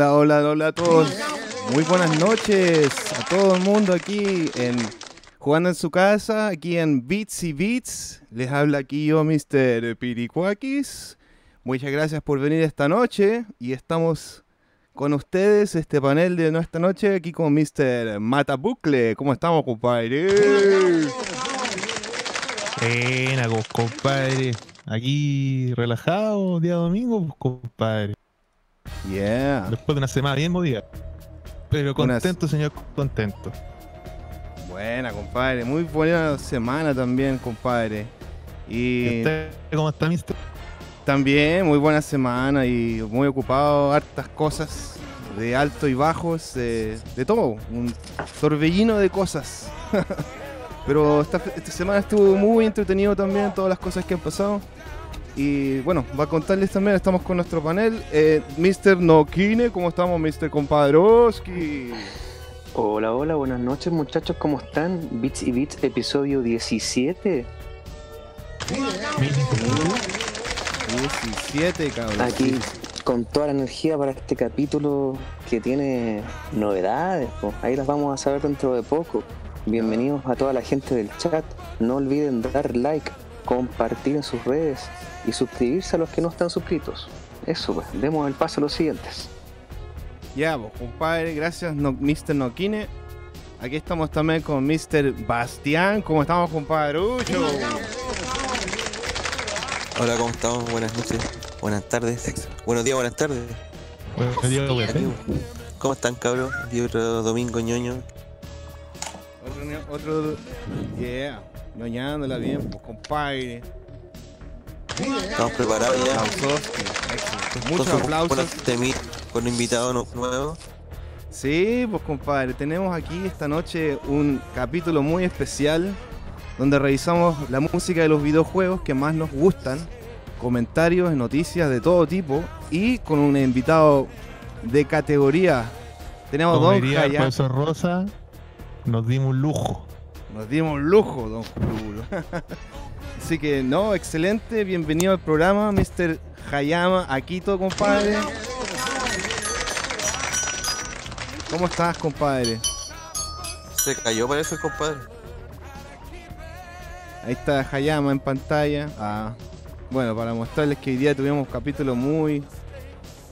Hola, hola, hola a todos. Muy buenas noches a todo el mundo aquí en jugando en su casa, aquí en Beats y Beats. Les habla aquí yo, Mr. Piricuakis. Muchas gracias por venir esta noche y estamos con ustedes este panel de nuestra noche aquí con Mr. Matabucle. ¿Cómo estamos, compadre? Buena, compadre. Aquí relajado, día domingo, compadre. Yeah. Después de una semana bien movida. Pero Unas- contento, señor, contento. Buena, compadre. Muy buena semana también, compadre. ¿Y Y cómo está, mister? también muy buena semana y muy ocupado, hartas cosas de alto y bajos, de, de todo, un torbellino de cosas. Pero esta, esta semana estuvo muy entretenido también, todas las cosas que han pasado. Y bueno, va a contarles también, estamos con nuestro panel, eh, Mr. Nokine, ¿cómo estamos, Mr. Compadroski? Hola, hola, buenas noches muchachos, ¿cómo están? Bits y Bits, episodio 17. 17, cabrón. Aquí con toda la energía para este capítulo que tiene novedades. po. Ahí las vamos a saber dentro de poco. Bienvenidos a toda la gente del chat. No olviden dar like, compartir en sus redes y suscribirse a los que no están suscritos. Eso, pues, demos el paso a los siguientes. Ya, pues, compadre, gracias, no, Mr. Nokine. Aquí estamos también con Mr. Bastián. ¿Cómo estamos, compadrucho? Hola, ¿cómo estamos? Buenas noches, buenas tardes, buenos días, buenas tardes. Bueno, día de Aquí, ¿Cómo están, cabros? Y otro domingo ñoño. Otro, otro, yeah, ñoñándola bien, pues, compadre. Estamos preparados ya. Muchos Entonces, aplausos. Con un invitado nu- nuevo. Sí, pues, compadre, tenemos aquí esta noche un capítulo muy especial donde revisamos la música de los videojuegos que más nos gustan, comentarios, noticias de todo tipo y con un invitado de categoría. Tenemos Como Don diría Rosa, nos dimos un lujo. Nos dimos un lujo, Don Jurulo. Así que, no, excelente. Bienvenido al programa, Mr. Hayama Akito, compadre. ¿Cómo estás, compadre? Se cayó, parece compadre. Ahí está Hayama en pantalla. Ah, bueno, para mostrarles que hoy día tuvimos un capítulo muy...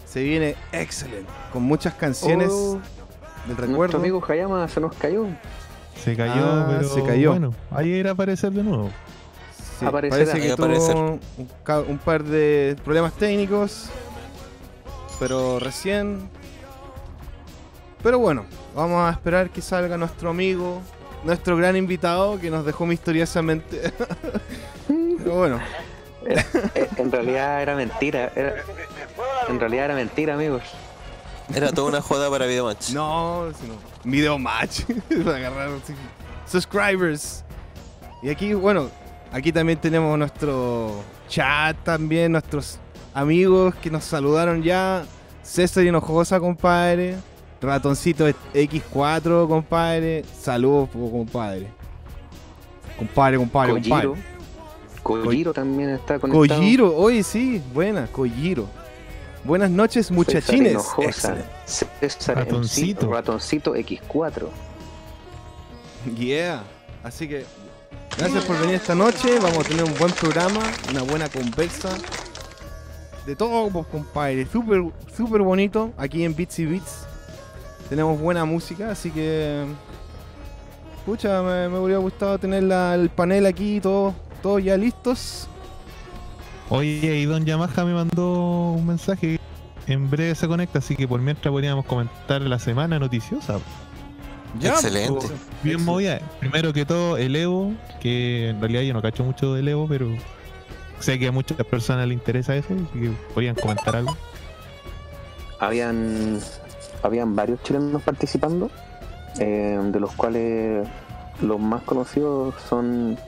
Se viene excelente, con muchas canciones Oh, del nuestro recuerdo. amigo Hayama se nos cayó. Se cayó, Ah, pero se cayó. bueno, ahí irá a aparecer de nuevo. Sí, Aparecerá. parece que tuvo un, par de problemas técnicos, pero recién. Pero bueno, vamos a esperar que salga nuestro amigo, nuestro gran invitado que nos dejó misteriosamente. pero bueno, Eh, en realidad era mentira. era- en realidad era mentira, amigos. Era toda una joda para Videomatch. no, sino video match para agarrar así, subscribers. Y aquí, bueno, aquí también tenemos nuestro chat también, nuestros amigos que nos saludaron ya. César Hinojosa, compadre. Ratoncito X4, compadre. Saludos, compadre. Compadre, compadre, Kojiro. compadre. Kojiro también está conectado. Kojiro, oye, sí, buena, Kojiro. Buenas noches, César muchachines. Hinojosa, Excelente. César Ratoncito. MC, Ratoncito X4. Yeah. Así que gracias por venir esta noche. Vamos a tener un buen programa, una buena conversa. De todo, pues, compadre. Súper, súper bonito aquí en Beats Beats. Tenemos buena música, así que. Pucha, me, hubiera gustado tener la- el panel aquí, todos todos ya listos. Oye, y Don Yamaha me mandó un mensaje. En breve se conecta, así que por mientras podríamos comentar la semana noticiosa. Ya, Excelente. pues, Bien movida. Primero que todo, el Evo, que en realidad yo no cacho mucho del Evo, pero sé que a muchas personas les interesa eso, así que podrían comentar algo. Habían, habían varios chilenos participando, eh, de los cuales los más conocidos son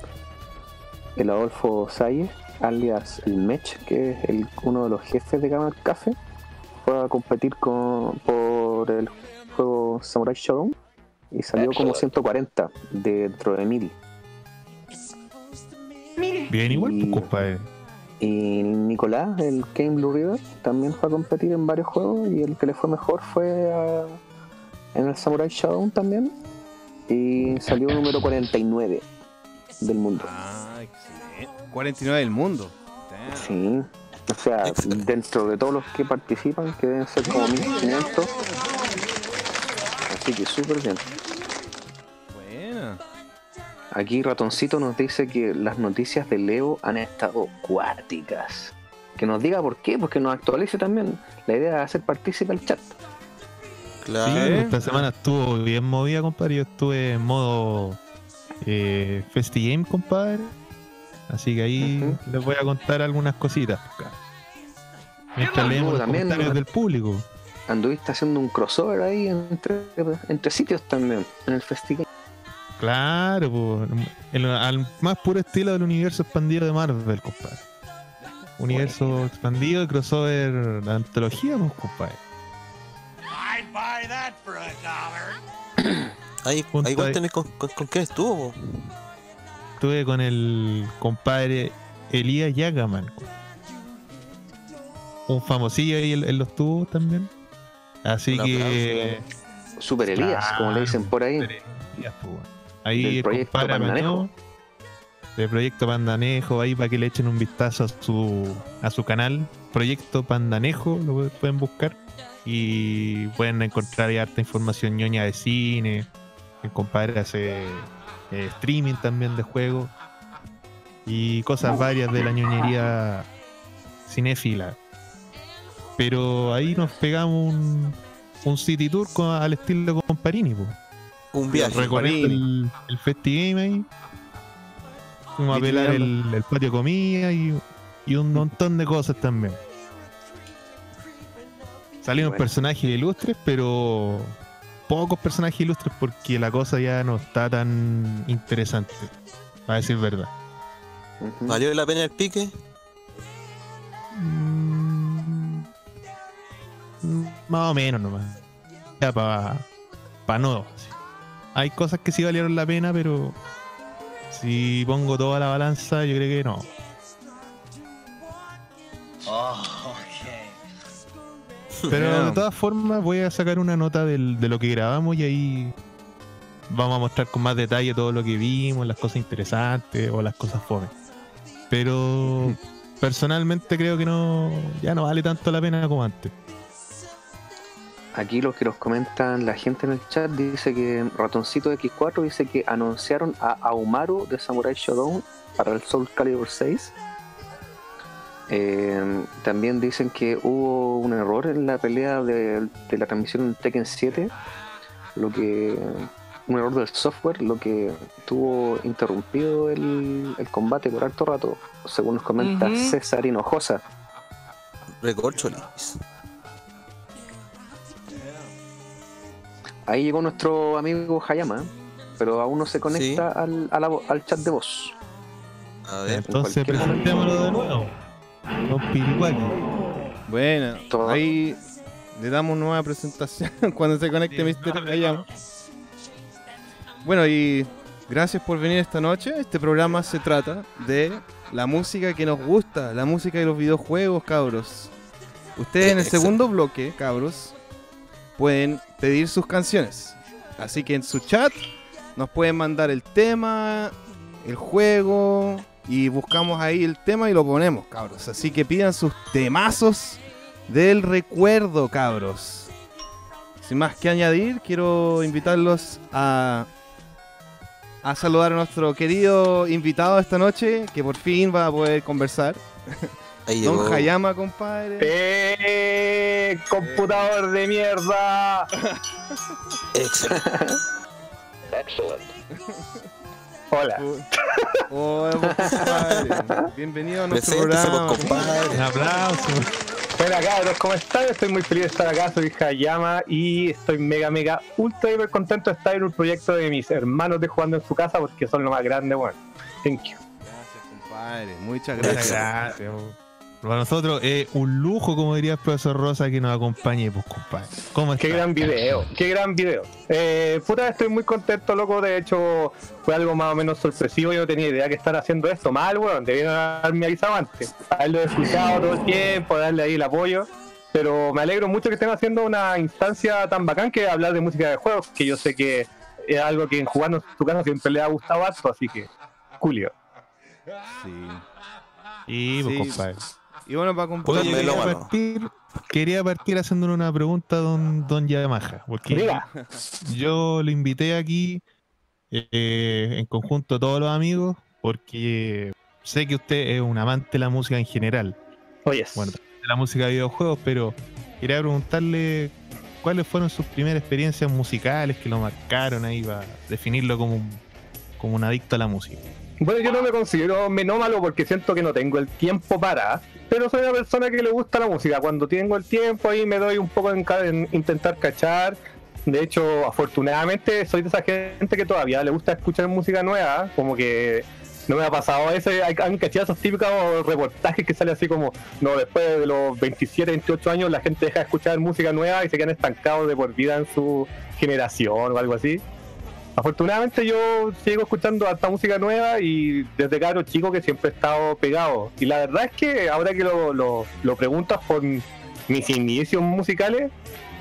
el Adolfo Salles, alias el Mech, que es el- uno de los jefes de Gamer Café. Fue a competir con, por el juego Samurai Shodown y salió como 140 dentro de 1000. Bien igual, Y- pues, compadre. Y Nicolás, el Game Blue River, también fue a competir en varios juegos y el que le fue mejor fue a- en el Samurai Shodown también. Y salió número 49 del mundo. Ah, excelente. 49 del mundo. Damn. Sí. O sea, Excelente. dentro de todos los que participan, que deben ser como 1500. Así que súper bien. Aquí Ratoncito nos dice que las noticias de Leo han estado cuáticas. Que nos diga por qué, pues que nos actualice también. La idea es hacer partícipe al chat. Sí, Claro. ¿Eh? esta semana estuvo bien movida, compadre. Yo estuve en modo eh, Festi Game, compadre. Así que ahí les voy a contar algunas cositas. Mientras leemos los También, comentarios del público. Anduviste haciendo un crossover ahí entre, entre sitios también, en el festival. Claro, pues, el- al más puro estilo del universo expandido de Marvel, compadre. Universo expandido y crossover de antología, pues, compadre. Ahí, Punto ahí ahí. cuéntenos con, con, con quién estuvo. po. Estuve con el compadre Elías Yagaman. Un famosillo ahí en, en los tubos también. Así Un que. Super Elías, como le dicen por ahí. Elías, pues, bueno. Ahí Pandanejo. apañó, Del proyecto Pandanejo, ahí para que le echen un vistazo a su, a su canal. Proyecto Pandanejo, lo pueden buscar. Y pueden encontrar harta información ñoña de cine. El compadre hace eh, streaming también de juegos. Y cosas varias de la ñoñería cinéfila. Pero ahí nos pegamos un, un city tour con- al estilo Comparini, po. Un viaje. Recorriendo el, el Festi Game ahí. Fuimos a pelar el, el patio de comida y, y un montón de cosas también. Salieron Bueno. personajes ilustres, pero pocos personajes ilustres porque la cosa ya no está tan interesante, para decir verdad. ¿Valió la pena el pique? Mm, mm, más o menos nomás. Ya para pa no. así. Hay cosas que sí valieron la pena, pero si pongo toda la balanza, yo creo que no. Pero de todas formas voy a sacar una nota del- de lo que grabamos y ahí vamos a mostrar con más detalle todo lo que vimos, las cosas interesantes o las cosas fome. Pero personalmente creo que no ya no vale tanto la pena como antes. Aquí los que nos comentan la gente en el chat dice que Ratoncito X4 dice que anunciaron a Aumaru de Samurai Shodown para el Soul Calibur 6. Eh, también dicen que hubo un error en la pelea de, de la transmisión en Tekken 7, lo que un error del software, lo que tuvo interrumpido el, el combate por harto rato, según nos comenta. César Hinojosa. Recorcholis. Ahí llegó nuestro amigo Hayama, pero aún no se conecta al, a la al chat de voz. A ver. Entonces presentémoslo de nuevo. Piricuaki. Bueno, Todo. ahí le damos nueva presentación cuando se conecte Mr. Hayama. Bueno, y gracias por venir esta noche. Este programa se trata de la música que nos gusta, la música de los videojuegos, cabros. Ustedes en el segundo bloque, cabros, pueden pedir sus canciones. Así que en su chat nos pueden mandar el tema, el juego y buscamos ahí el tema y lo ponemos, cabros. Así que pidan sus temazos del recuerdo, cabros. Sin más que añadir, quiero invitarlos a a saludar a nuestro querido invitado esta noche, que por fin va a poder conversar. Ahí Don llegó. Hayama, compadre. ¡Eh! ¡Computador de mierda! Excelente. Hola. Hola, compadre. Bienvenido a nuestro programa. Un compadre. aplauso. Hola cabros, ¿cómo están? Estoy muy feliz de estar acá, soy Hayama y estoy mega, mega, ultra, hiper contento de estar en un proyecto de mis hermanos de jugando en su casa porque son lo más grande, bueno. Thank you. Gracias, compadre. Muchas Muchas gracias. gracias. Para nosotros es un lujo, como diría el profesor Rosa, que nos acompañe, pues, compadre. ¿Cómo Qué gran video, qué gran video. Eh, puta, estoy muy contento, loco. De hecho, fue algo más o menos sorpresivo. Yo no tenía idea que estar haciendo esto mal, weón. Debieron haberme avisado antes. Haberlo escuchado todo el tiempo, darle ahí el apoyo. Pero me alegro mucho que estén haciendo una instancia tan bacán que hablar de música de juegos, que yo sé que es algo que en jugando en tu casa siempre le ha gustado harto, así que, Julio. Sí. Sí, pues, Sí. compadre. Y bueno, para completar. Pónganme quería partir, quería partir haciéndole una pregunta a don, don Yamaha, porque yo lo invité aquí eh, en conjunto a todos los amigos, porque sé que usted es un amante de la música en general, oye, bueno, de la música de videojuegos, pero quería preguntarle cuáles fueron sus primeras experiencias musicales que lo marcaron ahí para definirlo como un, como un adicto a la música. Bueno, yo no me considero menómalo porque siento que no tengo el tiempo para, pero soy una persona que le gusta la música. Cuando tengo el tiempo ahí me doy un poco en, en intentar cachar. De hecho, afortunadamente soy de esa gente que todavía le gusta escuchar música nueva, como que no me ha pasado ese, han cachado esos típicos reportajes que sale así como, no, después de los 27, 28 años la gente deja de escuchar música nueva y se quedan estancados de por vida en su generación o algo así. Afortunadamente yo sigo escuchando harta música nueva y desde caro chico que siempre he estado pegado. Y la verdad es que ahora que lo, lo, lo preguntas por mis inicios musicales,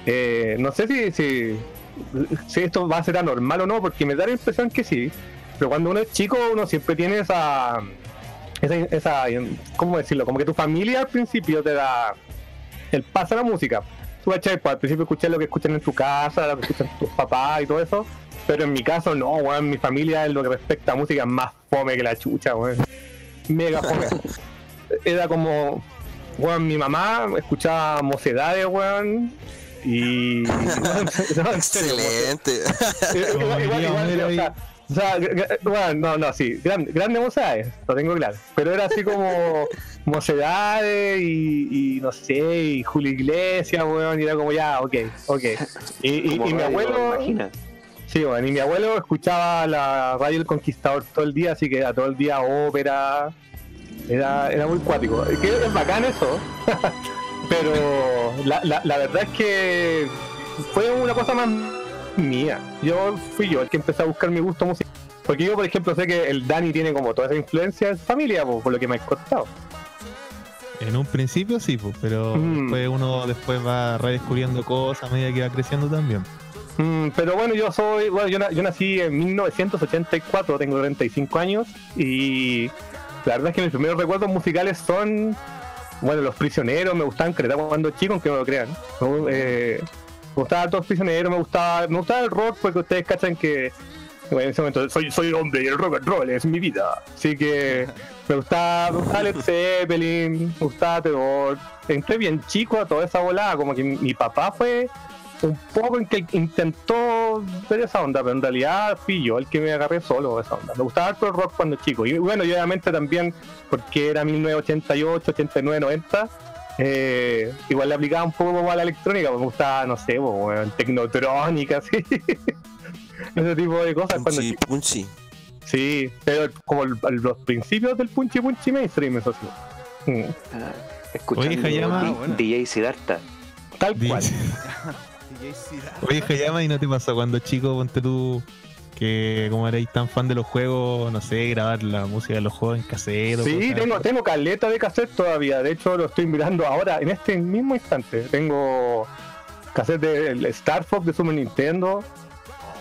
eh, no sé si, si, esto va a ser anormal o no, porque me da la impresión que sí. Pero cuando uno es chico uno siempre tiene esa, esa, esa ¿cómo decirlo? Como que tu familia al principio te da el paso a la música. Tú, ¿cachai? Pues, al principio escuchas lo que escuchan en tu casa, lo que escuchan tus papás y todo eso. Pero en mi caso, no, weón. Mi familia, en lo que respecta a música, es más fome que la chucha, weón. Mega fome. Era como, weón, mi mamá escuchaba mocedades, weón. Y. no. Excelente. Igual, igual, igual, o sea, o sea, bueno, no, no, sí, grande, grandes mocedades, lo tengo claro. Pero era así como mocedades y, y no sé, y Julio Iglesias, weón, y era como ya, ok, ok. Y, y- y mi abuelo, Imagina. Sí, bueno, y mi abuelo escuchaba la radio El Conquistador todo el día, así que era todo el día ópera, era, era muy cuático. Que es bacán eso, pero la, la, la verdad es que fue una cosa más mía. Yo fui yo el que empecé a buscar mi gusto musical. Porque yo, por ejemplo, sé que el Dani tiene como toda esa influencia de su familia, po, por lo que me has contado. En un principio sí, pues, pero Mm. después uno después va redescubriendo cosas a medida que va creciendo también. Mm, pero bueno, yo soy, bueno, yo, yo nací en 1984, tengo 35 años y la verdad es que mis primeros recuerdos musicales son, bueno, Los Prisioneros, me gustaban creer cuando chico, aunque no lo crean. Eh, me gustaban todos los prisioneros, me gustaba, me gustaba el rock porque ustedes cachan que en ese momento soy, soy hombre y el rock and roll es mi vida. Así que me gustaba, me gustaba Led Zeppelin, me gustaba Terror. Entré bien chico a toda esa volada, como que mi papá fue un poco en que intentó ver esa onda, pero en realidad fui yo el que me agarré solo a esa onda. Me gustaba harto el rock cuando chico. Y bueno, y obviamente también porque era 1988, 89, 90. eh, igual le aplicaba un poco a la electrónica, porque me gustaba, no sé, bueno, tecnotrónica, así. Ese tipo de cosas cuando Punchi, chico. punchi. Sí, pero como el- los principios del punchi punchi mainstream, eso sí. Mm, Ah, escuchando Oye, Hayama, bueno. DJ Siddhartha. Tal cual. Oye, Hayama, ¿y no te pasó cuando chico, ponte tú, que como erais tan fan de los juegos, no sé, grabar la música de los juegos en cassette? o Sí, tengo, tengo caleta de cassette todavía. De hecho, lo estoy mirando ahora, en este mismo instante. Tengo cassette del Star Fox de Super Nintendo.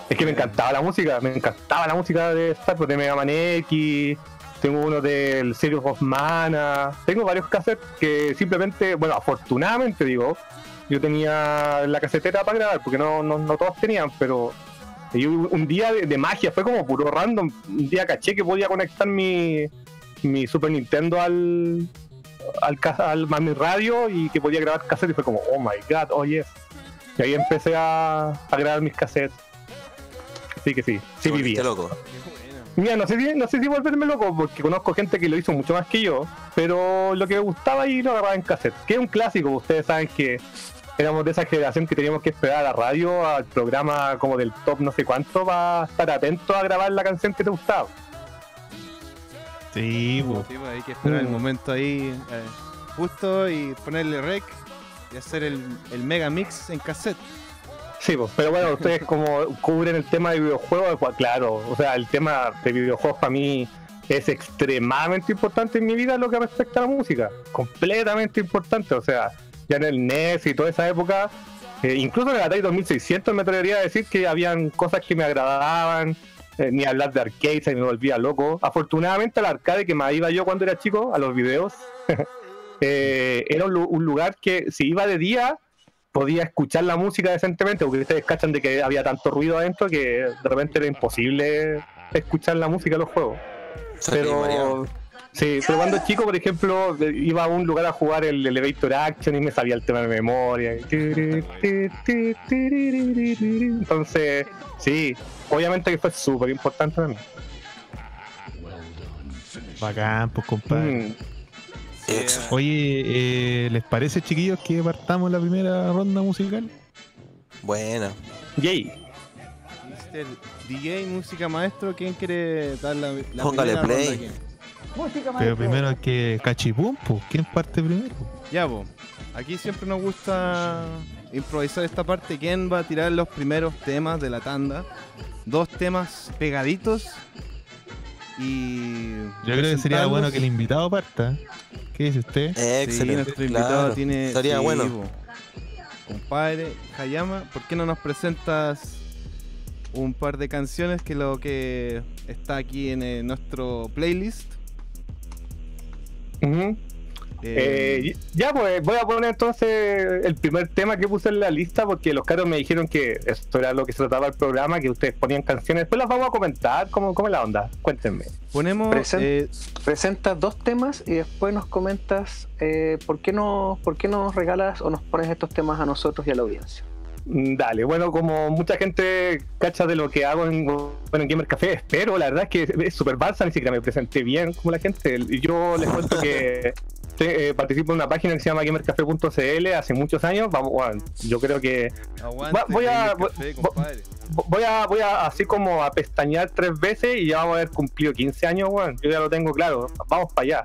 Es que me encantaba la música, me encantaba la música de Star Fox, de Mega Man X. Tengo uno del Series of Mana. Tengo varios cassettes que simplemente, bueno, afortunadamente digo, yo tenía la casetera para grabar, porque no, no, no todos tenían, pero un día de, de magia, fue como puro random. Un día caché que podía conectar mi, mi Super Nintendo al, al, al- a mi radio y que podía grabar cassette y fue como, oh my god, oh yes. Y ahí empecé a, a grabar mis cassettes. Así que sí, sí vivía. loco. Mira, no sé, si, no sé si volverme loco, porque conozco gente que lo hizo mucho más que yo, pero lo que me gustaba y lo agarraba en cassette, que es un clásico, ustedes saben que éramos de esa generación que teníamos que esperar a la radio, al programa como del top no sé cuánto, para estar atento a grabar la canción que te gustaba. Sí, pues. Sí, pues hay que esperar el Mm. momento ahí. eh, justo y ponerle rec y hacer el, el mega mix en cassette. Sí, pues, pero bueno, ustedes como cubren el tema de videojuegos, pues claro, o sea, el tema de videojuegos para mí es extremadamente importante en mi vida lo que respecta a la música, completamente importante, o sea, ya en el NES y toda esa época, eh, incluso en el Atari 2600 me atrevería a decir que habían cosas que me agradaban, eh, ni hablar de arcades y me volvía loco. Afortunadamente al arcade que me iba yo cuando era chico, a los videos, eh, era un, un lugar que si iba de día podía escuchar la música decentemente, porque ustedes cachan de que había tanto ruido adentro que de repente era imposible escuchar la música de los juegos. Pero sí, pero cuando chico, por ejemplo, iba a un lugar a jugar el Elevator Action y me sabía el tema de memoria. Entonces, sí, obviamente que fue súper importante para mí. Bacán, pues compadre. Mm. Oye, eh, ¿les parece, chiquillos, que partamos la primera ronda musical? Buena. Yay. Mr. DJ, música maestro, ¿quién quiere dar la, la Póngale primera play. ronda Pero primero hay que cachipum, pues. ¿Quién parte primero? Ya, po. Aquí siempre nos gusta improvisar esta parte. ¿Quién va a tirar los primeros temas de la tanda? Dos temas pegaditos. Y. Yo creo que sería bueno que el invitado parta. ¿Qué dice usted? Sí, Excelente. nuestro invitado claro. tiene. Estaría sí, bueno. po. Compadre Hayama, ¿por qué no nos presentas un par de canciones que lo que está aquí en eh, nuestro playlist? Eh, Eh, ya, pues voy a poner entonces el primer tema que puse en la lista porque los caros me dijeron que esto era lo que se trataba el programa, que ustedes ponían canciones. Después las vamos a comentar. ¿Cómo, cómo es la onda? Cuéntenme. ponemos. Present- eh, Presentas dos temas y después nos comentas eh, por, qué no, por qué nos regalas o nos pones estos temas a nosotros y a la audiencia. Mm, Dale, bueno, como mucha gente cacha de lo que hago en, bueno, en Gamer Café, espero, la verdad es que es súper balsa, ni siquiera me presenté bien como la gente. Yo les cuento que te- eh, participo en una página que se llama gamercafé.cl hace muchos años. Vamos, bueno, yo creo que aguante, voy a- Café, voy a, voy a así como a pestañear tres veces y ya vamos a haber cumplido 15 años, bueno, yo ya lo tengo claro, vamos para allá.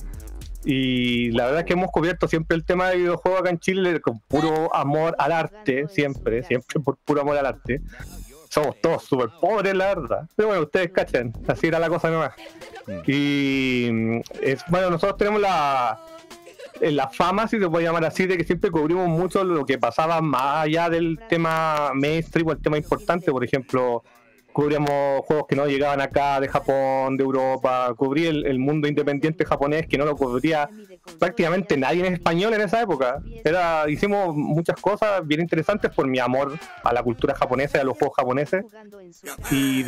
Y la verdad es que hemos cubierto siempre el tema de videojuegos acá en Chile con puro amor al arte, siempre, siempre por puro amor al arte. Somos todos súper pobres, la verdad. Pero bueno, ustedes cachan, así era la cosa nomás. Y mm, es, bueno, nosotros tenemos la, eh, la fama, si se puede llamar así, de que siempre cubrimos mucho lo que pasaba más allá del tema mainstream o el tema importante. Por ejemplo, cubríamos juegos que no llegaban acá de Japón, de Europa, cubrí el, el mundo independiente japonés que no lo cubría prácticamente nadie en español en esa época. Era, hicimos muchas cosas bien interesantes por mi amor a la cultura japonesa y a los juegos japoneses y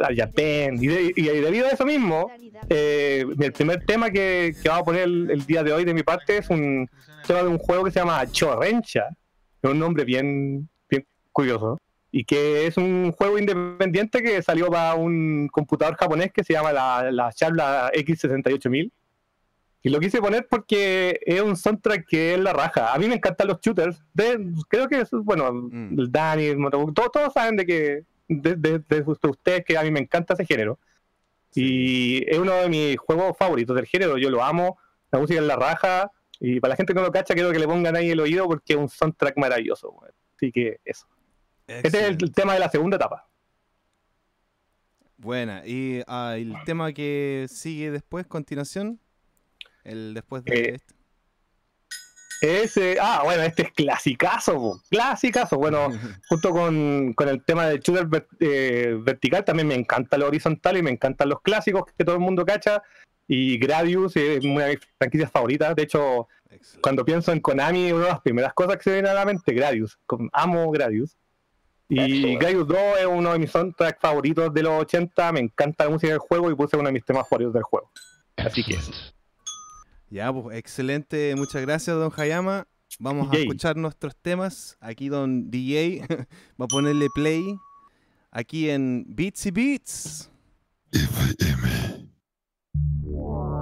al Japan. Y, de- y debido a eso mismo, eh, el primer tema que, que vamos a poner el, el día de hoy de mi parte es un tema de un juego que se llama Chorrencha. Es un nombre bien, bien curioso. Y que es un juego independiente que salió para un computador japonés que se llama la, la Charla X68000. Y lo quise poner porque es un soundtrack que es la raja. A mí me encantan los shooters. De, creo que es, bueno, Mm. el Dani, el Motobu- todos, todos saben de que, de, de- de ustedes que a mí me encanta ese género. Y es uno de mis juegos favoritos del género. Yo lo amo. La música es la raja. Y para la gente que no lo cacha, quiero que le pongan ahí el oído porque es un soundtrack maravilloso. Así que eso. Este es el, tema de la segunda etapa. Buena. Y ah, el tema que sigue después, continuación. El después de Eh, este. Ese, ah, bueno, este es clasicazo, clasicazo. Bueno, junto con, con el tema del shooter eh, vertical, también me encanta lo horizontal y me encantan los clásicos que todo el mundo cacha. Y Gradius es una de mis franquicias favoritas. De hecho, Excelente. cuando pienso en Konami, una de las primeras cosas que se vienen a la mente, Gradius. Con- Amo Gradius. Y Eso. Gradius 2 es uno de mis soundtracks favoritos de los 80. Me encanta la música del juego y puse uno de mis temas favoritos del juego. Así que. Ya, pues excelente. Muchas gracias, don Hayama. Vamos a escuchar nuestros temas. Aquí don DJ va a ponerle play. Aquí en Beats y Beats. Thank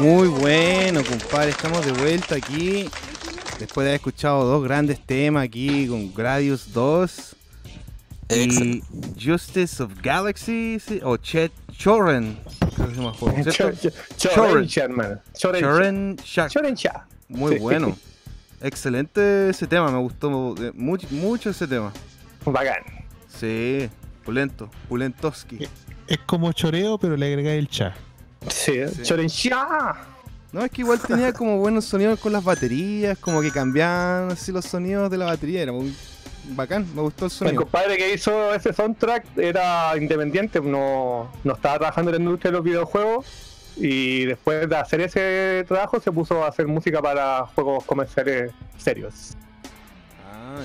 Muy bueno, compadre. Estamos de vuelta aquí. Después de haber escuchado dos grandes temas aquí con Gradius 2 y. Justice of Galaxy sí, o Chet Choren. Choren Shak. Chorencha. Muy Sí. bueno. Excelente ese tema, me gustó mucho, mucho ese tema. Bacán. Sí, pulento, pulentoski. Es como choreo, pero le agregáis el cha. Sí, Sí. No, es que igual tenía como buenos sonidos con las baterías, como que cambiaban así los sonidos de la batería, era muy bacán, me gustó el El sonido. compadre que hizo ese soundtrack era independiente, no, no estaba trabajando en la industria de los videojuegos y después de hacer ese trabajo se puso a hacer música para juegos comerciales serios. Ah,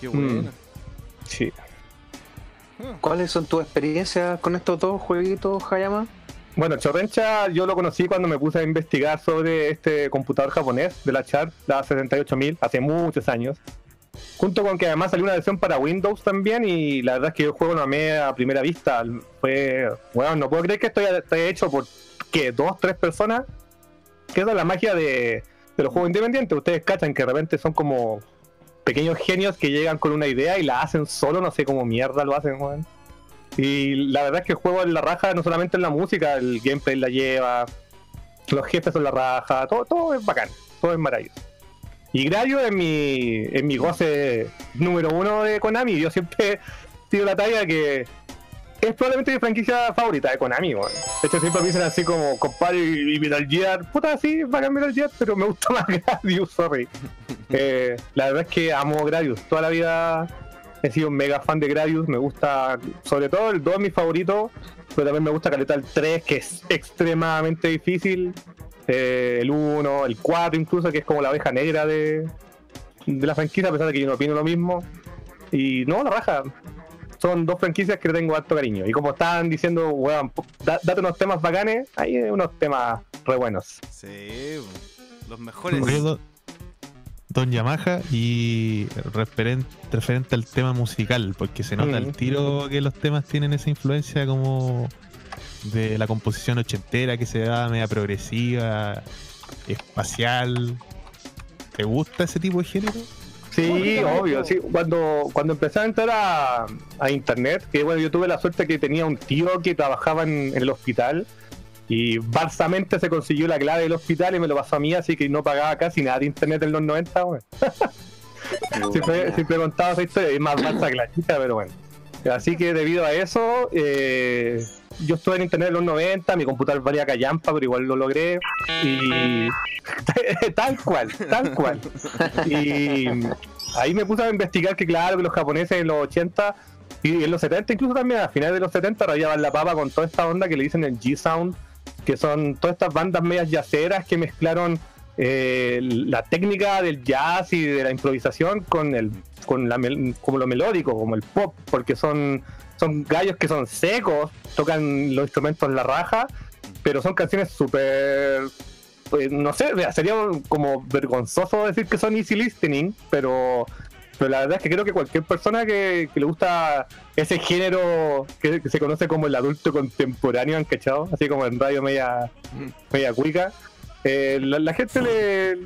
qué Mm. buena. Sí. ¿Cuáles son tus experiencias con estos dos jueguitos, Hayama? Bueno, Chorrencha yo lo conocí cuando me puse a investigar sobre este computador japonés de la Char, la 78000, hace muchos años. Junto con que además salió una versión para Windows también y la verdad es que yo juego lo amé a primera vista. Fue, bueno, no puedo creer que esto haya, hecho por, ¿qué? ¿Dos, tres personas? Que es la magia de, de los juegos independientes. Ustedes cachan que de repente son como pequeños genios que llegan con una idea y la hacen solo, no sé cómo mierda lo hacen, weón. Y la verdad es que el juego en la raja no solamente en la música, el gameplay la lleva, los jefes son la raja, todo, todo es bacán, todo es maravilloso. Y Gradio es mi, es mi goce número uno de Konami. Yo siempre tiro la talla que es probablemente mi franquicia favorita de Konami, weón. De hecho, siempre me dicen así como, compadre, y y Metal Gear. Puta, sí, bacán Metal Gear, pero me gusta más Gradius, sorry. Eh, la verdad es que amo Gradius. Toda la vida he sido un mega fan de Gradius. Me gusta, sobre todo, el 2 es mi favorito, pero también me gusta Caleta el 3, que es extremadamente difícil. Eh, el 1, el 4 incluso, que es como la oveja negra de, de la franquicia, a pesar de que yo no opino lo mismo. Y no, la raja. Son dos franquicias que le tengo alto cariño. Y como estaban diciendo, weón, da- date unos temas bacanes, hay unos temas re buenos. Sí, los mejores. Don Yamaha y referen- referente al tema musical, porque se nota Mm. el tiro que los temas tienen esa influencia como de la composición ochentera que se da media progresiva, espacial. ¿Te gusta ese tipo de género? Sí, obvio, sí. Cuando, cuando empecé a entrar a, a internet, que bueno, yo tuve la suerte que tenía un tío que trabajaba en, en el hospital y barsamente se consiguió la clave del hospital y me lo pasó a mí, así que no pagaba casi nada de internet en los 90, bueno. siempre, siempre esa historia, es más falsa que la chica, pero bueno. Así que debido a eso, eh, yo estuve en internet en los 90, mi computador valía callampa, pero igual lo logré. Y tal cual, tal cual. Y ahí me puse a investigar que claro, que los japoneses en los 80 y en los 70 incluso también, a finales de los 70 rayaban la papa con toda esta onda que le dicen el G-Sound, que son todas estas bandas medias yaceras que mezclaron eh, la técnica del jazz y de la improvisación con el con la como lo melódico, como el pop, porque son son gallos que son secos, tocan los instrumentos en la raja, pero son canciones súper pues, no sé, sería como vergonzoso decir que son easy listening, pero pero la verdad es que creo que cualquier persona que, que le gusta ese género que, que se conoce como el adulto contemporáneo, ¿han cachado? Así como en radio media, media cuica. eh, la, la gente le.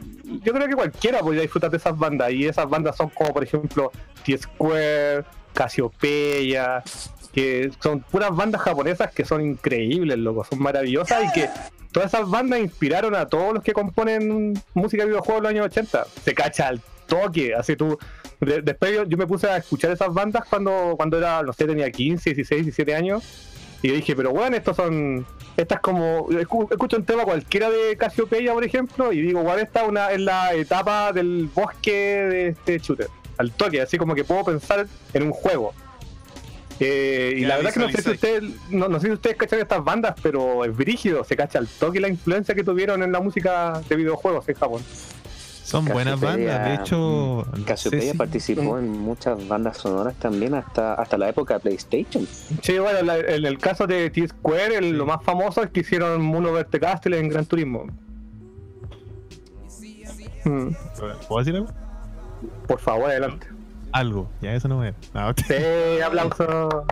Yo creo que cualquiera podría disfrutar de esas bandas. Y esas bandas son como, por ejemplo, T-Square, Casiopeya, que son puras bandas japonesas que son increíbles, loco, son maravillosas y que todas esas bandas inspiraron a todos los que componen música de videojuegos de los años 80. Se cacha al toque, así tú. De- después yo, yo me puse a escuchar esas bandas cuando, cuando era, no sé, tenía 15, 16, 17 años. Y yo dije, pero bueno, estos son. Estas como. escu- Escucho un tema cualquiera de Casiopeya, por ejemplo, y digo, bueno, esta una, es la etapa del bosque de este shooter. Al toque, así como que puedo pensar en un juego. Eh, y la verdad que no sé si ustedes, no, no sé si ustedes cachan estas bandas, pero es brígido, se cacha al toque la influencia que tuvieron en la música de videojuegos en Japón. Son buenas bandas, de hecho. no sé Cassiopeia si- participó en muchas bandas sonoras también hasta, hasta la época de PlayStation. Sí, bueno, la- en el caso de T-Square, el- lo más famoso es que hicieron Mono Verte Castle en Gran Turismo. Mm, ¿Puedo decir algo? por favor, adelante. algo. Ya eso no me. No, Sí, aplauso.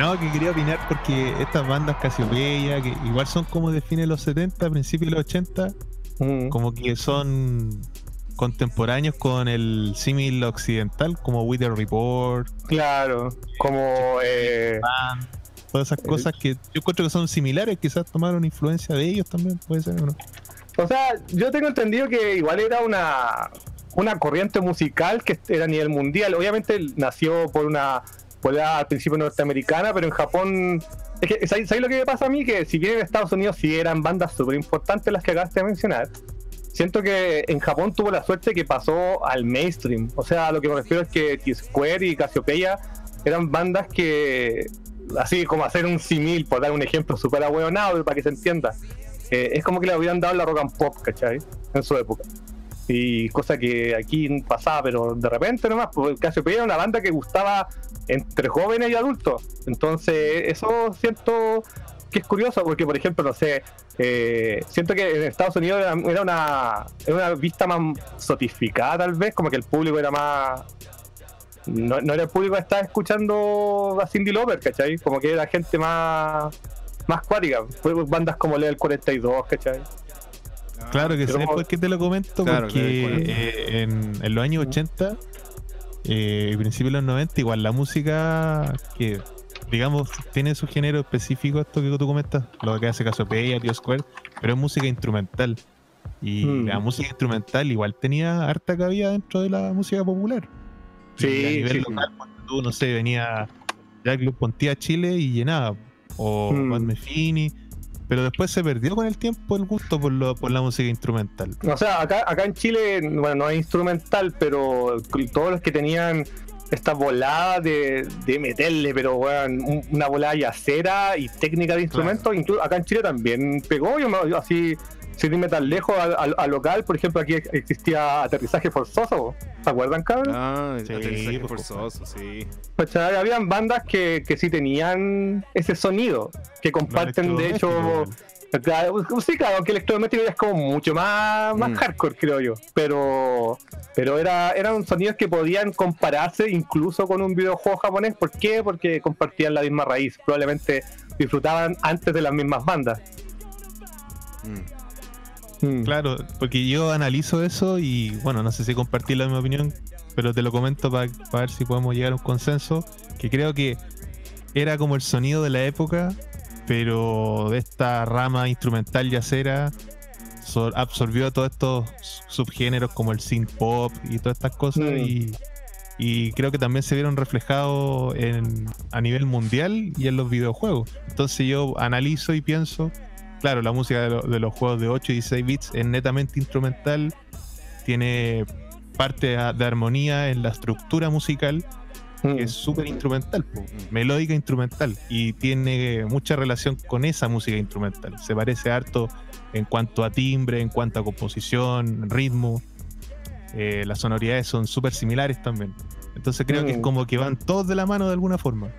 no, que quería opinar porque estas bandas Casiopeya, que igual son como de fines de los 70, principios de los 80, Mm. como que son contemporáneos con el símil occidental, como Wither Report, Claro, como eh, todas esas cosas que yo encuentro que son similares, quizás tomaron influencia de ellos también, puede ser o no. O sea, yo tengo entendido que igual era una, una corriente musical que era a nivel mundial. Obviamente nació por una por la, al principio norteamericana, pero en Japón. Es que, ¿sabes, lo que me pasa a mí? Que si bien en Estados Unidos sí eran bandas súper importantes las que acabaste de mencionar, siento que en Japón tuvo la suerte que pasó al mainstream. O sea, lo que me refiero es que T-Square y Cassiopeia eran bandas que, así como hacer un simil, por dar un ejemplo súper ahueonado para que se entienda, eh, es como que le habían dado la rock and pop, ¿cachai? En su época. Y cosa que aquí pasaba, pero de repente nomás, porque Cassiopeia era una banda que gustaba entre jóvenes y adultos. Entonces, eso siento que es curioso, porque por ejemplo, no sé, eh, siento que en Estados Unidos era, era una, era una vista más sotificada tal vez, como que el público era más... No, no era el público que estaba escuchando a Cindy Lauper, ¿cachai? Como que era gente más más cuática, fue bandas como Level 42, ¿cachai? Claro que sé como- por qué te lo comento, Claro, porque eh, en los años 80 eh, principios de los 90, igual la música que, digamos, tiene su género específico, esto que tú comentas, lo que hace Casopeya, Tío Square, pero es música instrumental. Y Mm. la música instrumental igual tenía harta cabida dentro de la música popular. Sí, Y a nivel sí, local, cuando tú, no sé, venía Jack Club Pontía a Chile y llenaba, o Mm. Juan Mefini, pero después se perdió con el tiempo el gusto por, lo, por la música instrumental. O sea, acá, acá en Chile, bueno, no es instrumental, pero todos los que tenían esta volada de, de meterle, pero un- una volada yacera y técnica de instrumentos, incluso acá en Chile también pegó, yo, me- yo así, sin irme tan lejos al, al- al local, por ejemplo, aquí existía aterrizaje forzoso, ¿se acuerdan, cabrón? Ah, Sí, aterrizaje pues, forzoso, sí. ¿Cachai? Habían bandas que, que sí tenían ese sonido, que comparten de hecho... Claro, sí, claro, aunque electrodoméstico ya es como mucho más, más Mm. hardcore, creo yo. Pero, pero era, eran sonidos que podían compararse incluso con un videojuego japonés. ¿Por qué? Porque compartían la misma raíz. Probablemente disfrutaban antes de las mismas bandas. Mm. Mm. Claro, porque yo analizo eso y bueno, no sé si compartir la misma opinión, pero te lo comento para ver si podemos llegar a un consenso, que creo que era como el sonido de la época, pero de esta rama instrumental yacera so- absorbió todos estos subgéneros como el synth pop y todas estas cosas Mm. y, y creo que también se vieron reflejados en, a nivel mundial y en los videojuegos. Entonces yo analizo y pienso, claro, la música de, lo- de los juegos de 8 y 16 bits es netamente instrumental, tiene parte de armonía en la estructura musical, Mm. que es súper instrumental, po, melódica instrumental, y tiene mucha relación con esa música instrumental. Se parece harto en cuanto a timbre, en cuanto a composición, ritmo. Eh, las sonoridades son súper similares también. Entonces creo que es Mm. como que van todos de la mano de alguna forma.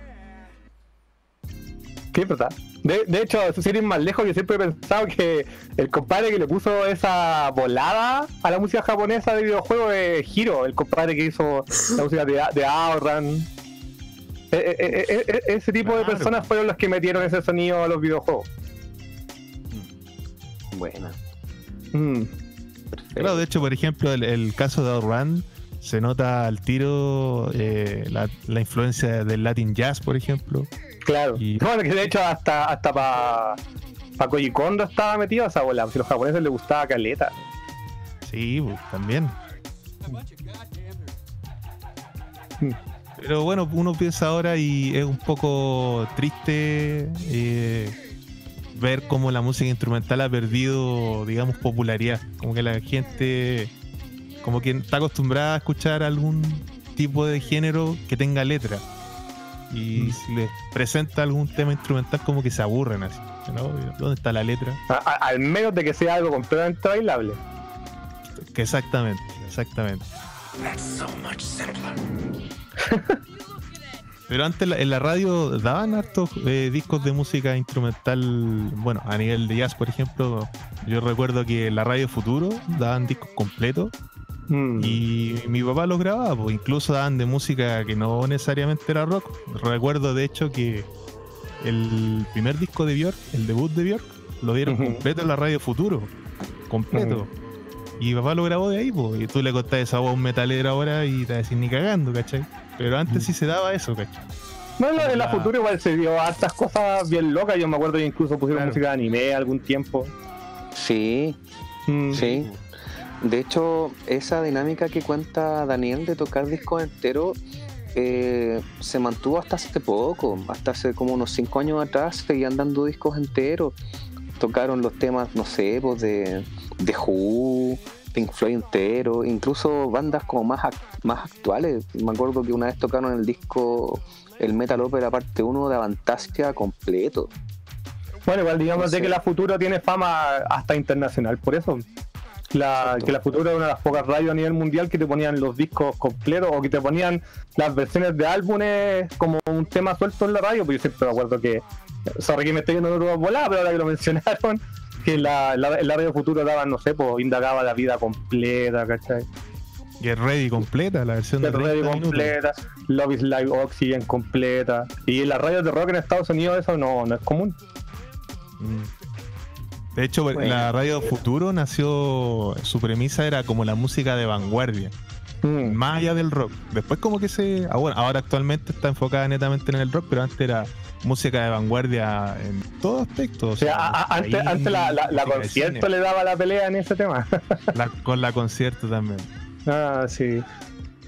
Sí, es verdad. De, de hecho, sin ir más lejos, yo siempre he pensado que el compadre que le puso esa volada a la música japonesa de videojuegos es Hiro, el compadre que hizo la música de, de Outrun. E- e- e- ese tipo de personas fueron los que metieron ese sonido a los videojuegos. Buena. Mm. Claro, de hecho, por ejemplo, el, el caso de Outrun se nota al tiro eh, la, la influencia del Latin Jazz, por ejemplo. Claro. Y- Bueno, que de hecho hasta hasta para pa Koji Kondo estaba metido esa bola. Si a los japoneses les gustaba caleta. Sí, pues, también. Pero bueno, uno piensa ahora y es un poco triste eh, ver cómo la música instrumental ha perdido, digamos, popularidad. Como que la gente, como que está acostumbrada a escuchar algún tipo de género que tenga letra. Y Mm. si les presenta algún tema instrumental, como que se aburren así. ¿no? ¿Dónde está la letra? A- a- al menos de que sea algo completamente bailable. Que exactamente, exactamente. Pero antes la- en la radio daban hartos eh, discos de música instrumental, bueno, a nivel de jazz, por ejemplo. Yo recuerdo que en la radio Futuro daban discos completos Mm. Y mi papá los grababa, pues incluso daban de música que no necesariamente era rock. Recuerdo de hecho que el primer disco de Björk, el debut de Björk, lo dieron completo en la radio Futuro. Completo. Y mi papá lo grabó de ahí, pues. Y tú le contás esa voz a un metalero ahora y te decir ni cagando, ¿cachai? Pero antes sí se daba eso, ¿cachai? Bueno, en la La- futura igual se dio hartas cosas bien locas. Yo me acuerdo que incluso pusieron Claro. música de anime algún tiempo. Sí, Mm. sí. De hecho, esa dinámica que cuenta Daniel de tocar discos enteros eh, se mantuvo hasta hace poco, hasta hace como unos 5 años atrás seguían dando discos enteros. Tocaron los temas, no sé, pues de, de Who, Pink Floyd entero, incluso bandas como más, más actuales. Me acuerdo que una vez tocaron el disco El Metal Opera parte 1 de Avantasia completo. Bueno, igual digamos de que la Futuro tiene fama hasta internacional, por eso. La, que la Futuro es una de las pocas radios a nivel mundial que te ponían los discos completos o que te ponían las versiones de álbumes como un tema suelto en la radio, pues yo siempre me acuerdo que, sorry que me estoy yendo en otro volada, pero ahora que lo mencionaron, que la, la, la radio Futuro daban, no sé, pues indagaba la vida completa, ¿cachai? Get Ready completa, la versión de Get 30 Ready minutos. completa, Love is Live Oxygen completa. Y en las radios de rock en Estados Unidos eso no, no es común. Mm. De hecho, Bueno. la radio Futuro nació, su premisa era como la música de vanguardia, Mm. más allá del rock. Después como que se, ah, bueno, ahora actualmente está enfocada netamente en el rock, pero antes era música de vanguardia en todo aspecto. O sea, a- a- antes, la, concierto le daba la pelea en ese tema. la- con la concierto también. ah, sí.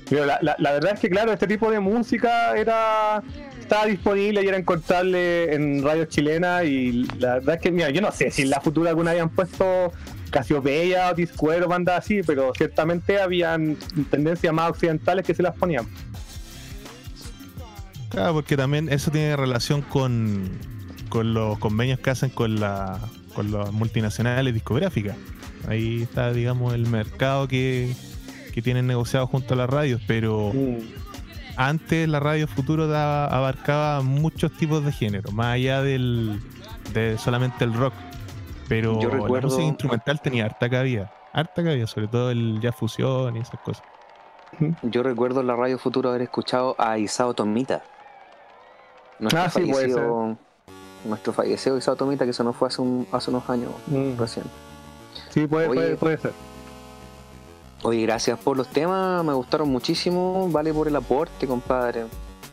Pero la, la- la verdad es que, claro, este tipo de música era estaba disponible y era encontrable en radios chilenas. Y la verdad es que, mira, yo no sé si en la futura alguna habían puesto Casiopeya o Discord o bandas así, pero ciertamente habían tendencias más occidentales que se las ponían. Claro, porque también eso tiene relación con, con los convenios que hacen con la con las multinacionales discográficas. Ahí está, digamos, el mercado que, que tienen negociado junto a las radios, pero Mm. Antes la radio Futuro daba- abarcaba muchos tipos de género, más allá del de solamente el rock. Pero Yo la música instrumental tenía harta cabida, harta cabida, sobre todo el jazz fusión y esas cosas. Yo recuerdo en la radio Futuro haber escuchado a Isao Tomita. Nuestro Ah, sí, puede fallecido, nuestro fallecido Isao Tomita que se nos fue hace, un- hace unos años Mm. recién. Sí, puede, Oye, puede, puede ser. Oye, gracias por los temas, me gustaron muchísimo. Vale por el aporte, compadre.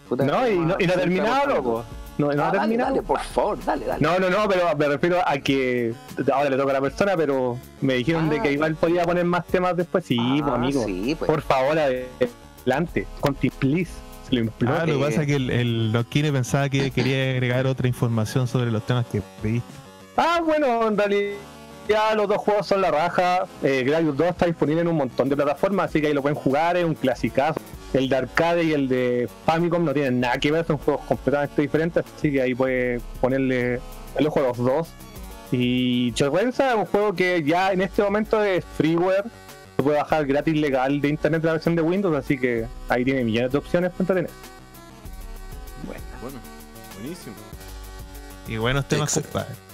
Puta, No, y no, y no ha terminado, loco. No, no Ah, ha dale, terminado. dale, por favor, dale, dale. No, no, no, pero me refiero a que ahora le toca a la persona, pero me dijeron de Ah. que igual podía poner más temas después. Sí, Ah, pues, amigo. Sí, pues. Por favor, adelante. Conti, please. Se lo imploro. Ah, lo que eh, pasa es que el, el Loquine pensaba que quería agregar otra información sobre los temas que pediste. Ah, bueno, en realidad los dos juegos son la raja. Eh, Gradius 2 está disponible en un montón de plataformas, así que ahí lo pueden jugar, es un clasicazo. El de arcade y el de Famicom no tienen nada que ver, son juegos completamente diferentes, así que ahí puede ponerle el ojo a los dos. Y Chorrenza es un juego que ya en este momento es freeware, se puede bajar gratis legal de internet la versión de Windows, así que ahí tiene millones de opciones para entretener. Bueno, buenísimo. Y buenos temas, compadre.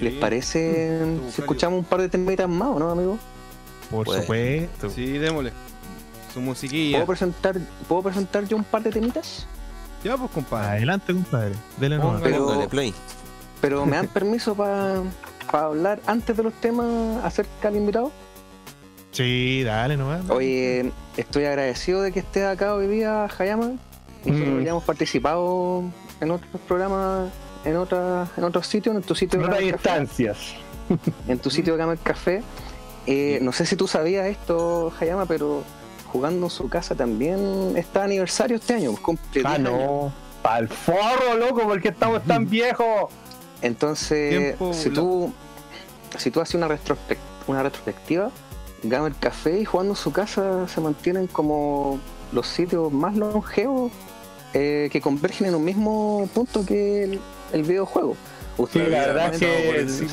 ¿Les parece si escuchamos un par de temitas más o no, amigo? Por Pues, supuesto. Sí, démosle. Su musiquilla. ¿Puedo presentar, ¿Puedo presentar yo un par de temitas? Ya, pues, compadre. Adelante, compadre. Dele nomás. Póngale. Pero- play. Pero me dan permiso para hablar antes de los temas acerca del invitado. Sí, dale nomás. Oye, estoy agradecido de que estés acá hoy día, Hayama. Nosotros Mm. ya hemos participado en otros programas, en otras, en otros sitios, en tu sitio de Gamer Café, en tu sitio de Gamer Café. Eh, no sé si tú sabías esto, Hayama, pero jugando en su casa también está aniversario este año, cumple Ah, 10 años. no. Pa'l forro, loco, porque estamos tan viejos. Entonces, Tiempo si tú, si tú haces una, retrospec- una retrospectiva, Gamer Café y jugando en su casa se mantienen como los sitios más longevos eh, que convergen en un mismo punto que el, el videojuego. Ustedes, Sí, la verdad que. sí.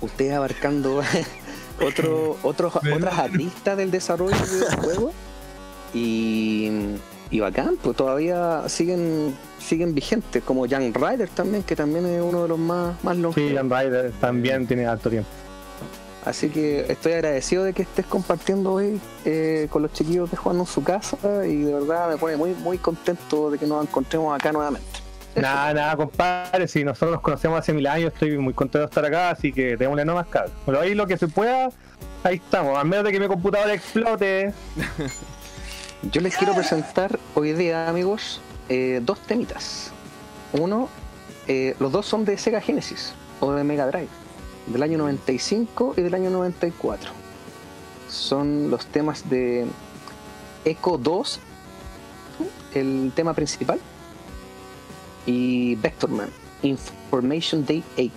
ustedes abarcando otro, otros otras aristas del desarrollo del videojuego y, y bacán, pues todavía siguen siguen vigentes, como Young Rider también, que también es uno de los más, más Sí, longevos. Jan Ryder también tiene alto tiempo. Así que estoy agradecido de que estés compartiendo hoy eh, con los chiquillos de Juan en su casa y de verdad me pone muy muy contento de que nos encontremos acá nuevamente. Nada, nada, compadre. Si nosotros nos conocemos hace mil años, estoy muy contento de estar acá, así que démosle nomás cabrón. Pero ahí lo que se pueda, ahí estamos. Al menos de que mi computadora explote. Yo les quiero presentar hoy día, amigos, eh, dos temitas. Uno, eh, los dos son de Sega Genesis o de Mega Drive, del año 95 y del año 94. Son los temas de Echo 2, el tema principal, y Vectorman, Information Day 8,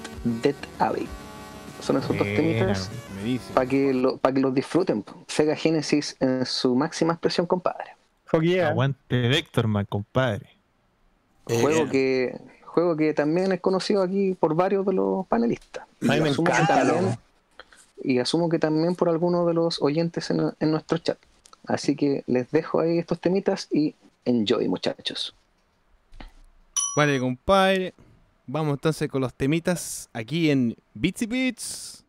Dead Alley. Son esos dos temitas para que, lo, pa' que los disfruten. Sega Genesis en su máxima expresión, compadre. Yeah. Aguante Vectorman, compadre. Eh, juego eh, que juego que también es conocido aquí por varios de los panelistas. A mí Y me asumo que encanta, también- y asumo que también por algunos de los oyentes en, en nuestro chat. Así que les dejo ahí estos temitas y enjoy, muchachos. Vale, compadre. Vamos entonces con los temitas aquí en Bitsy Beats.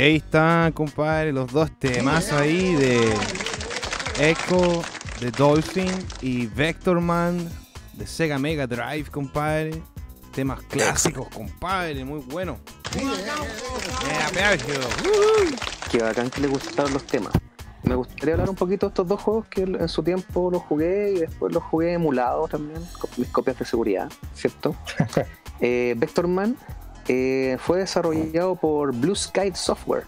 Y ahí están, compadre, los dos temas ahí de Echo, de Dolphin y Vectorman de Sega Mega Drive, compadre. Temas clásicos, compadre, muy bueno. Qué bacán que le gustaron los temas. Me gustaría hablar un poquito de estos dos juegos que en su tiempo los jugué y después los jugué emulados también, con mis copias de seguridad, ¿cierto? eh, Vectorman eh, fue desarrollado por Blue Sky Software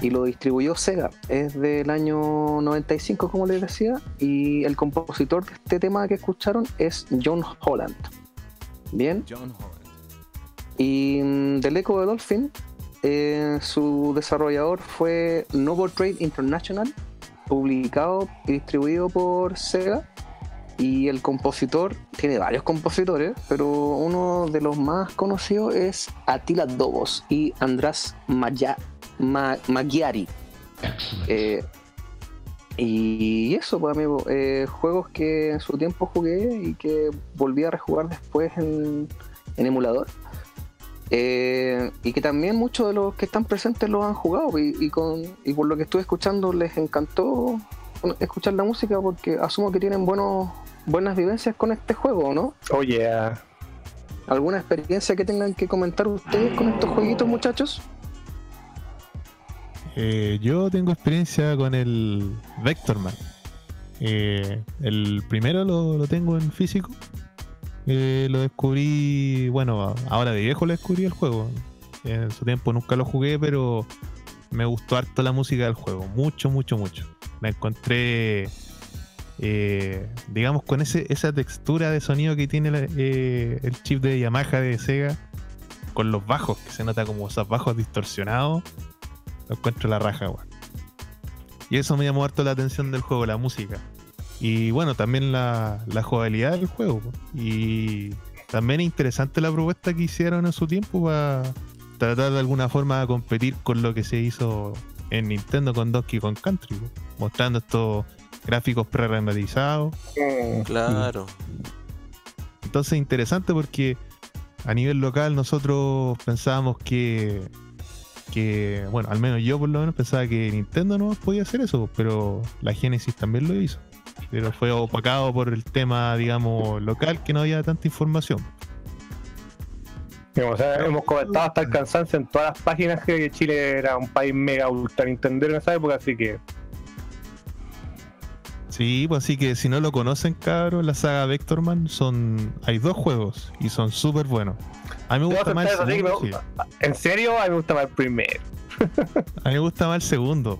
y lo distribuyó Sega. Es del año 95, como les decía, y el compositor de este tema que escucharon es John Holland. Bien, John Holland. y mm, del Echo de Dolphin, eh, su desarrollador fue Novo Trade International, publicado y distribuido por Sega. Y el compositor, tiene varios compositores, pero uno de los más conocidos es Attila Dobos y András Maya- Ma- Magyari. Eh, y eso, pues amigo, eh, juegos que en su tiempo jugué y que volví a rejugar después en, en emulador. Eh, y que también muchos de los que están presentes los han jugado y, y con, y por lo que estuve escuchando les encantó escuchar la música porque asumo que tienen buenos, buenas vivencias con este juego, ¿no? Oye, ah, ¿Alguna experiencia que tengan que comentar ustedes con estos jueguitos, muchachos? Eh, yo tengo experiencia con el Vectorman. Eh, el primero lo, lo tengo en físico. Eh, lo descubrí, bueno, ahora de viejo lo descubrí el juego. En su tiempo nunca lo jugué, pero me gustó harto la música del juego. Mucho, mucho, mucho. La encontré, eh, digamos, con ese, esa textura de sonido que tiene eh, el chip de Yamaha de Sega. Con los bajos, que se nota como esos bajos distorsionados. Lo encuentro la raja, weón. Y eso me llamó harto la atención del juego, la música. Y bueno, también la, la jugabilidad del juego. Y también es interesante la propuesta que hicieron en su tiempo para tratar de alguna forma de competir con lo que se hizo en Nintendo con Donkey Kong Country, mostrando estos gráficos pre-renderizados. mm, Claro. Entonces interesante porque a nivel local nosotros pensábamos que, que, bueno, al menos yo por lo menos pensaba que Nintendo no podía hacer eso, pero la Genesis también lo hizo. Pero fue opacado por el tema, digamos, local, que no había tanta información. O sea, hemos comentado hasta el cansancio en todas las páginas que Chile era un país mega ultra Nintendo en esa época, así que Sí, pues así que si no lo conocen, cabros, la saga Vectorman son. Hay dos juegos y son súper buenos. A mí me gusta más el segundo. me en serio a mí me gusta más el primero. A mí me gusta más el segundo.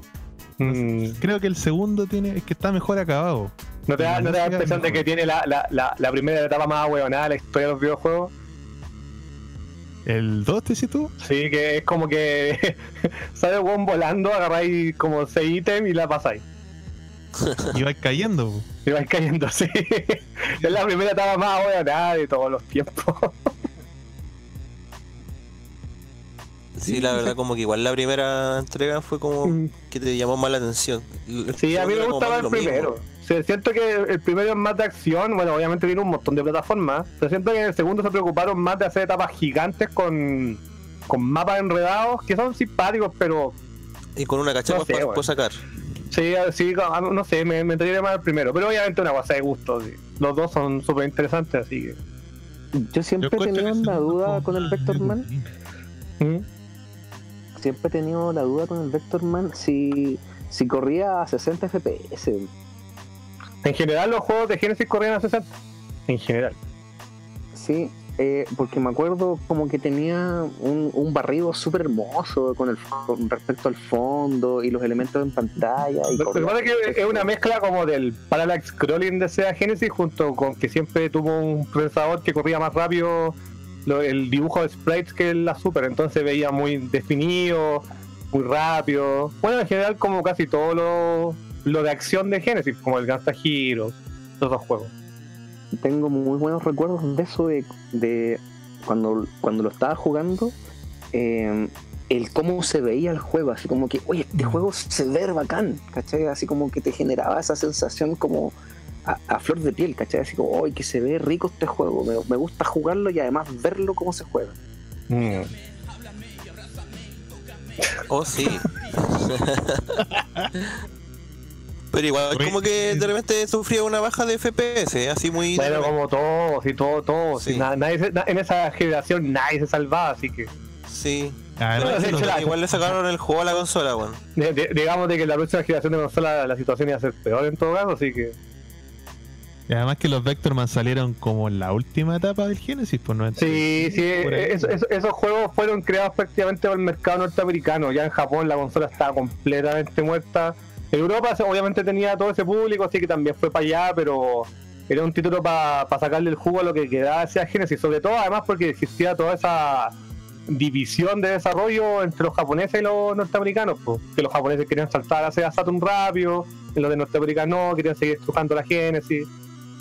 Mm, Creo que el segundo tiene, es que está mejor acabado. ¿No te da, La no impresión de que tiene la, la, la, la primera etapa más huevonada de la historia de los videojuegos? ¿El 2 te tú? Sí, que es como que sale el weón volando, agarráis como seis ítems y la pasáis. Y vais cayendo. po. Y vais cayendo así. es la primera etapa más huevonada de todos los tiempos. Sí, la verdad, como que igual la primera entrega fue como que te llamó más la atención. Sí, a mí me segundo era gusta como más el mismo. Sí, siento que el primero es más de acción, bueno, obviamente tiene un montón de plataformas, pero siento que en el segundo se preocuparon más de hacer etapas gigantes con, con mapas enredados que son simpáticos, pero Y con una cachapa No sé, para sacar. sí, sí, no sé, me, me entretiene más el primero, pero obviamente una cosa de gusto, sí. los dos son súper interesantes, así que... Yo siempre he tenido la duda con el más Vectorman. ¿Mm? Siempre he tenido la duda con el Vectorman si, si corría a 60 FPS. En general los juegos de Genesis corrían a 60. En general. Sí, eh, porque me acuerdo como que tenía un, un barrido súper hermoso con, el, con respecto al fondo y los elementos en pantalla. Y Lo que corría pasa es que es una mezcla como del parallax scrolling de Sega Genesis junto con que siempre tuvo un procesador que corría más rápido lo- el dibujo de sprites que la Super, entonces veía muy definido, muy rápido. Bueno, en general como casi todo lo, lo de acción de Genesis, como el Gangsta Hero, todos esos juegos. tengo muy buenos recuerdos de eso de, de cuando, cuando lo estaba jugando eh, el cómo se veía el juego así como que oye este juego se ve bacán ¿cachai? así como que te generaba esa sensación como a, a flor de piel ¿cachai? así como oye que se ve rico este juego me, me gusta jugarlo y además verlo cómo se juega Oh, sí. Pero igual, Oye, como que de repente sufría una baja de FPS, ¿eh? así muy. Bueno, como todos, y todo, todo. Sí. nadie se- na- en esa generación nadie se salvaba, así que. Sí. Bueno, la- Igual le sacaron el juego a la consola, weón. de- de- digamos de que la próxima generación de consola la situación iba a ser peor en todo caso, así que. y además que los Vectorman salieron como en la última etapa del Genesis, pues no Sí, sí, eso- esos juegos fueron creados prácticamente por el mercado norteamericano. Ya en Japón la consola estaba completamente muerta. Europa obviamente tenía todo ese público, así que también fue para allá, pero era un título para sacarle el jugo a lo que quedaba hacia Genesis, sobre todo además porque existía toda esa división de desarrollo entre los japoneses y los norteamericanos, po. que los japoneses querían saltar hacia Saturn rápido, y los de norteamericanos no, querían seguir estrujando la Genesis.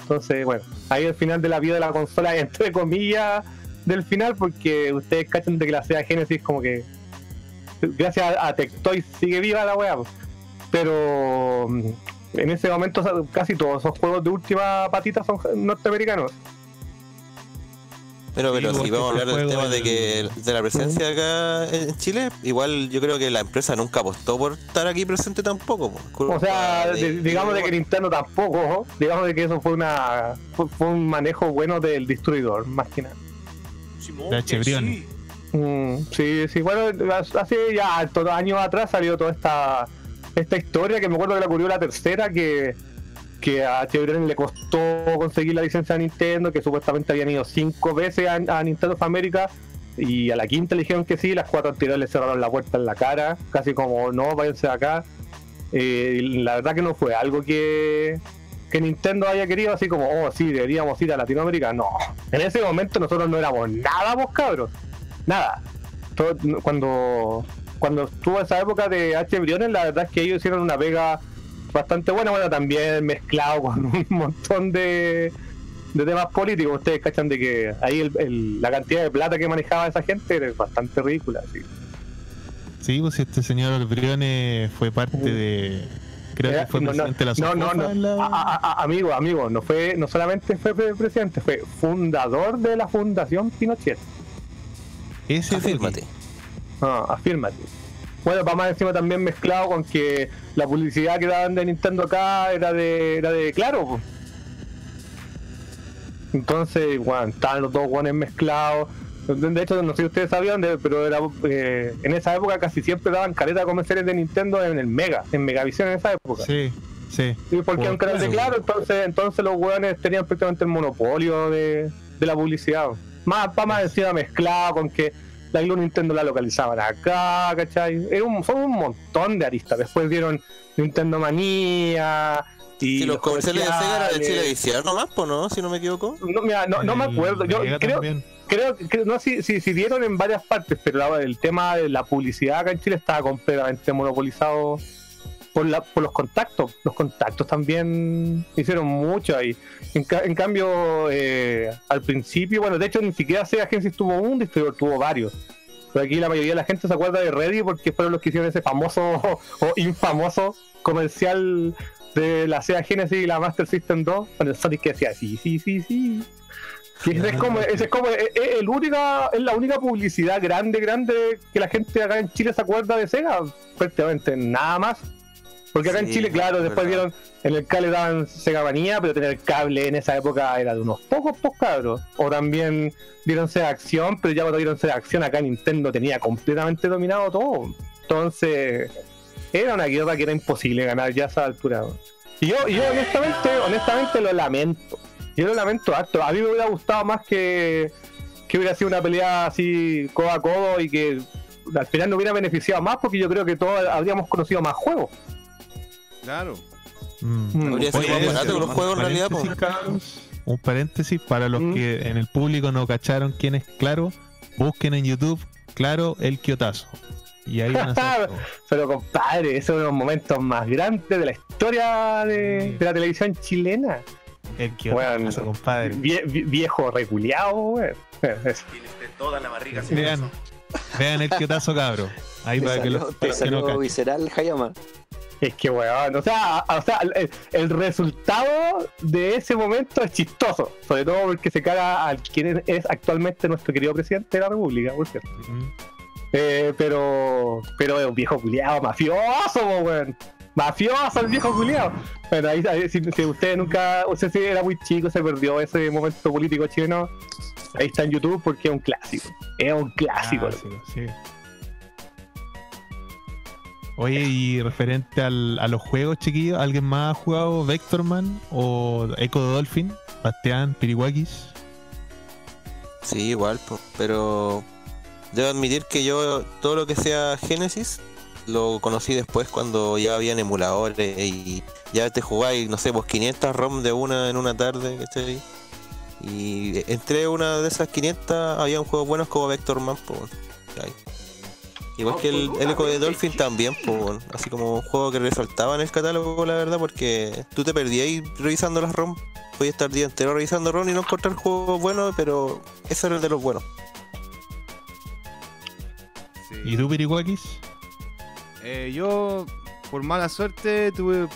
Entonces, bueno, ahí el final de la vida de la consola, entre comillas, del final, porque ustedes cachan de que la Sega Genesis como que gracias a, a Tectoy sigue viva la weá. Pero mm, en ese momento casi todos esos juegos de última patita son norteamericanos. Pero, pero Sí, si vamos a hablar del tema de que de la presencia acá en Chile, igual yo creo que la empresa nunca apostó por estar aquí presente tampoco. po. O sea, de- digamos de que Nintendo tampoco, ¿no? digamos de que eso fue una fue, fue un manejo bueno del distribuidor, más que nada. de. Brion. Mm, sí, sí, bueno, hace ya hartos años atrás salió toda esta esta historia que me acuerdo que la ocurrió la tercera que que a Chevrolet le costó conseguir la licencia de Nintendo, que supuestamente habían ido cinco veces a, a Nintendo of America y a la quinta le dijeron que sí, las cuatro anteriores le cerraron la puerta en la cara, casi como no, váyanse de acá. Eh, la verdad que no fue algo que, que Nintendo haya querido, así como, oh, sí, deberíamos ir a Latinoamérica. No, en ese momento nosotros no éramos nada, vos cabros, nada. Todo- cuando, cuando estuvo esa época de H. Briones, la verdad es que ellos hicieron una pega bastante buena, bueno, también mezclado con un montón de, de temas políticos. Ustedes cachan de que ahí el- el- la cantidad de plata que manejaba esa gente era bastante ridícula. Así. Sí, pues este señor Briones fue parte de. Creo Era- que fue no, no, presidente de la no, no, no. la- A- a- amigo, amigo, no fue, no solamente fue pre- presidente, fue fundador de la Fundación Pinochet. Ese Afírmate. Ah, afírmate. Bueno, para más encima también mezclado con que la publicidad que daban de Nintendo acá era de, era de claro. po. Entonces, bueno, estaban los dos guanes mezclados. De hecho, no sé si ustedes sabían, de- pero era, eh, en esa época casi siempre daban caretas comerciales de Nintendo en el Mega, en Megavisión en esa época. Sí, sí. Sí, porque era un canal de Claro. claro, entonces, entonces los hueones tenían prácticamente el monopolio de, de la publicidad. Más, para más encima mezclado con que la Club Nintendo la localizaban acá, ¿cachai? Era un, son un montón de aristas. Después dieron Nintendo Manía y. Si los comerciales de Sega eran de. Chilevisión nomás, pues no, si no me equivoco. No, mira, no, no me El acuerdo. Yo creo, también. creo que no si, si, si dieron en varias partes, pero el tema de la publicidad acá en Chile estaba completamente monopolizado por, la, por los contactos. Los contactos también hicieron mucho ahí. En, ca- en cambio, eh, al principio, bueno, de hecho ni siquiera Sega Genesis tuvo un distribuidor, tuvo varios. Pero aquí la mayoría de la gente se acuerda de Ready porque fueron los que hicieron ese famoso o infamoso comercial de la Sega Genesis y la Master System 2 con el Sonic que decía sí, sí, sí, sí. Y ese es como, ese es como es, es el única, es la única publicidad grande, grande que la gente acá en Chile se acuerda de Sega, prácticamente nada más. Porque acá en Chile, claro, es después verdad. vieron, en el cable daban Sega Manía, pero tener cable en esa época era de unos pocos, pocos cabros. O también dieron Sega Acción, pero ya cuando dieron Sega Acción, acá Nintendo tenía completamente dominado todo. Entonces, era una guerra que era imposible ganar ya a esa altura. Y yo, yo honestamente, honestamente lo lamento. Yo lo lamento harto. A mí me hubiera gustado más que, que hubiera sido una pelea así codo a codo y que al final no hubiera beneficiado más porque yo creo que todos habríamos conocido más juegos. Claro. Mm. Mm. Habría sido Oye, más barato un que los juegos en realidad, paréntesis, cabros, Un paréntesis para los Mm. que en el público no cacharon quién es Claro. Busquen en YouTube Claro el Kiotazo. Y ahí van a. Pero compadre, esos son los momentos más grandes de la historia de, de la televisión chilena. El Kiotazo, Bueno, compadre. Vie- vie- viejo reculeado, weón. Eso. Vean, vean el Kiotazo, cabro. Ahí Te para que salió, los te que no salió visceral, Hayama. Es que, weón, o sea, o sea el, el resultado de ese momento es chistoso. Sobre todo porque se caga al quien es actualmente nuestro querido presidente de la República, por cierto. Eh, pero, pero es un viejo culiado mafioso, weón. Mafioso el viejo culiado. Bueno, ahí, ahí, si, si usted nunca, usted si era muy chico, se perdió ese momento político chileno, ahí está en YouTube porque es un clásico. Es un clásico. Clásico, sí. Oye, y referente al- a los juegos, chiquillos, ¿alguien más ha jugado Vectorman o Echo the Dolphin? Bastián, Piriwakis. Sí, igual, po, pero debo admitir que yo todo lo que sea Genesis lo conocí después cuando ya habían emuladores y ya te jugáis, no sé, pues 500 ROM de una en una tarde, ¿cachai? Y entre una de esas 500 había juegos buenos como Vectorman, ¿cachai? Igual que el, el Echo de Dolphin también, po, así como un juego que resaltaba en el catálogo, la verdad, porque tú te perdías revisando las ROM. Podías estar el día entero revisando ROM y no encontrar juegos buenos, pero ese era el de los buenos. ¿Y tú, Piriwakis? Eh, yo, por mala suerte, tuve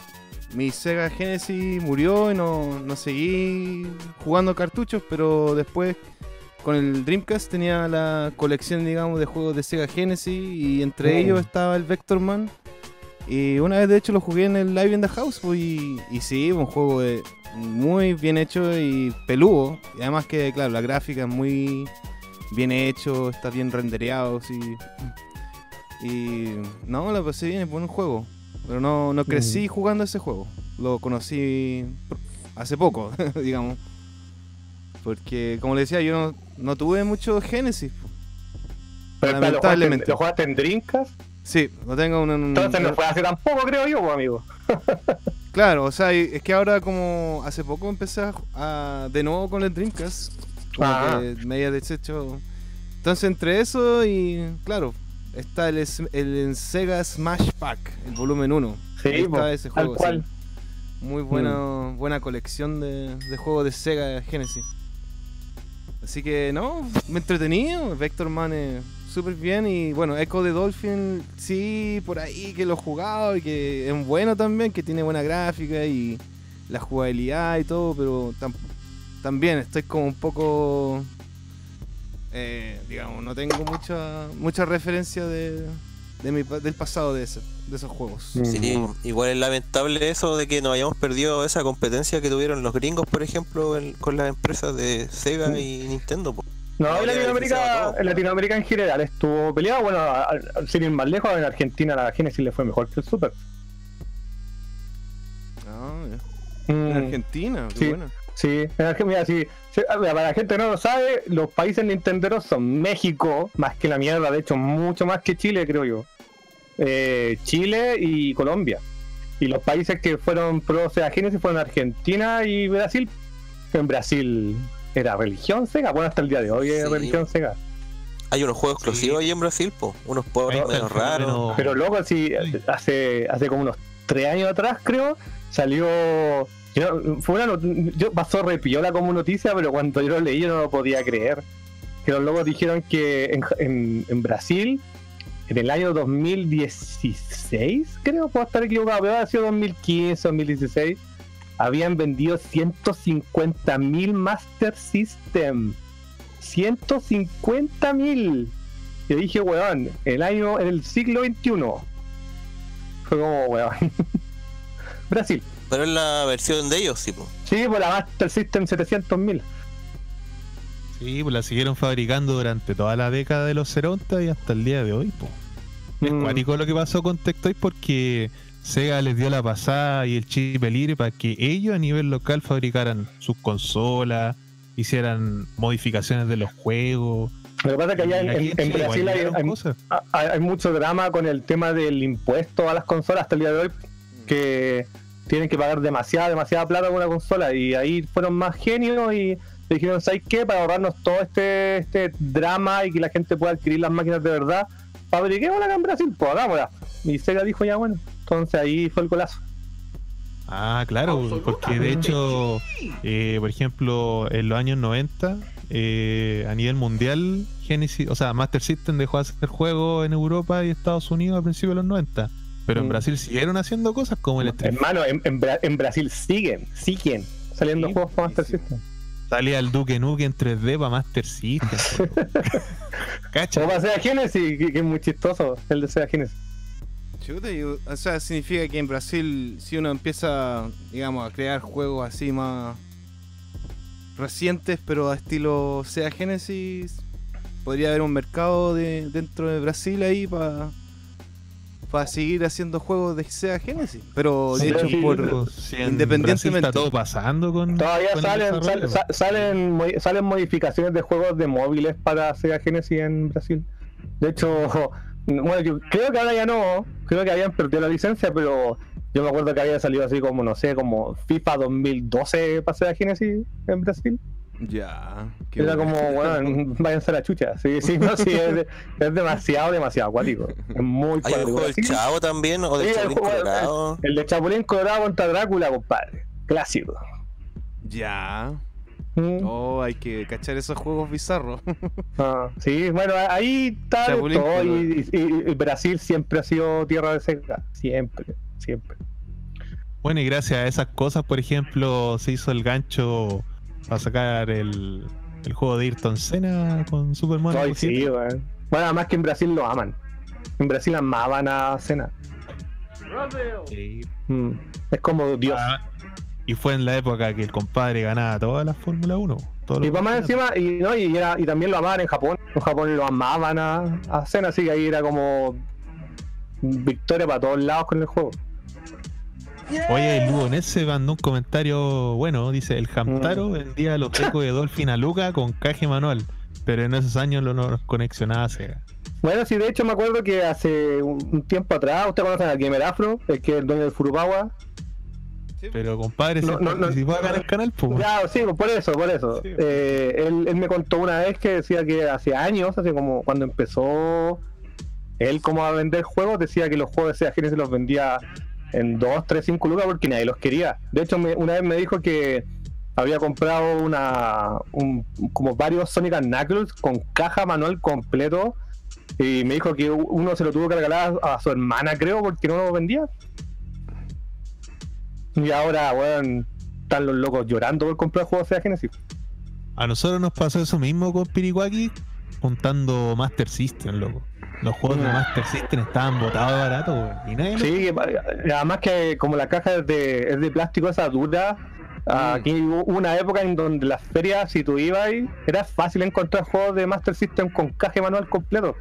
mi Sega Genesis murió y no, no seguí jugando cartuchos, pero después con el Dreamcast tenía la colección, digamos, de juegos de Sega Genesis y entre Mm. ellos estaba el Vectorman. Y una vez, de hecho, lo jugué en el Live in the House pues, y, y sí, un juego de- muy bien hecho y peludo. Y además que, claro, la gráfica es muy bien hecho, está bien rendereado, sí. Y no, la pasé bien, es buen juego. Pero no, no crecí jugando ese juego. Lo conocí hace poco, digamos. Porque, como le decía, yo no, no tuve mucho Genesis. Pero espera, ¿lo jugaste, en- Lamentablemente. ¿lo jugaste en? Sí, lo tengo en un... Entonces no fue hace tampoco, creo yo, amigo. Claro, o sea, es que ahora como hace poco empecé a, a- de nuevo con el Dreamcast. Como Ah. que me había deshecho. Entonces entre eso y claro, está el, el Sega Smash Pack, el volumen 1. Sí, está ese juego. cual. Muy buena, buena colección de, de juegos de Sega Genesis. Así que no, me entretení. Vector Man es súper bien. Y bueno, Echo de Dolphin, sí, por ahí que lo he jugado y que es bueno también, que tiene buena gráfica y la jugabilidad y todo, pero tam- también estoy como un poco. eh, digamos, no tengo mucha mucha referencia de, de mi pa- del pasado de, ese- de esos juegos. Mm. Sí, igual es lamentable eso de que nos hayamos perdido esa competencia que tuvieron los gringos, por ejemplo, en- con las empresas de Sega y Nintendo. po. No, No, en Latinoamérica, en Latinoamérica en general estuvo peleado. Bueno, al, sin ir más lejos, en Argentina la Genesis le fue mejor que el Super. Ah. Mm, En Argentina, qué Sí. bueno. Sí, en Argentina, sí, para la gente que no lo sabe, los países nintenderos son México, más que la mierda, de hecho, mucho más que Chile, creo yo. Eh, Chile y Colombia. Y los países que fueron pro Sega Genesis fueron Argentina y Brasil. En Brasil era religión Sega, bueno, hasta el día de hoy es Sí. religión Sega. Hay unos juegos Sí. exclusivos ahí en Brasil, po. unos el menos raros. fenómeno. Pero loco, sí, Sí. hace, hace como unos tres años atrás, creo, salió. Fue una yo pasó repiola como noticia, pero cuando yo lo leí yo no lo podía creer. Que los locos dijeron que en, Brasil, en el año 2016, creo, puedo estar equivocado, pero ha sido 2015, 2016, habían vendido 150 mil Master System. 150 mil. Yo dije, weón, el año, en el siglo XXI. Fue como, weón. Brasil. Pero es la versión de ellos, sí, po. Sí, por la Master System 700 mil. Sí, pues la siguieron fabricando durante toda la década de los 70 y hasta el día de hoy. po. Es Mm. cuático lo que pasó con Tectoy porque Sega les dio la pasada y el chip libre para que ellos a nivel local fabricaran sus consolas, hicieran modificaciones de los juegos. Lo que pasa es que allá en, Brasil hay, hay- hay mucho drama con el tema del impuesto a las consolas hasta el día de hoy, que tienen que pagar demasiada, demasiada plata por una consola. Y ahí fueron más genios y dijeron, ¿sabes qué? Para ahorrarnos todo este, este drama y que la gente pueda adquirir las máquinas de verdad, fabriquémosla acá en Brasil, pues hagámosla. Y Sega dijo, ya bueno, entonces ahí fue el golazo. Ah, claro, porque de hecho, eh, por ejemplo, en los años 90, eh, a nivel mundial, Genesis, o sea, Master System dejó de hacer juegos en Europa y Estados Unidos a principios de los 90. Pero en Mm. Brasil siguieron haciendo cosas como el Street Hermano, en, en Bra- en Brasil siguen, siguen saliendo Sí, juegos para Master. System. Salía el Duke Nukem en 3D para Master System. Cacha. O para Sega Genesis, que, que es muy chistoso el de Sega Genesis. Chuta, y, o sea, significa que en Brasil, si uno empieza, digamos, a crear juegos así más recientes, pero a estilo Sega Genesis, podría haber un mercado de, dentro de Brasil ahí para para seguir haciendo juegos de Sega Genesis. Pero de Sí, hecho, sí, por, si independientemente- está todo pasando con. Todavía con salen, sal- salen, salen modificaciones de juegos de móviles para Sega Genesis en Brasil. De hecho, bueno, yo creo que ahora ya no, creo que habían perdido la licencia, pero yo me acuerdo que había salido así como, no sé, como FIFA 2012 para Sega Genesis en Brasil. Ya. qué Era bueno. como, bueno, váyanse a la chucha. Sí, sí, no, sí, es, de- es demasiado, demasiado acuático. Es muy Hay juego del Sí, Chavo también, o del Sí, el Chapulín juego- Colorado. El de Chapulín Colorado contra Drácula, compadre. Clásico. Ya. Mm. Oh, hay que cachar esos juegos bizarros. Ah, sí, bueno, ahí está Chapulín todo. Y, y- y Brasil siempre ha sido tierra de Sega. Siempre, siempre. Bueno, y gracias a esas cosas, por ejemplo, se hizo el gancho para sacar el, el juego de Ayrton Senna con Super Mario. Ay, sí, weón. Bueno, además que en Brasil lo aman. En Brasil amaban a Cena. Sí. Mm, Es como Dios. Ah, y fue en la época que el compadre ganaba todas las Fórmula 1. todos Y para más encima, y, no, y, era- y también lo amaban en Japón. En Japón lo amaban a, a Cena, así que ahí era como victoria para todos lados con el juego. Oye, el Lugo Ness se mandó un comentario bueno. Dice: El Hamtaro vendía los ecos de Dolphin a Luca con caje manual. Pero en esos años lo no conexionaba a Sega. Bueno, sí, de hecho me acuerdo que hace un, tiempo atrás, usted conoce al Gamer Afro, el que es el dueño del Furukawa. Pero compadre, No, se no, no. participó acá en el canal, pues. Ya, sí, por eso, por eso. Sí. Eh, él, él me contó una vez que decía que hace años, hace como cuando empezó él como a vender juegos, decía que los juegos de Sega Genesis los vendía en 2, 3, 5 lucas porque nadie los quería. De hecho, una vez me dijo que había comprado una un- como varios Sonic Knuckles con caja manual completo y me dijo que uno se lo tuvo que regalar a, su hermana, creo, porque no lo vendía. Y ahora, weón, están los locos llorando por comprar juegos de Genesis. A nosotros nos pasó eso mismo con Piriwaki juntando Master System, loco. Los juegos de Mm. Master System estaban botados barato, weón, y nadie Sí, que- además que como la caja es de, es de plástico esa dura, aquí hubo una época en donde las ferias, si tú ibas ahí, era fácil encontrar juegos de Master System con caja manual completo.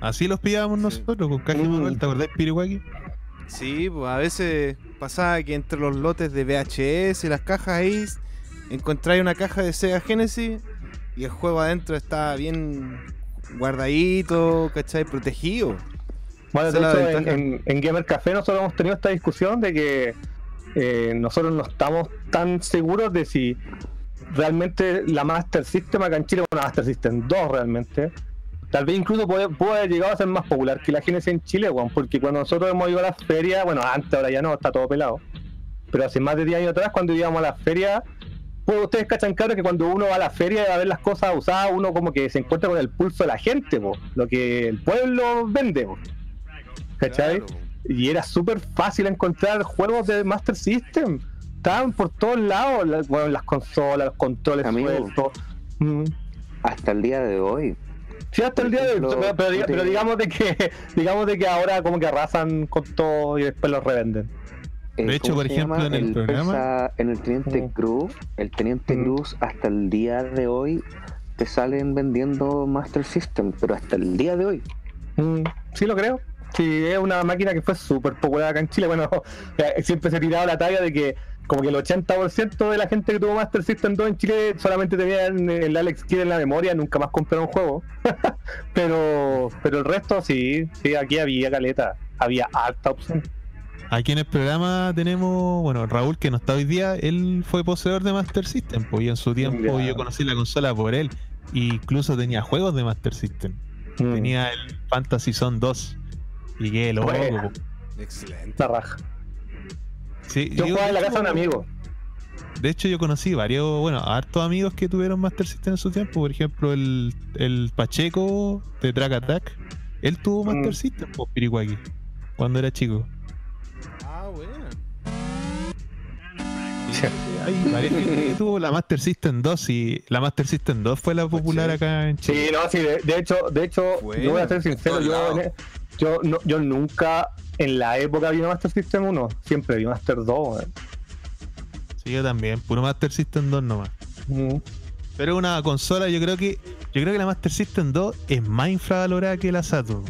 Así los pillábamos Sí. nosotros con caja Mm. manual, ¿te acordás, Piriwaki? Sí, pues a veces pasaba que entre los lotes de VHS y las cajas ahí encontráis una caja de Sega Genesis y el juego adentro está bien guardadito, ¿cachai? Protegido. Bueno, de hecho, en, ventaja. en- en Gamer Café nosotros hemos tenido esta discusión de que eh, nosotros no estamos tan seguros de si realmente la Master System acá en Chile, bueno, Master System 2 realmente, tal vez incluso puede, puede haber llegado a ser más popular que la Genesis en Chile, weón, porque cuando nosotros hemos ido a las ferias, bueno, antes ahora ya no, está todo pelado, pero hace más de 10 años atrás, cuando íbamos a las ferias, pues ustedes cachan claro que cuando uno va a la feria a ver las cosas usadas, uno como que se encuentra con el pulso de la gente, po, lo que el pueblo vende. po. ¿Cachai? Claro. Y era súper fácil encontrar juegos de Master System. Estaban por todos lados, la- bueno, las consolas, los controles sueltos. Mm. Hasta el día de hoy. Sí, hasta Por el día de hoy, pero, pero digamos de que digamos de que ahora como que arrasan con todo y después los revenden. Eh, De hecho, ¿cómo por ejemplo, llama? en el programa- Persa- en el Teniente. Cruz, el Teniente Mm. Cruz hasta el día de hoy te salen vendiendo Master System, pero hasta el día de hoy. Mm, sí, lo creo. Sí, es una máquina que fue súper popular acá en Chile. Bueno, eh, siempre se ha tirado la talla de que como que el 80% de la gente que tuvo Master System 2 en Chile solamente tenían el Alex Kidd en la memoria, nunca más compraron juego. pero pero el resto sí, sí, aquí había caleta, había harta opción. Aquí en el programa tenemos, bueno, Raúl que no está hoy día, él fue poseedor de Master System, pues y en su tiempo yo conocí la consola por él. Y incluso tenía juegos de Master System. Mm, Tenía el Fantasy Zone 2. Y qué loco. Buena. po. Excelente. la raja. Sí, Yo jugaba en la casa de un amigo. De hecho, yo conocí varios, bueno, hartos amigos que tuvieron Master System en su tiempo. Por ejemplo, el, el Pacheco de Drag Attack. Él tuvo Master Mm. System, por Piriwaki, cuando era chico. Ah, bueno. Varias gente que tuvo la Master System 2 y la Master System 2 fue la popular acá en Chile. Sí, no, sí, de, de hecho, de hecho, Bueno, yo voy a ser sincero, yo, en- yo, no, yo nunca en la época vi una Master System 1, siempre vi Master 2. weón. Sí, yo también, puro Master System 2 nomás. Mm. Pero una consola, yo creo que yo creo que la Master System 2 es más infravalorada que la Saturn.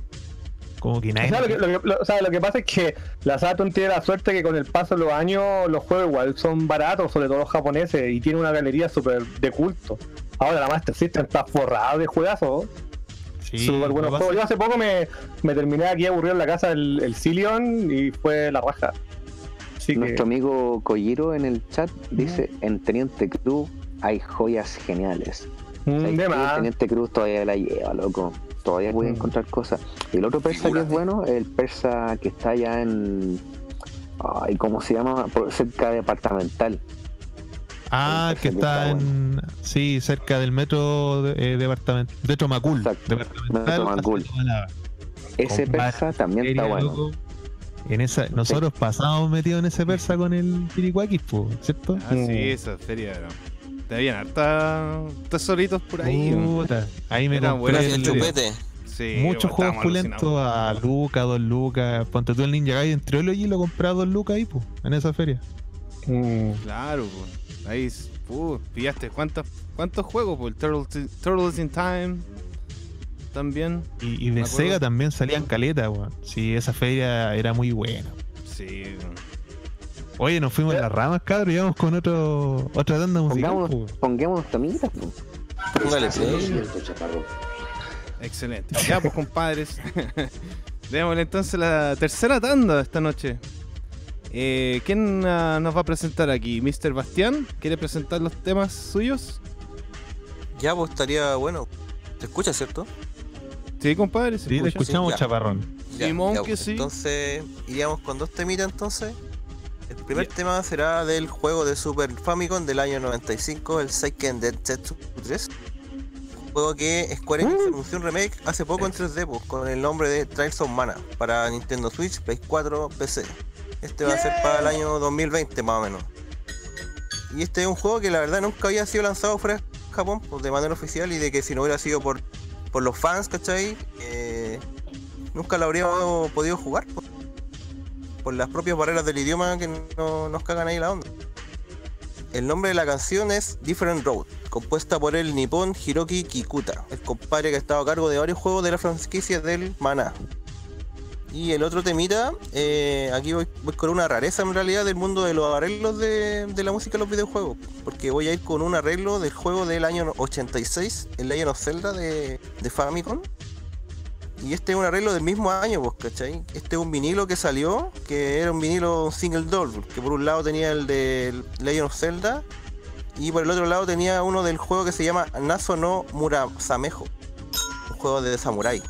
Como que O nadie. sea, lo que, lo que- lo- o sea, lo que pasa es que la Saturn tiene la suerte que con el paso de los años los juegos igual son baratos, sobre todo los japoneses, y tiene una galería súper de culto. Ahora la Master System está forrada de juegazos, Sí, súper buenos juegos. Yo hace poco me, me terminé aquí aburrido en la casa el, el Cillion y fue la raja. Así que, Nuestro amigo Kojiro en el chat dice: En Teniente Cruz hay joyas geniales. mm, ¿Sabes de más. Teniente Cruz todavía la lleva, loco. Todavía puede Mm. encontrar cosas. Y el otro persa que es bueno, el persa que está allá en. Ay, ¿cómo se llama? Por- cerca de departamental. Ah, que que está está en. Sí, cerca del metro de, eh, departamento. Metro Macul. Exacto, Departamental. Metro Macul. Ese persa también está bueno. loco. En esa, nosotros pasamos metidos en ese persa con el Chiricuaquis, po, ¿cierto? Ah, Mm. sí, esa feria. Te habían harta tesoritos por ahí. Puta, ahí me compré el- chupete. Sí, muchos juegos pulentos a Luca, dos Lucas. Ponte tú el Ninja Gaiden Trilogy y lo compré a dos Lucas ahí, po, en esa feria. Mm. Claro, pues. Ahí, uh, pillaste cuántos, cuántos juegos, pues. El Turtles, Turtles in Time. También. Y, de. Sega también salían caletas, weón. Sí, esa feria era muy buena. Sí. Oye, nos fuimos a las ramas, cabrón, y vamos con otro, otra tanda musical. Pongámonos, po. pongámonos tamitas, pues. Póngale play. Excelente. Ya, pues, compadres. Démosle entonces la tercera tanda de esta noche. Eh, ¿Quién ah, nos va a presentar aquí? ¿Mr. Bastián? ¿Quiere presentar los temas suyos? Ya, pues estaría bueno. ¿Te escucha, cierto? Sí, compadre. ¿se Sí, te escucha? escuchamos, ya. chaparrón. Ya, Simón, ya, que pues, sí. Entonces, iríamos con dos temitas entonces. El primer tema será del juego de Super Famicom del año 95, el Seiken Densetsu 3. Un juego que Square Enix Uh. anunció un remake hace poco en 3D pues, con el nombre de Trials of Mana para Nintendo Switch, Play 4, PC. Este va a ser para el año 2020 más o menos. Y este es un juego que la verdad nunca había sido lanzado fuera de Japón pues, de manera oficial y de que si no hubiera sido por, por los fans, ¿cachai? Eh, nunca lo habríamos podido jugar por, por las propias barreras del idioma que no, nos cagan ahí la onda. El nombre de la canción es Different Road, compuesta por el nipón Hiroki Kikuta, el compadre que ha estado a cargo de varios juegos de la franquicia del Mana. Y el otro temita, eh, aquí voy, con una rareza en realidad del mundo de los arreglos de, de la música en los videojuegos, porque voy a ir con un arreglo del juego del año 86, el Legend of Zelda de, de Famicom. Y este es un arreglo del mismo año, pues, ¿cachai? Este es un vinilo que salió, que era un vinilo single double, que por un lado tenía el de Legend of Zelda, y por el otro lado tenía uno del juego que se llama Naso no Murasamejo, un juego de samurai.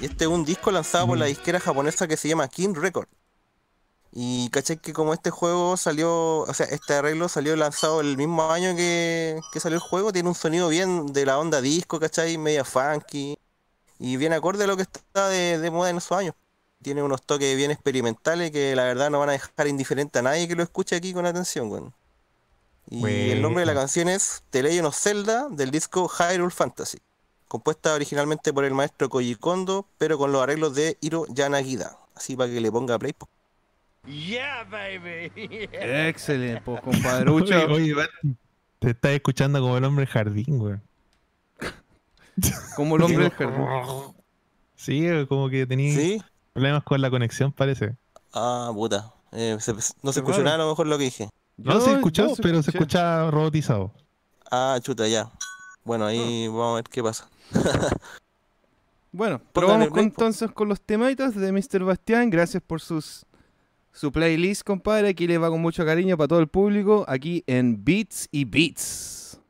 Y este es un disco lanzado por la disquera japonesa que se llama King Record. Y caché que como este juego salió, o sea, este arreglo salió lanzado el mismo año que, que salió el juego, tiene un sonido bien de la onda disco, ¿cachai? Media funky. Y bien acorde a lo que está de, de moda en esos años. Tiene unos toques bien experimentales que la verdad no van a dejar indiferente a nadie que lo escuche aquí con atención, weón. Y el nombre de la canción es The Legend of Zelda del disco Hyrule Fantasy, compuesta originalmente por el maestro Koji Kondo, pero con los arreglos de Hiro Yanagida. Así para que le ponga play. po. Excelente, pues, compadre. Ucho. Oye, oye, Iván, te estás escuchando como el hombre jardín, güey. Como el hombre del jardín. Sí, como que tenía ¿Sí? problemas con la conexión, parece. Ah, puta. Eh, se- no se Qué escuchó raro. nada a lo mejor lo que dije. No se escuchó, se pero se escuchaba robotizado. Ah, chuta, ya. Bueno, ahí vamos a ver qué pasa. Bueno, pero vamos con- entonces con los temaitas de Mr. Bastián. Gracias por sus su playlist, compadre. Aquí les va con mucho cariño para todo el público. Aquí en Beats y Beats.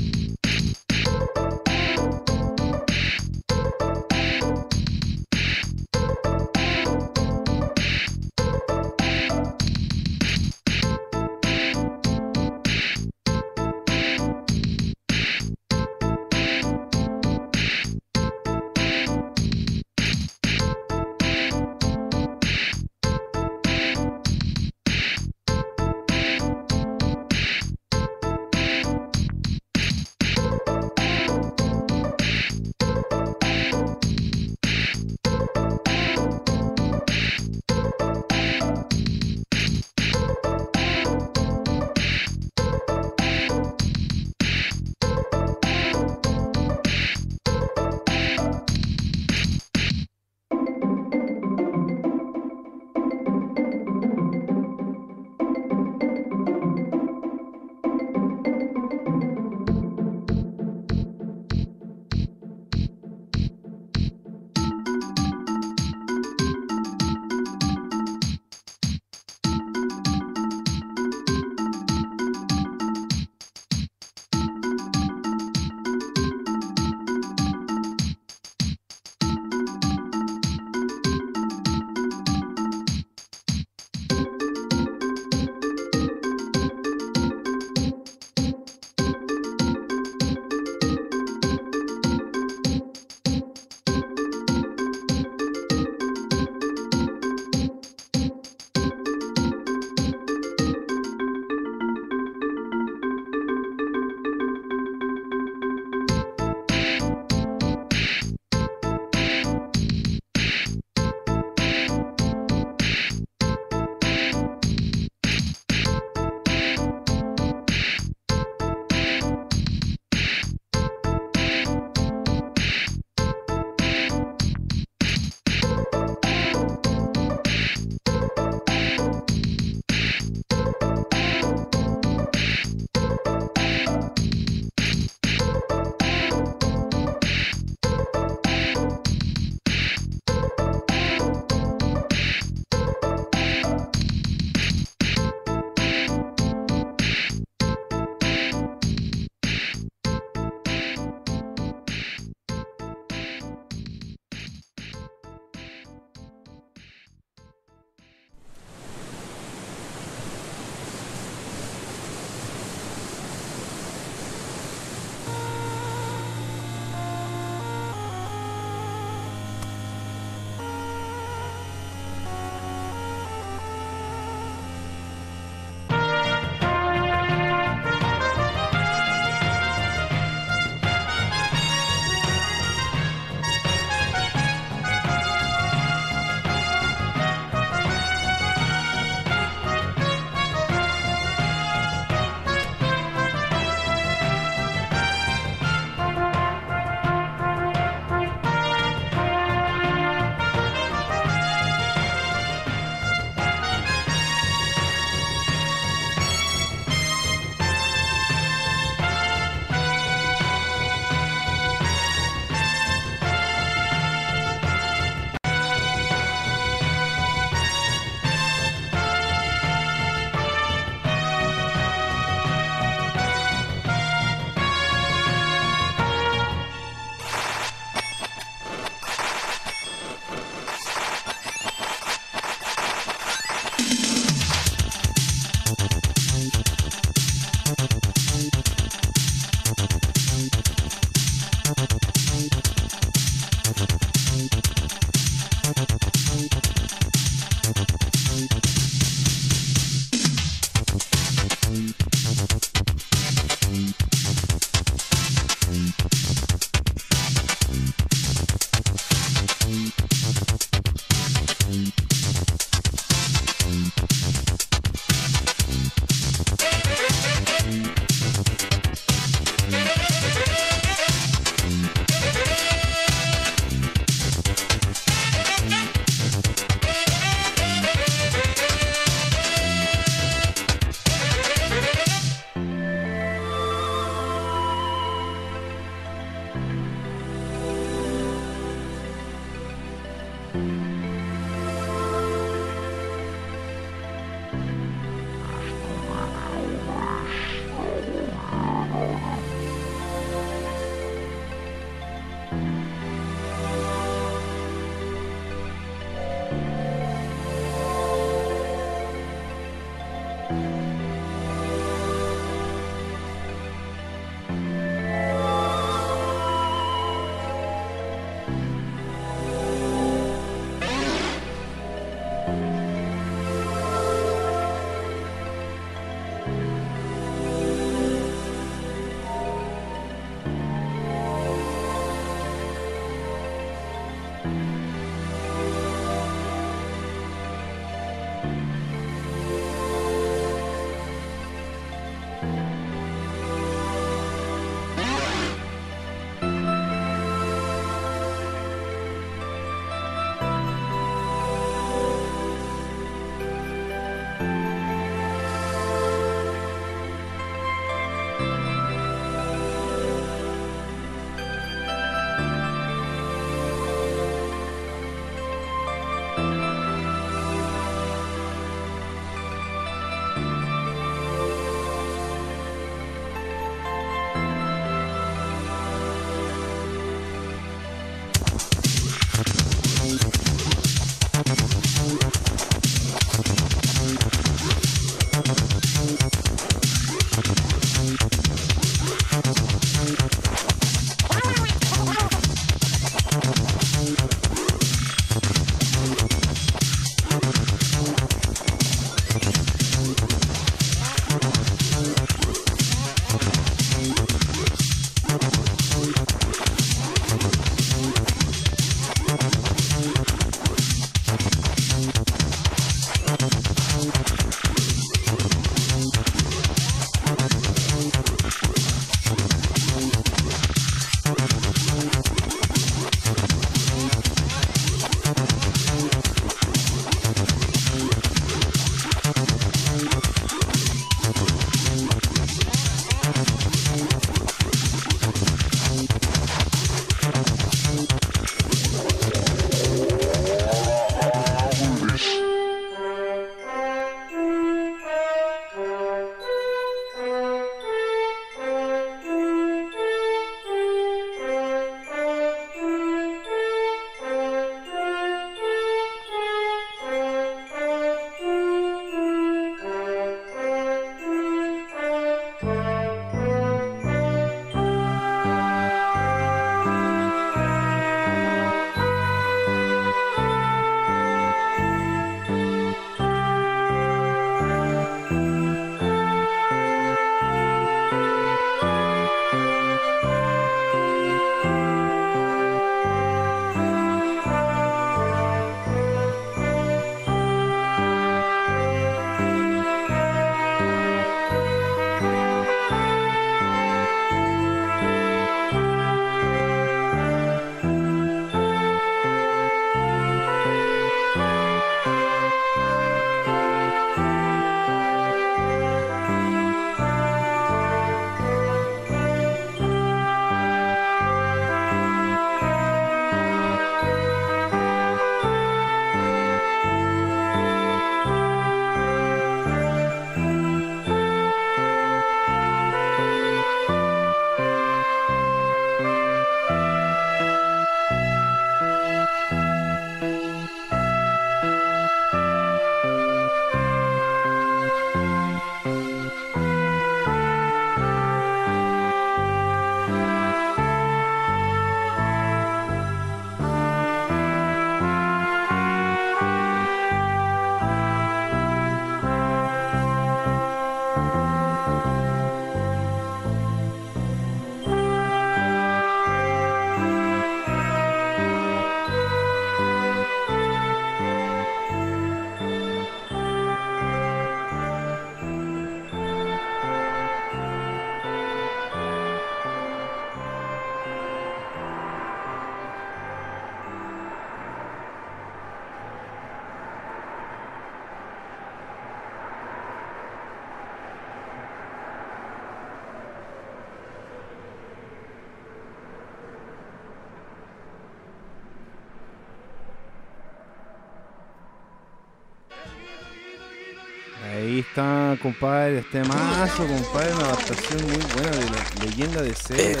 Está, compadre, este mazo, compadre, una adaptación muy buena de la leyenda de Zelda.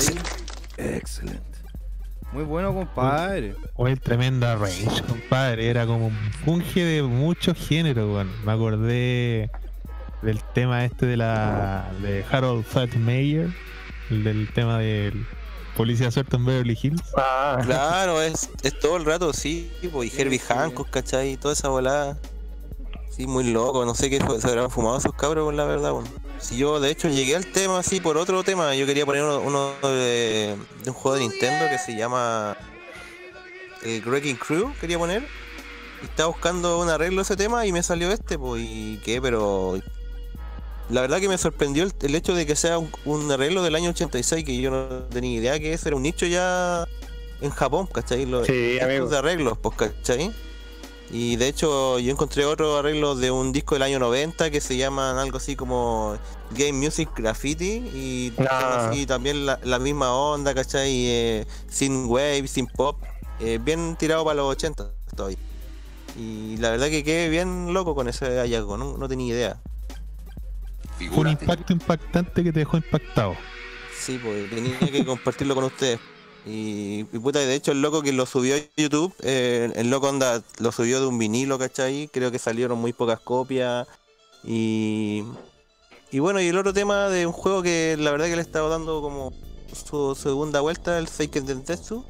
ahí. Excelente. Muy bueno, compadre. Oye, tremenda range, compadre. Era como un punje de muchos géneros, weón. Me acordé del tema este de la de Harold Mayer, el del tema del policía suelto en Beverly Hills. Ah, Claro, es, es todo el rato, sí, y Herbie Hancock, ¿cachai? Toda esa volada. Sí, muy loco, no sé qué se habrán fumado esos cabros, la verdad, bueno. Si yo, de hecho, llegué al tema así por otro tema, yo quería poner uno, uno de, de un juego de Nintendo que se llama el Wrecking Crew, quería poner. Y estaba buscando un arreglo ese tema y me salió este, pues, y qué, pero... La verdad que me sorprendió el, el hecho de que sea un, un arreglo del año 86, que yo no tenía idea que ese era un nicho ya en Japón, ¿cachai? Los Sí, de arreglos, pues, ¿cachai? Y de hecho yo encontré otro arreglo de un disco del año 90 que se llaman algo así como Game Music Graffiti y Ah. así también la, la misma onda, ¿cachai? Eh, sin wave, sin pop, eh, bien tirado para los 80 todavía. Y la verdad que quedé bien loco con ese hallazgo, no, no tenía idea. Fue un impacto impactante que te dejó impactado. Sí, pues tenía que compartirlo con ustedes. Y, y puta, de hecho el loco que lo subió a YouTube, eh, el loco onda lo subió de un vinilo, ¿cachai? Creo que salieron muy pocas copias. Y, y bueno, y el otro tema de un juego que la verdad que le he estado dando como su segunda vuelta, el Seiken Densetsu.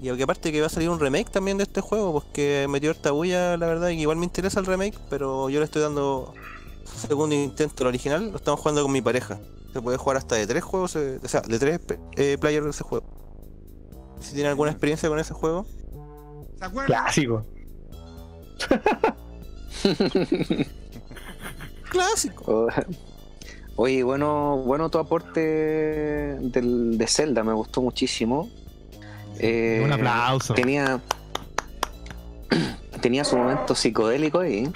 Y aunque aparte que va a salir un remake también de este juego, pues que metió esta bulla, la verdad, y que igual me interesa el remake, pero yo le estoy dando segundo intento al original, lo estamos jugando con mi pareja. Se puede jugar hasta de tres juegos, eh, o sea, de tres eh, players de ese juego. Si tienen alguna experiencia con ese juego. clásico. Clásico. Oye, bueno, bueno tu aporte del, de Zelda, me gustó muchísimo. Eh, un aplauso. Tenía, tenía su momento psicodélico ahí.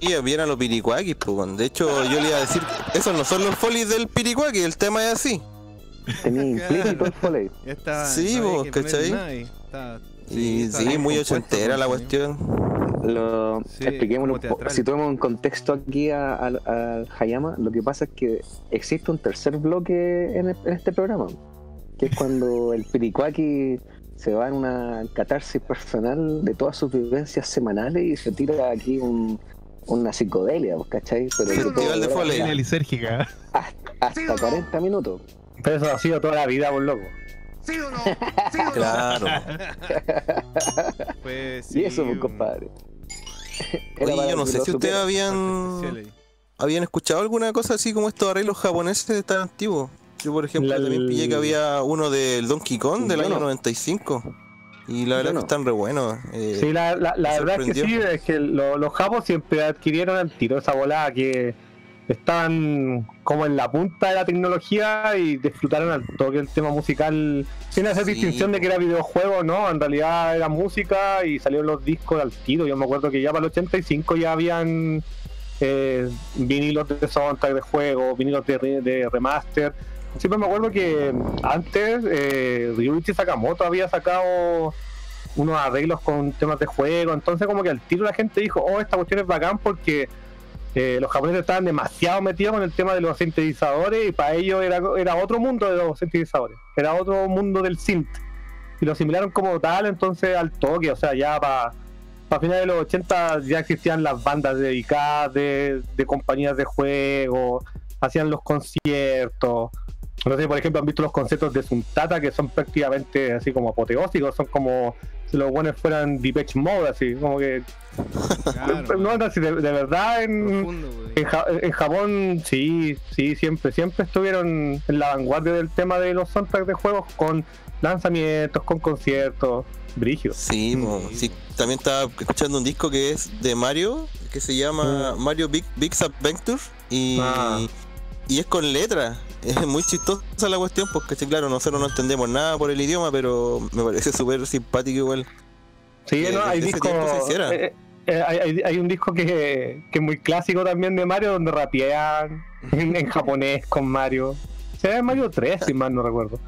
Y a los piricuaquis, pues. De hecho, yo le iba a decir, esos no son los folies del piricuaqui, el tema es así. Tenía implícito el foley. Está. Sí, no vos, ¿cachai? Y está sí, muy ochentera la cuestión. Lo, Sí, expliquémoslo como un contexto aquí a- Hayama. Lo que pasa es que existe un tercer bloque en, el- en este programa, que es cuando el Piricuaki se va en una catarsis personal de todas sus vivencias semanales y se tira aquí un- una psicodelia, ¿vos ¿cachai? Pero Festival de Foley. Lisérgica. hasta 40 minutos. Pero eso ha sido toda la vida, por loco. Claro. Pues, y sí, eso, pues, un- compadre. Oye, yo no sé si ustedes habían habían escuchado alguna cosa así como estos arreglos japoneses tan antiguos. Yo, por ejemplo, La- también pillé que había uno del Donkey Kong del año no. 95. Y la verdad no. que están re buenos. eh, Sí, la, la, verdad es que sí, es que lo- los japos siempre adquirieron al tiro esa volada que estaban como en la punta de la tecnología y disfrutaron al toque el tema musical sin hacer Sí, distinción de que era videojuego, no, en realidad era música y salieron los discos al tiro. Yo me acuerdo que ya para el 85 ya habían eh, vinilos de soundtrack de juego, vinilos de, re- de remaster. Siempre me acuerdo que antes eh, Ryuichi Sakamoto había sacado unos arreglos con temas de juego, entonces como que al tiro la gente dijo, oh, esta cuestión es bacán porque eh, los japoneses estaban demasiado metidos con el tema de los sintetizadores y para ellos era, otro mundo de los sintetizadores, era otro mundo del synth. Y lo asimilaron como tal, entonces al toque, o sea, ya para para finales de los 80 ya existían las bandas dedicadas de, de compañías de juego, hacían los conciertos. No sé, por ejemplo, han visto los conciertos de Suntata que son prácticamente así como apoteósicos, son como si los buenos fueran Depeche Mode, así, como que. Claro, no, no, si de, de verdad en, profundo, en, Ja- en Japón, sí, sí, siempre, siempre estuvieron en la vanguardia del tema de los soundtracks de juegos con lanzamientos, con conciertos, brígidos. Sí, sí, también estaba escuchando un disco que es de Mario, que se llama Mario Big Big Adventure y, Ah. Y es con letra. Es muy chistosa la cuestión porque sí, claro, nosotros no entendemos nada por el idioma, pero me parece súper simpático igual. Sí, que no, hay hiciera. eh, eh, hay, un disco que, que es muy clásico también de Mario, donde rapean en, en japonés con Mario. Se Mario 3, si mal no recuerdo.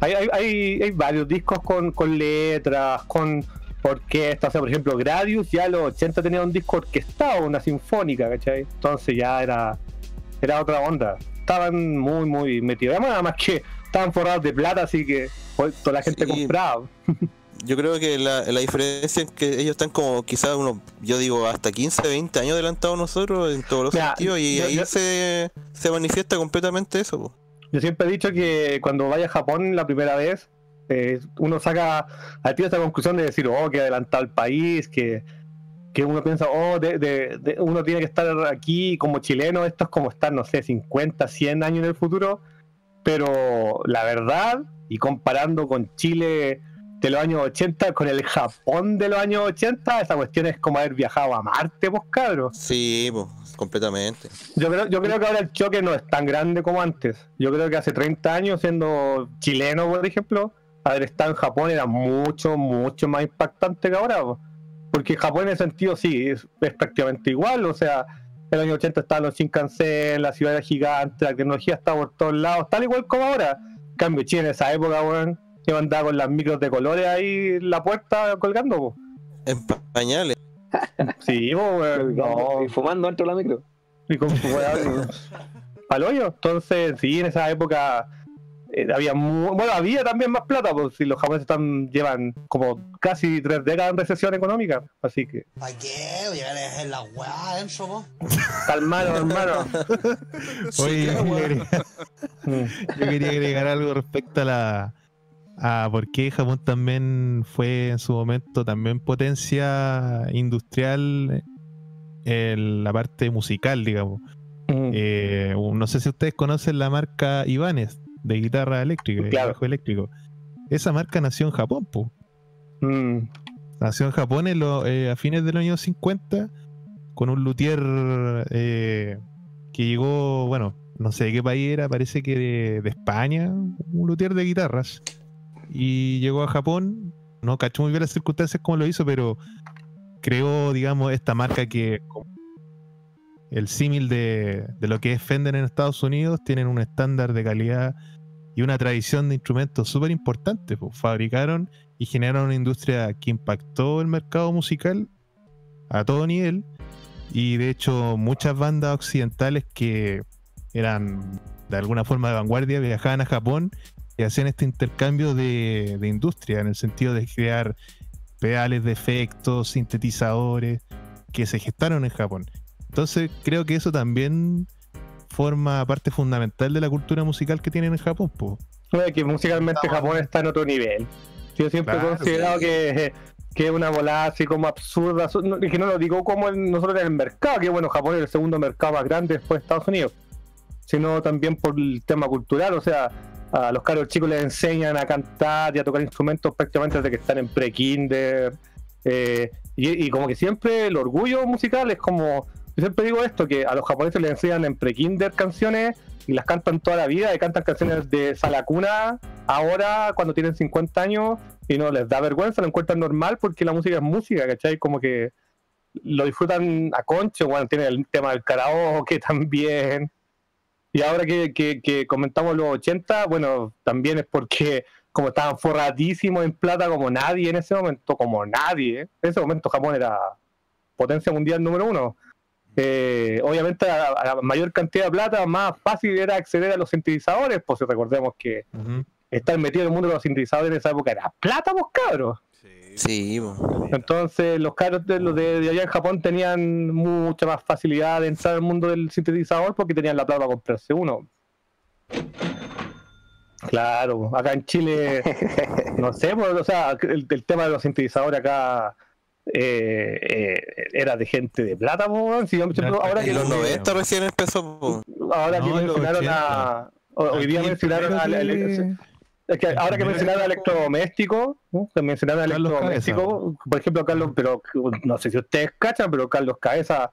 Hay, hay, hay, hay varios discos con, con letras, con, orquesta. O sea, por ejemplo, Gradius ya a los 80 tenía un disco orquestado, una sinfónica, ¿cachai? Entonces ya era, era otra onda. Estaban muy, muy metidos. Además, nada más que estaban forrados de plata, así que pues, toda la gente Sí. compraba. Yo creo que la, la diferencia es que ellos están como quizás unos, yo digo, hasta 15, 20 años adelantados nosotros en todos los Mira, sentidos y yo- ahí yo- se, se manifiesta completamente eso. po. Yo siempre he dicho que cuando vaya a Japón la primera vez, eh, uno saca al tiro esta conclusión de decir, oh, que adelantado el país, que, que uno piensa, oh, de, de- de- uno tiene que estar aquí como chileno, esto es como estar, no sé, 50, 100 años en el futuro, pero la verdad, y comparando con Chile de los años 80 con el Japón de los años 80, esa cuestión es como haber viajado a Marte, pues cabros. Sí, po, completamente. Yo creo, yo creo que ahora el choque no es tan grande como antes. Yo creo que hace 30 años, siendo chileno, por ejemplo, haber estado en Japón era mucho, mucho más impactante que ahora. po. Porque Japón en ese sentido sí, es, es prácticamente igual. O sea, en el año 80 estaban los Shinkansen, la ciudad era gigante, la tecnología estaba por todos lados, tal igual como ahora. En cambio, Chile en esa época, weón, yo andaba con las micros de colores ahí en la puerta colgando. po. En pa- pañales. Sí, po, weón, no. Y fumando dentro de la micro. Y con su weá, al hoyo. Entonces, sí, en esa época eh, había mu- bueno, había también más plata, pues si los japoneses están, llevan como casi tres décadas en recesión económica. Así que, ¿Para qué? Llegar a dejar la weá adentro, po. calmado, hermano. Oye, yo quería agregar- Mm. yo quería agregar algo respecto a la a por qué Japón también fue en su momento también potencia industrial en la parte musical, digamos. Mm. Eh, no sé si ustedes conocen la marca Ibanez de guitarra eléctrica, de Claro. bajo eléctrico. Esa marca nació en Japón, po. Mm. Nació en Japón en lo- eh, a fines de los años 50 con un luthier eh, que llegó, bueno, no sé de qué país era, parece que de, de España, un luthier de guitarras. Y llegó a Japón, no cacho muy bien las circunstancias como lo hizo, pero creó, digamos, esta marca que el símil de, lo que es Fender en Estados Unidos, tienen un estándar de calidad y una tradición de instrumentos súper importante. pues. Fabricaron y generaron una industria que impactó el mercado musical a todo nivel. Y de hecho, muchas bandas occidentales que eran de alguna forma de vanguardia viajaban a Japón y hacían este intercambio de, de industria en el sentido de crear pedales de efectos, sintetizadores que se gestaron en Japón. Entonces, creo que eso también forma parte fundamental de la cultura musical que tienen en Japón. po. Oye, que musicalmente Japón está en otro nivel. Yo siempre Claro, he considerado sí. que, que es una volada así como absurda. Y que no lo digo como en- nosotros en el mercado, que bueno, Japón es el segundo mercado más grande después de Estados Unidos, sino también por el tema cultural. O sea, a los caros chicos les enseñan a cantar y a tocar instrumentos prácticamente desde que están en pre-kinder. eh, y, y como que siempre el orgullo musical es como. Yo siempre digo esto: que a los japoneses les enseñan en pre-kinder canciones y las cantan toda la vida y cantan canciones de sala cuna ahora cuando tienen 50 años y no les da vergüenza, lo encuentran normal porque la música es música, ¿cachai? Como que lo disfrutan a concho, bueno, tienen el tema del karaoke también. Y ahora que comentamos los 80, bueno, también es porque como estaban forradísimos en plata como nadie en ese momento, como nadie. ¿eh? En ese momento Japón era potencia mundial número uno. Eh, obviamente a, a la mayor cantidad de plata, más fácil era acceder a los sintetizadores, pues si recordemos que estar metido en el mundo de los sintetizadores en esa época era plata, pues cabros. Sí, po. Entonces los caros de los de, de allá en Japón tenían mucha más facilidad de entrar al mundo del sintetizador porque tenían la plata para comprarse uno. Claro, acá en Chile, no sé, pues, o sea, el, el tema de los sintetizadores acá eh, eh, era de gente de plata. Si ahora que En los no- 90 recién empezó. po. ahora No, mencionaron 80. a hoy día mencionaron a, es que ahora que mencionaron electrodomésticos, ¿no? que mencionaron electrodomésticos, por ejemplo, Carlos, pero no sé si ustedes cachan, pero Carlos Cabeza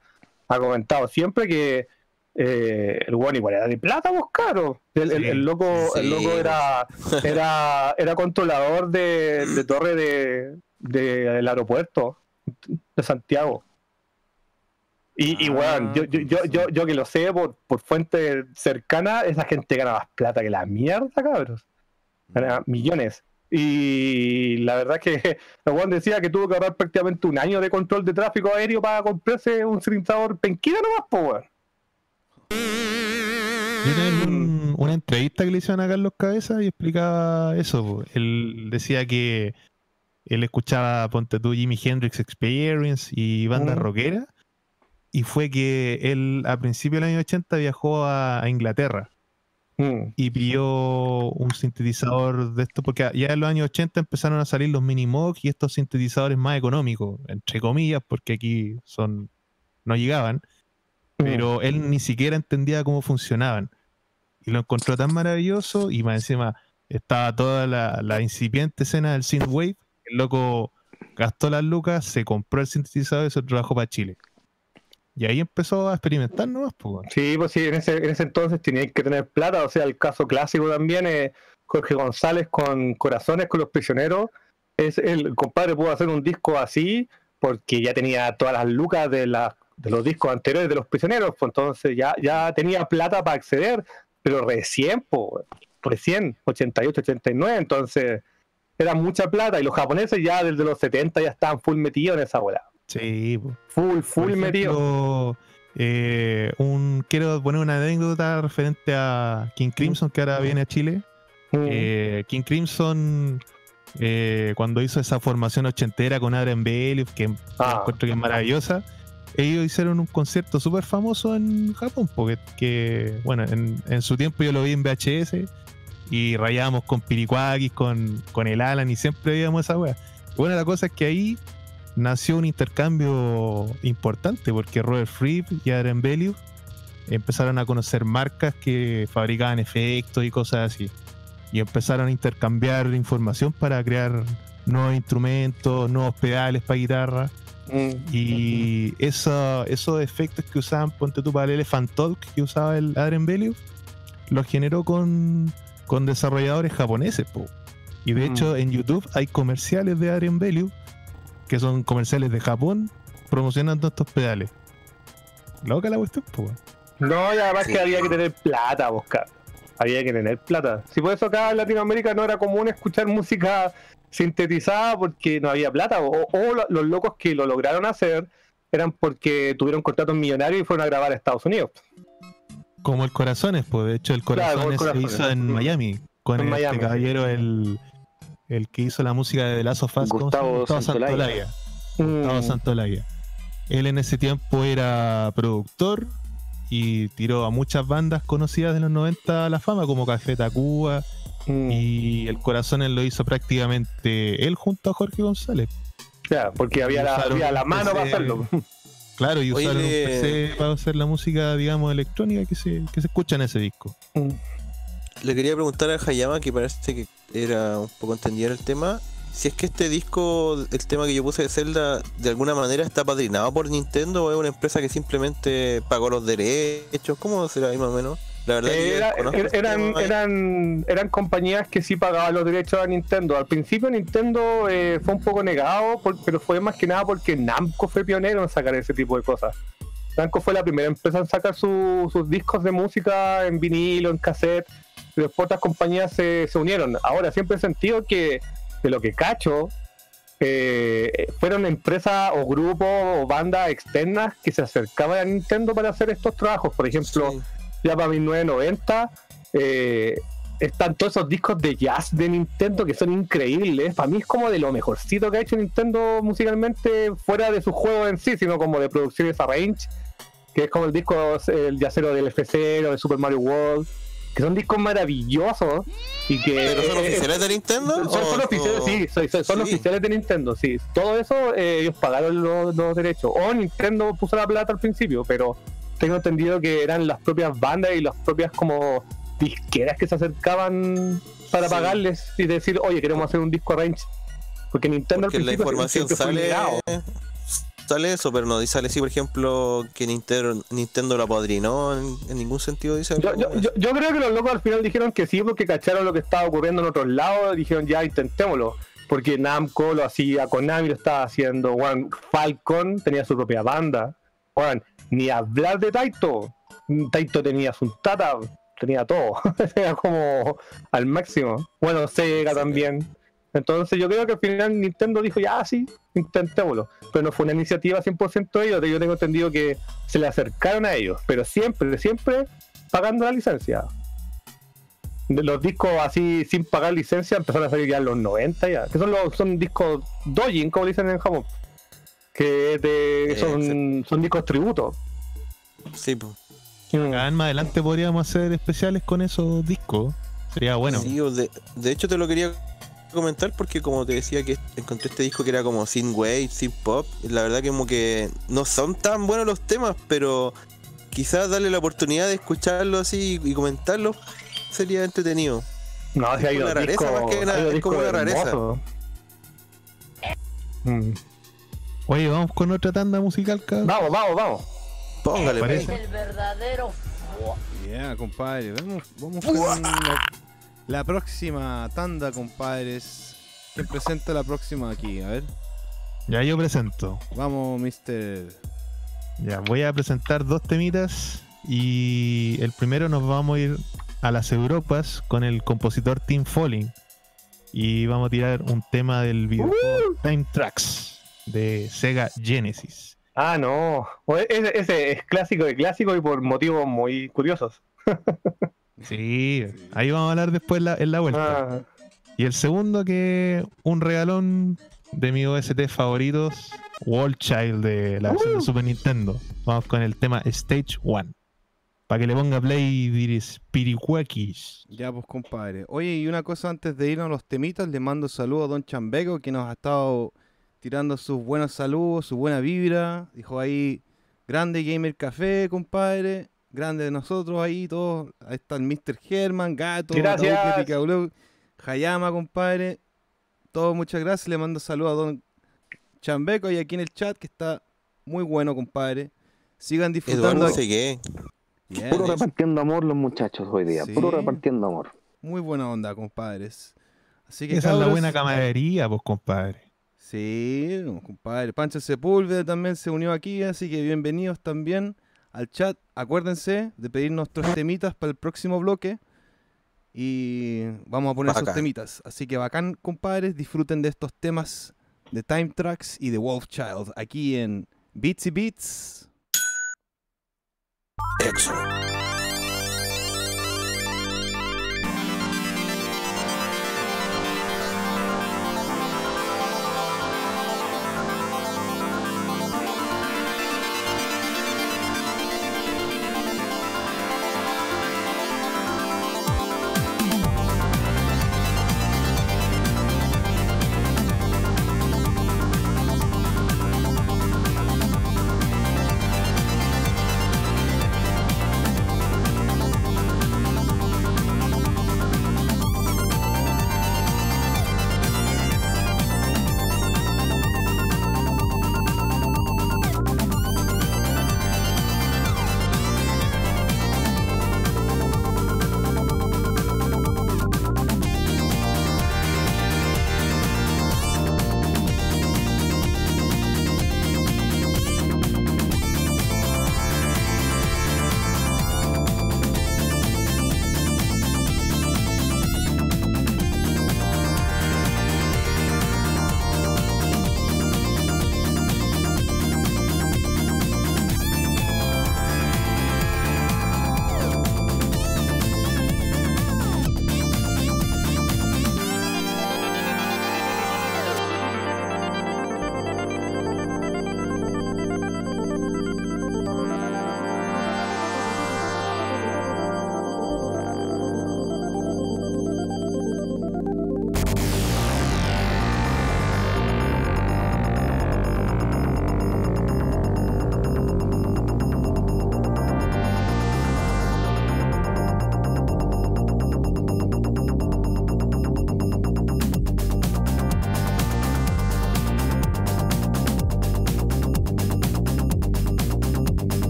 ha comentado siempre que eh, el bueno igual era de plata, vos caro. El, el- Sí, el loco, el loco era, era, era controlador de, de torre de, de- del aeropuerto de Santiago. Y, y Ah, weón, yo, yo, yo, yo, yo que lo sé por, por fuente cercana, esa gente gana más plata que la mierda, cabros. Gana millones. Y la verdad es que Juan decía que tuvo que ahorrar prácticamente un año de control de tráfico aéreo para comprarse un silenciador penquita nomás, po, weón. Yo una un- entrevista que le hicieron a Carlos Cabeza y explicaba eso. po. Él decía que él escuchaba, ponte tú, Jimi Hendrix Experience y bandas Mm. rockeras. Y fue que él a principios del año 80 viajó a, a Inglaterra Mm. y pilló un sintetizador de esto, porque ya en los años 80 empezaron a salir los Minimoog y estos sintetizadores más económicos, entre comillas, porque aquí son no llegaban pero él ni siquiera entendía cómo funcionaban. Y lo encontró tan maravilloso y más encima estaba toda la, la incipiente escena del synthwave. El loco gastó las lucas, se compró el sintetizador y se trabajó para Chile. Y ahí empezó a experimentar nomás, pues. Sí, pues sí, en ese, en ese entonces tenían que tener plata, o sea, el caso clásico también es Jorge González con Corazones con los Prisioneros. Es el compadre pudo hacer un disco así porque ya tenía todas las lucas de, la- de los discos anteriores de los Prisioneros, pues entonces ya, ya tenía plata para acceder, pero recién, pues, recién, 88, 89, entonces era mucha plata y los japoneses ya desde los 70 ya estaban full metidos en esa bola. Sí. Full, full metidos. ejemplo, eh, un, quiero poner una anécdota referente a King Crimson, que ahora viene a Chile. Mm. Eh, King Crimson, eh, cuando hizo esa formación ochentera con Adrian Bellew, que Ah. encuentro que es maravillosa, ellos hicieron un concierto súper famoso en Japón, porque que, bueno, en, en su tiempo yo lo vi en VHS y rayábamos con Piricuakis, con, con el Alan y siempre veíamos esa wea. Bueno, la cosa es que ahí nació un intercambio importante, porque Robert Fripp y Adrian Bellew empezaron a conocer marcas que fabricaban efectos y cosas así. Y empezaron a intercambiar información para crear nuevos instrumentos, nuevos pedales para guitarra. Mm. Y eso- esos efectos que usaban, ponte tú para el Elephant Talk que usaba el Adrian Bellew, los generó con, con desarrolladores japoneses. po. Y de Mm. hecho en YouTube hay comerciales de Adrian Bellew, que son comerciales de Japón, promocionando estos pedales. Loca la cuestión, po. No, y además Sí. que había que tener plata, buscar. Había que tener plata. Si por eso acá en Latinoamérica no era común escuchar música sintetizada porque no había plata. O, o lo- los locos que lo lograron hacer eran porque tuvieron contratos millonarios y fueron a grabar a Estados Unidos. Como el Corazones, pues de hecho el Claro, Corazones se hizo en. Miami, con En este Miami, sí. caballero, el, el que hizo la música de The Last of Us, ¿cómo se llama? Gustavo Santolaya. Gustavo Mm. Santolaya. Él en ese tiempo era productor y tiró a muchas bandas conocidas de los 90 a la fama, como Café Tacuba, Mm. y El Corazones lo hizo prácticamente él junto a Jorge González. Ya, porque había la, había la mano para hacerlo. Claro, y Oye, usaron un le- PC para hacer la música, digamos, electrónica que se, que se escucha en ese disco. Mm. Le quería preguntar a Hayama, que parece que era un poco entendido en el tema, si es que este disco, el tema que yo puse de Zelda, de alguna manera está padrinado por Nintendo o es una empresa que simplemente pagó los derechos, ¿cómo será ahí más o menos? La verdad que Era- desconozco er- eran, eran, eran compañías que sí pagaban los derechos a Nintendo. Al principio Nintendo eh, fue un poco negado, por- pero fue más que nada porque Namco fue pionero en sacar ese tipo de cosas. Namco fue la primera empresa en sacar su- sus discos de música en vinilo, en cassette, y después otras compañías se, se unieron. Ahora siempre he sentido que de lo que cacho, eh, fueron empresas o grupos o bandas externas que se acercaban a Nintendo para hacer estos trabajos. Por ejemplo, Sí. Ya para 1990 eh, están todos esos discos de jazz de Nintendo que son increíbles. Para mí es como de lo mejorcito que ha hecho Nintendo musicalmente, fuera de sus juegos en sí, sino como de producciones arrange, que es como el disco el jazzero del F0, de Super Mario World, que son discos maravillosos y que ¿Pero son eh, oficiales de Nintendo? son, son oficiales, o- sí, son, son- son Sí. oficiales de Nintendo, sí. Todo eso eh, ellos pagaron los, los derechos. O Nintendo puso la plata al principio, pero tengo entendido que eran las propias bandas y las propias como disqueras que se acercaban para Sí. pagarles y decir, oye, queremos hacer un disco arrange. Porque Nintendo Porque al la principio información siempre fue sale sale eso, pero no sale así, por ejemplo, que Nintendo, Nintendo lo apadrinó en, en ningún sentido, dice. Yo, yo, yo, yo creo que los locos al final dijeron que sí, porque cacharon lo que estaba ocurriendo en otros lados, dijeron ya intentémoslo. Porque Namco lo hacía, Konami lo estaba haciendo, Juan Falcon tenía su propia banda. Juan, ni hablar de Taito. Taito tenía su tata, tenía todo. Era como al máximo. Bueno, Sega también. Entonces yo creo que al final Nintendo dijo, ya sí, intentémoslo. Pero no fue una iniciativa 100% de ellos, yo tengo entendido que se le acercaron a ellos, pero siempre, siempre pagando la licencia. Los discos así sin pagar licencia empezaron a salir ya en los 90 ya, que son los son discos dojin, como dicen en Japón. Que de- Eh, son, son discos tributo. Sí, pues. Más adelante podríamos hacer especiales con esos discos. Sería bueno. Sí, de, de hecho te lo quería comentar porque como te decía que encontré este disco que era como sin wave, sin pop, la verdad que como que no son tan buenos los temas, pero quizás darle la oportunidad de escucharlo así y comentarlo sería entretenido. No, si Es hay una rareza más que nada, hay es como una rareza. Mm. Oye, vamos con otra tanda musical, cabrón. Vamos, vamos, vamos. Póngale, Parece. pues. El verdadero Yeah, compadre. Vamos, vamos con la, la próxima tanda, compadres. ¿Quién presenta la próxima aquí? A ver. Ya yo presento. Vamos, Mr. Ya, voy a presentar dos temitas y el primero nos vamos a ir a las Europas con el compositor Tim Falling y vamos a tirar un tema del videojuego Time Tracks de Sega Genesis. Ah, no. E- Ese, ese es clásico de clásico y por motivos muy curiosos. Sí, ahí vamos a hablar después en la, en la vuelta. Ah, Y el segundo que un regalón de mis OST favoritos, Wall Child de la versión de Super Nintendo. Vamos con el tema Stage 1. Para que le ponga play diris piricuaquis. Ya, pues, compadre. Oye, y una cosa antes de irnos a los temitas, le mando saludos a Don Chambeco, que nos ha estado tirando sus buenos saludos, su buena vibra. Dijo ahí, grande Gamer Café, compadre. Grande de nosotros ahí, todos. Ahí está el Mr. Herman, Gato. Ataúd, Hayama, compadre. Todos, muchas gracias. Le mando saludos a Don Chambeco y aquí en el chat, que está muy bueno, compadre. Sigan disfrutando. Eduardo aquí. Segué. Yeah, Puro repartiendo amor los muchachos hoy día, Sí. puro repartiendo amor. muy buena onda, compadres. Así que Esa es la buena camaradería, pues compadre. Sí, compadre. Pancho Sepúlveda también se unió aquí, así que bienvenidos también al chat. Acuérdense de pedir nuestros temitas para el próximo bloque. Y vamos a poner esos Bacán. temitas. Así que bacán, compadres. Disfruten de estos temas de Time Tracks y de Wolf Child aquí en Beats y Beats.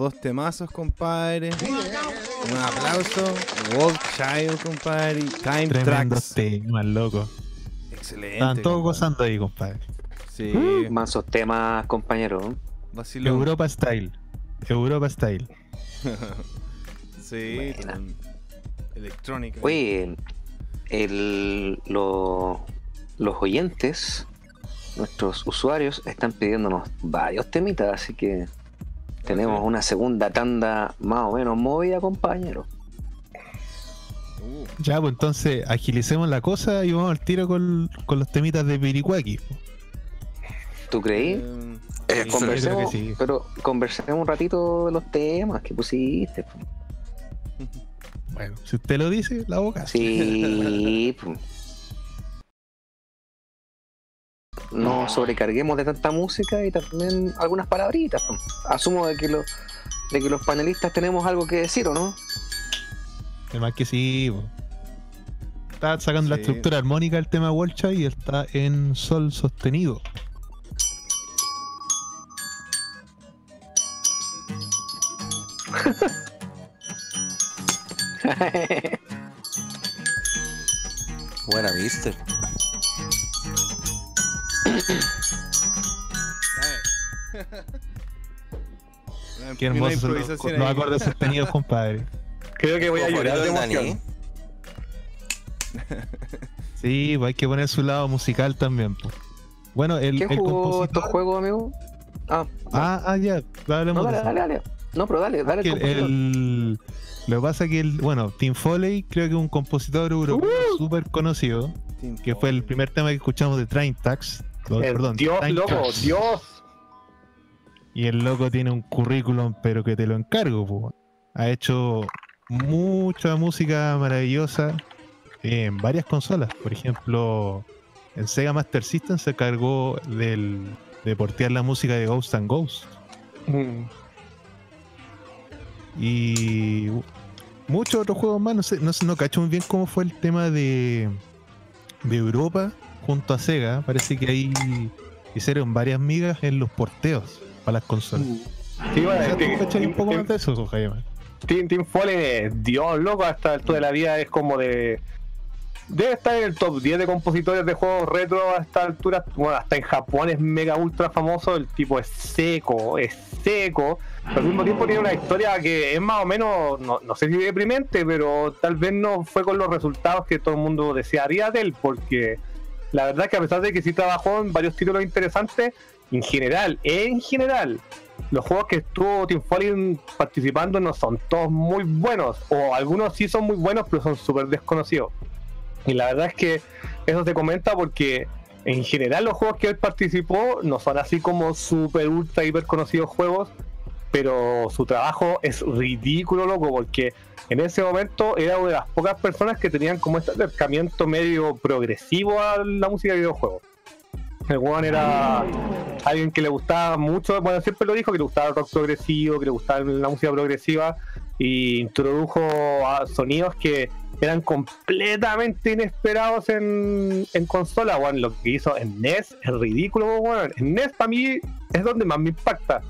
Dos temazos, compadre. Un aplauso. Wolf Child, compadre. y Time Tremendos Tracks. temas, loco. Excelente. Estaban todos compadre. gozando ahí, compadre. Sí. Mansos temas, compañero. Vacilón. Europa Style. Europa Style. Sí. Electrónica. Oye, el, lo- los oyentes, nuestros usuarios, están pidiéndonos varios temitas, así que tenemos una segunda tanda más o menos movida, compañero. Uh, Ya, pues entonces agilicemos la cosa y vamos al tiro con, con los temitas de Piricuaki. ¿Tú creí? eh, Eh, Conversemos, sí. pero conversemos un ratito de los temas que pusiste. po. Bueno, si usted lo dice, la boca. Sí. po. No sobrecarguemos de tanta música y también algunas palabritas. Asumo de que, lo- de que los panelistas tenemos algo que decir, ¿o no? Además que sí. Está sacando la estructura armónica del tema Wolcha y está en sol sostenido. Buena, viste. Qué una hermosos son los, los acordes sostenidos, compadre. Creo que voy a llorar de emoción. Sí, pues hay que poner su lado musical también. po. Bueno, el, ¿Quién el jugó compositor. estos juegos, amigo? Ah, Ah, ah, ya. hablemos no, dale, eso. dale, dale. No, pero dale, dale. El el, lo que pasa es que el, bueno, Tim Foley creo que es un compositor europeo Uh. súper conocido, que fue el primer tema que escuchamos de Train Tax. El perdón, Dios, Time loco. Dios. Y el loco tiene un currículum, pero que te lo encargo, po. Ha hecho mucha música maravillosa en varias consolas. Por ejemplo, en Sega Master System se cargó del, de portear la música de Ghost and Ghost. Mm. Y muchos otros juegos más, no sé, no sé, no cacho muy bien cómo fue el tema de, de Europa junto a Sega. Parece que ahí hicieron varias migas en los porteos para las consolas. Sí, bueno, O sea, ¿tú Tim- cachai un poco Tim- más de eso, Jaime? Team, Team Fallen es Dios, loco, hasta el altura de la vida es como de. Debe estar en el top 10 de compositores de juegos retro a esta altura. Bueno, hasta en Japón es mega ultra famoso. El tipo es seco, es seco. Pero al mismo tiempo tiene una historia que es más o menos, no, no sé si deprimente, pero tal vez no fue con los resultados que todo el mundo desearía de él. Porque la verdad es que a pesar de que sí trabajó en varios títulos interesantes, en general, en general, los juegos que estuvo Team Fallen participando no son todos muy buenos, o algunos sí son muy buenos, pero son súper desconocidos. Y la verdad es que eso se comenta porque en general los juegos que él participó no son así como súper ultra hiper conocidos juegos, pero su trabajo es ridículo, loco, porque en ese momento era una de las pocas personas que tenían como este acercamiento medio progresivo a la música de videojuegos. El era alguien que le gustaba mucho, bueno, siempre lo dijo, que le gustaba el rock progresivo, que le gustaba la música progresiva, y introdujo sonidos que eran completamente inesperados en, consola, weón. Lo que hizo en NES es ridículo, weón. En NES para mí es donde más me impacta.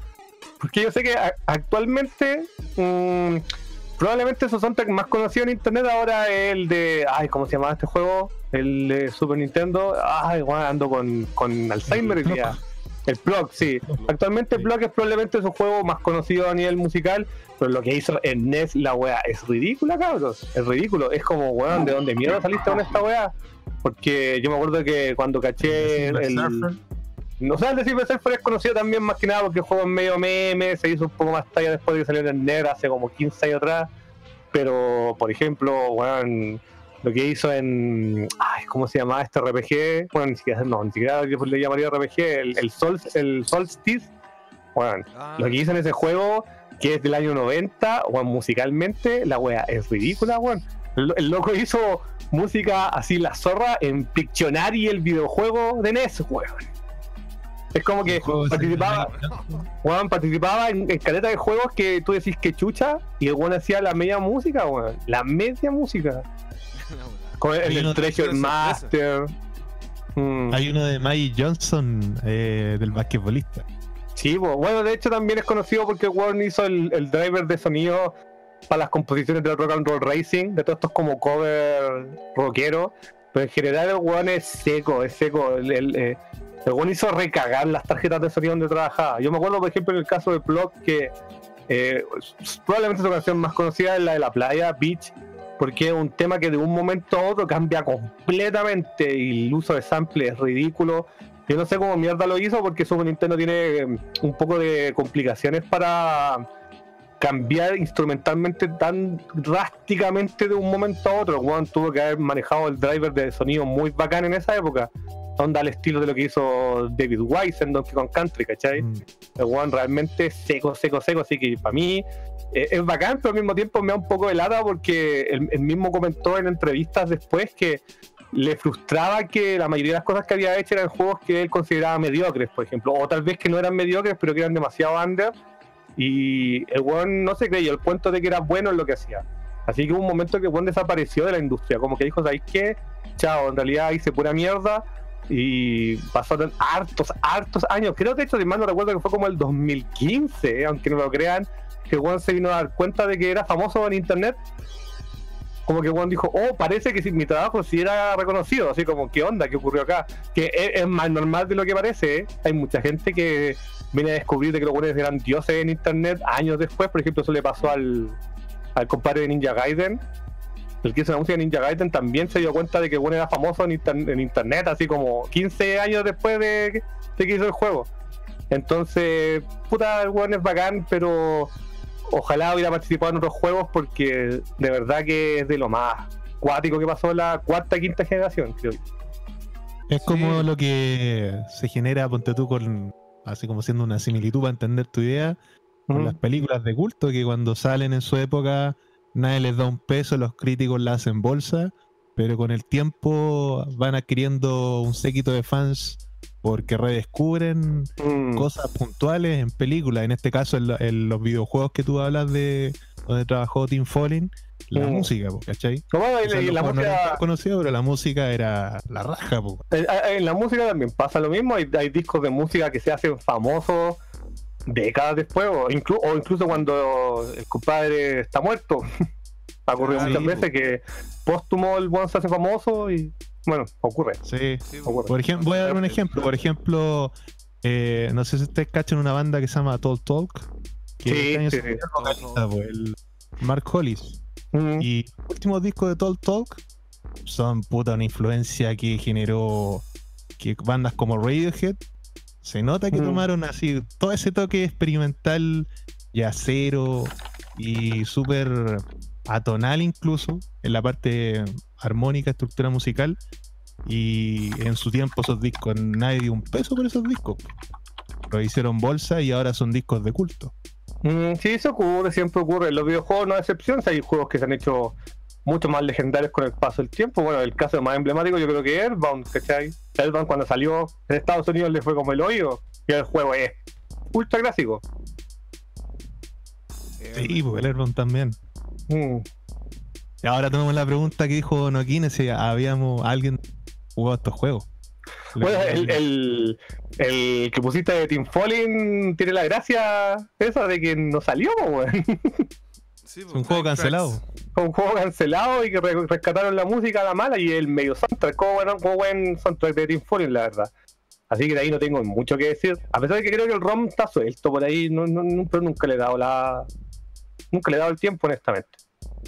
Porque yo sé que actualmente mm, probablemente su soundtrack más conocido en internet ahora es el de. Ay, ¿cómo se llama este juego? El de Super Nintendo. Ay, weón, ando con, con Alzheimer Plug. día. El Plug, sí. Actualmente Sí. Plug es probablemente su juego más conocido a nivel musical, pero lo que hizo en NES la wea es ridícula, cabros. Es ridículo. Es como, weón, ¿de dónde mierda saliste con esta wea? Porque yo me acuerdo que cuando caché el. No sé, el de Silver Surfer es conocido también más que nada porque el juego es medio meme, se hizo un poco más talla después de que salió en NER hace como 15 años atrás. Pero, por ejemplo, weón, lo que hizo en. Ay, ¿cómo se llamaba este RPG? Bueno, ni siquiera, no, ni siquiera yo le llamaría RPG, el, el, Sol, el Solstice. Weón, Ah, lo que hizo en ese juego, que es del año 90, weón, musicalmente, la wea es ridícula, weón. El, el loco hizo música así, la zorra, en Pictionary, el videojuego de NES, weón. Es como que participaba, no weón, participaba en, en caleta de juegos que tú decís que chucha, y el weón hacía la media música, weón. La media música. Con el, Hay el uno de Treasure. Master. Mm. Hay uno de Maggie Johnson, eh, del basquetbolista. Sí, bueno, de hecho también es conocido porque Warren hizo el, el driver de sonido para las composiciones del Rock and Roll Racing, de todos estos como cover rockero. Pero en general el weón es seco, es seco. El, el, eh, el weón hizo recagar las tarjetas de sonido donde trabajaba. Yo me acuerdo, por ejemplo, en el caso de Plug, que eh, probablemente su canción más conocida es la de la playa, Beach, porque es un tema que de un momento a otro cambia completamente y el uso de sample es ridículo. Yo no sé cómo mierda lo hizo porque Super Nintendo tiene eh, un poco de complicaciones para cambiar instrumentalmente tan drásticamente de un momento a otro. Juan tuvo que haber manejado el driver de sonido muy bacán en esa época. Onda al estilo de lo que hizo David Wise en Donkey Kong Country, ¿cachai? Mm. El Juan realmente seco, seco, seco. Así que para mí eh, es bacán, pero al mismo tiempo me da un poco de lata porque él, él mismo comentó en entrevistas después que le frustraba que la mayoría de las cosas que había hecho eran juegos que él consideraba mediocres, por ejemplo, o tal vez que no eran mediocres, pero que eran demasiado under. Y el weón no se creyó el cuento de que era bueno en lo que hacía. Así que hubo un momento que el weón desapareció de la industria, como que dijo, ¿sabéis qué? Chao, en realidad hice pura mierda. Y pasaron hartos, hartos años. Creo que de hecho, si mal no recuerdo, que fue como el 2015, eh, aunque no lo crean, que weón se vino a dar cuenta de que era famoso en internet como que Juan dijo, oh, parece que si mi trabajo sí era reconocido, así como, ¿qué onda? ¿Qué ocurrió acá? Que es, es más normal de lo que parece, ¿eh? Hay mucha gente que viene a descubrir de que los buenos eran dioses en internet años después, por ejemplo, eso le pasó al, al compadre de Ninja Gaiden. El que hizo la música de Ninja Gaiden también se dio cuenta de que bueno era famoso en, inter- en internet, así como 15 años después de, que- de que hizo el juego. Entonces, puta, el es bacán, pero ojalá hubiera participado en otros juegos porque de verdad que es de lo más cuático que pasó en la cuarta quinta generación, creo yo. Es como lo que se genera, ponte tú, con así como siendo una similitud para entender tu idea, con las películas de culto que cuando salen en su época nadie les da un peso, los críticos las hacen bolsa, pero con el tiempo van adquiriendo un séquito de fans porque redescubren Mm. cosas puntuales en películas. En este caso, en, lo- en los videojuegos que tú hablas de donde trabajó Tim Follin, la Mm. música, ¿cachai? No, y la- y la no música, tan conocidos, pero la música era la raja, en, en la música también pasa lo mismo, hay, hay discos de música que se hacen famosos décadas después, o, inclu- o incluso cuando el compadre está muerto. ha ocurrido Ah, muchas sí, veces que póstumo el buen se hace famoso y bueno, ocurre. Sí. Sí, ocurre. Por ejemplo, voy a dar un ejemplo. Por ejemplo, eh, no sé si ustedes cachan una banda que se llama Talk Talk. Que Sí, este año sí, se sí. murió el vocalista, po, el Mark Hollis. Mm. Y los últimos discos de Talk Talk son puta una influencia que generó que bandas como Radiohead se nota que Mm. tomaron así todo ese toque experimental yacero y súper atonal incluso en la parte armónica, estructura musical y en su tiempo esos discos nadie dio un peso por esos discos lo hicieron bolsa y ahora son discos de culto Mm, sí, eso ocurre, siempre ocurre. En los videojuegos no es excepción, hay juegos que se han hecho mucho más legendarios con el paso del tiempo. Bueno, el caso más emblemático yo creo que es Earthbound, ¿cachai? Earthbound cuando salió en Estados Unidos le fue como el hoyo y el juego es ultra clásico. sí, pues el Airbound también Mm. Y ahora tenemos la pregunta que dijo Noquine si habíamos alguien jugado estos juegos. Bueno, el, el, el que pusiste de Team Falling tiene la gracia esa de que no salió, weón. Sí, es un juego cancelado. Fue un juego cancelado y que re- rescataron la música a la mala y el medio soundtrack, como bueno, como buen soundtrack de Team Falling, la verdad. Así que de ahí no tengo mucho que decir. A pesar de que creo que el ROM está suelto por ahí, no, no, no- pero nunca le he dado la. Nunca le he dado el tiempo, honestamente.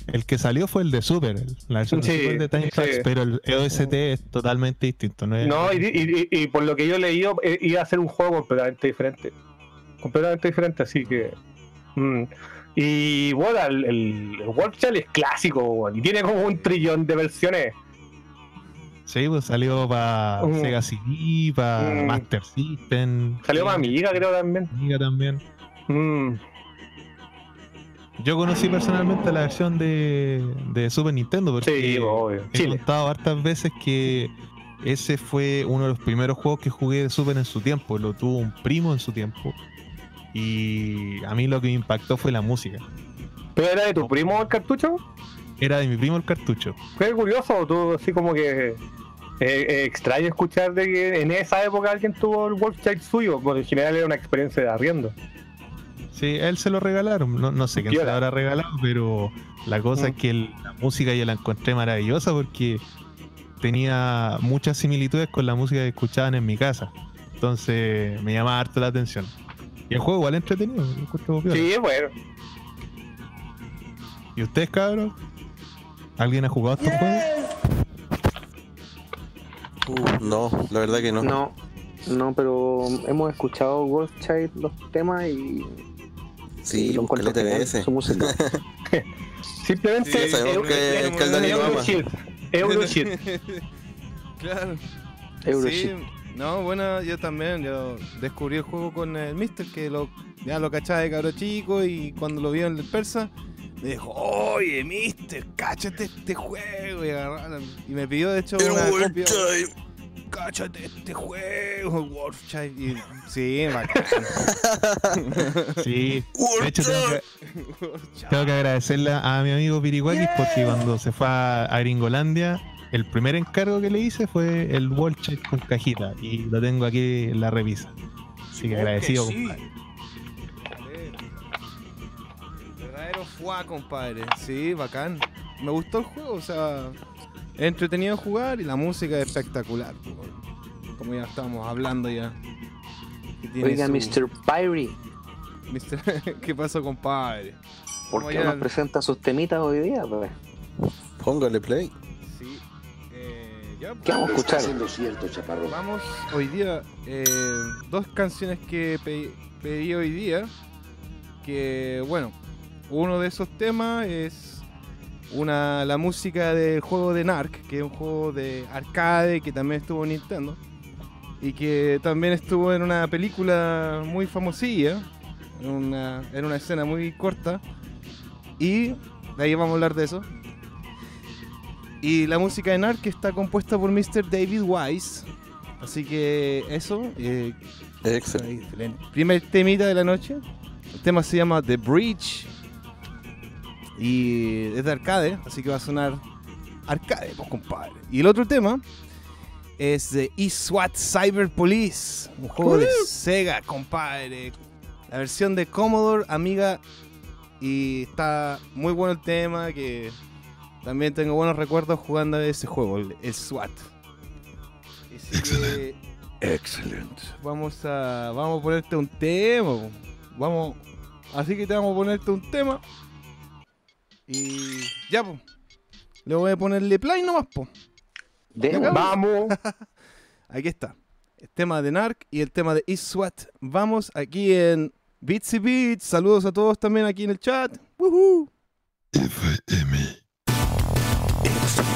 El que salió fue el de Super, la versión de Sí, Super de Time sí. Tracks, pero el EOST es totalmente distinto. No, es- No, y, y- y- y por lo que yo he leído, eh, iba a ser un juego completamente diferente. Completamente diferente, así que. mm. Y bueno, el, el, el World Shell es clásico, y tiene como un trillón de versiones. Sí, pues salió para Mm. Sega CD, para Mm. Master System. Salió para Amiga, creo también. Amiga también. Mm. Yo conocí personalmente la versión de, de Super Nintendo porque Sí, obvio. he Chile. contado hartas veces que ese fue uno de los primeros juegos que jugué de Super en su tiempo. Lo tuvo un primo en su tiempo. Y a mí lo que me impactó fue la música. ¿Pero era de tu primo el cartucho? Era de mi primo el cartucho. Qué curioso, tú así como que Eh, eh, extraño escuchar de que en esa época alguien tuvo el Wolf Child suyo, porque en general era una experiencia de arriendo. Sí, él se lo regalaron. No, no sé quién se lo habrá regalado, pero la cosa Mm. es que el- la música yo la encontré maravillosa porque tenía muchas similitudes con la música que escuchaban en mi casa. Entonces me llamaba harto la atención. Y el juego igual entretenido. Sí, bueno. ¿Y ustedes, cabros? ¿Alguien ha jugado estos juegos? Uh, no, la verdad que no. No, no, pero hemos escuchado Wolf Child los temas y, Sí, y lo genial, veces. su música. Simplemente Sí, sabemos que- eu- que el Dani lo ama. Euroshit. Euroshit. claro. Euroshit. Sí, no, bueno, yo también, yo descubrí el juego con el Mister, que lo, ya lo cachaba de cabro chico y cuando lo vio en el persa, me dijo, oye, Mister, cáchate este juego. Y, agarraron- y me pidió, de hecho, una copia. Cáchate este juego, Wolfchild. Y, sí, bacán. Sí. De hecho, tengo que, tengo que agradecerle a mi amigo Pirihuakis porque cuando se fue a, a Gringolandia, el primer encargo que le hice fue el wall check con cajita y lo tengo aquí en la revisa. Así que agradecido, sí. compadre. Verdadero fuá, compadre. Sí, bacán. Me gustó el juego, o sea, es entretenido jugar y la música es espectacular. Como ya estábamos hablando ya. Oiga, su- Mr. Pyrie, Mr. ¿Qué pasó, compadre? ¿por qué ya nos presenta sus temitas hoy día? pues? Póngale play. Ya, ¿Qué vamos a escuchar? haciendo cierto, chaparro. Vamos hoy día, eh, dos canciones que pe- pedí hoy día, que bueno, uno de esos temas es una la música del juego de Narc, que es un juego de arcade que también estuvo en Nintendo y que también estuvo en una película muy famosilla, en una, en una escena muy corta y de ahí vamos a hablar de eso. Y la música de Narc está compuesta por Mr. David Wise. Así que eso. eh, Excelente. excelente. Primer temita de la noche. El tema se llama The Bridge. Y es de arcade, así que va a sonar arcade, pues compadre. Y el otro tema es de eSWAT Cyber Police, un juego de Sega, compadre. La versión de Commodore, amiga. Y está muy bueno el tema, que también tengo buenos recuerdos jugando ese juego, el, el SWAT. Así que Excelente. vamos a vamos a ponerte un tema. po. Vamos, así que te vamos a ponerte un tema. Y ya, pues. Le voy a ponerle play nomás, po. Demo. Vamos. Aquí está. El tema de Narc y el tema de Iswat. Vamos aquí en Bitsy Beats. Saludos a todos también aquí en el chat. Woohoo. It was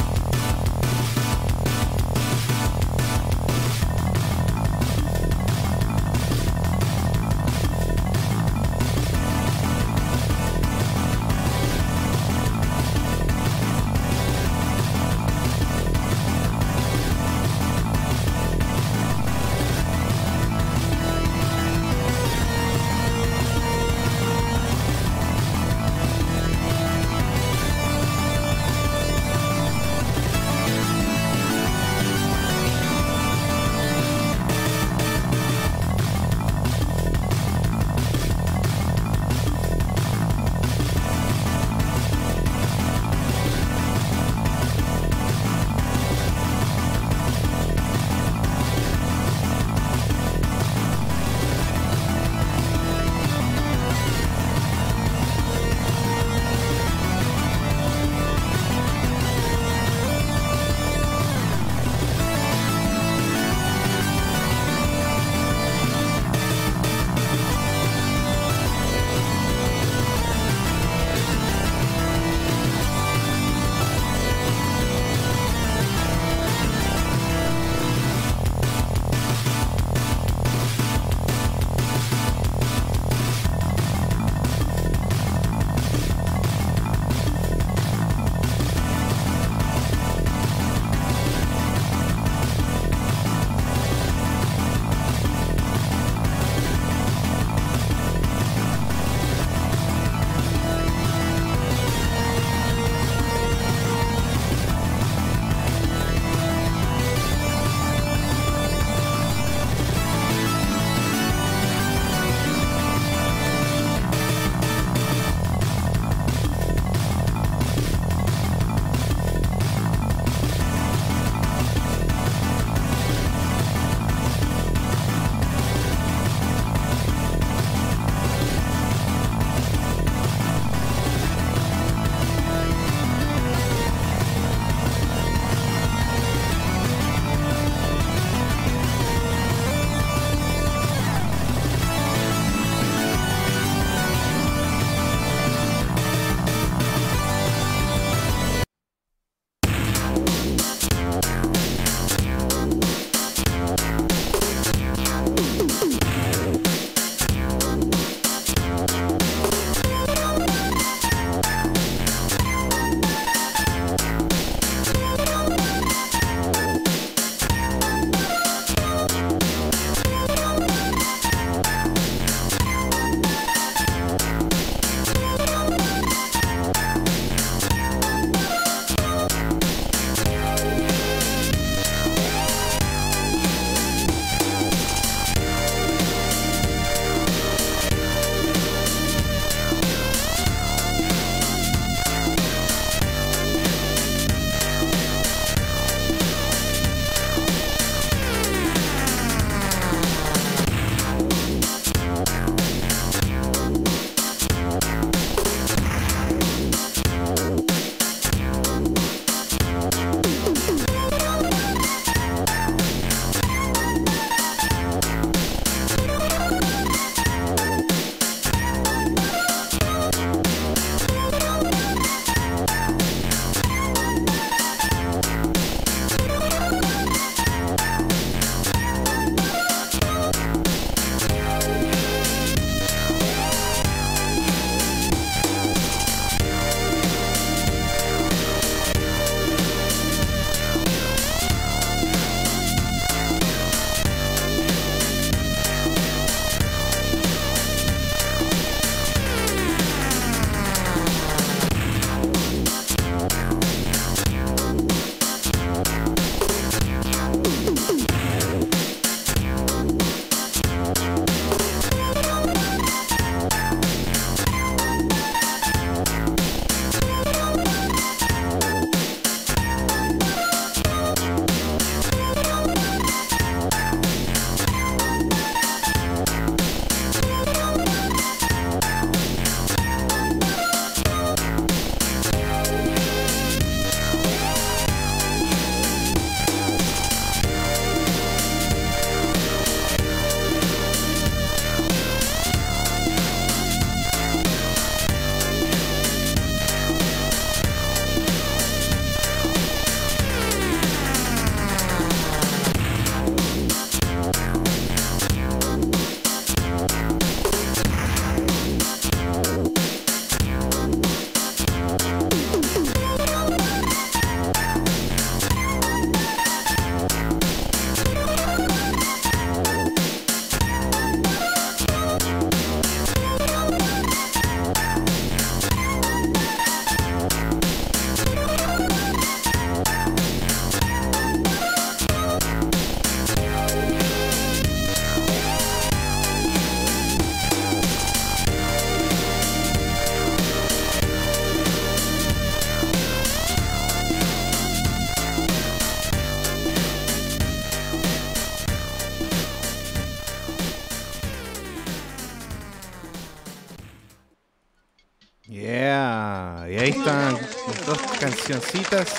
Yeah, y ahí están las dos cancioncitas.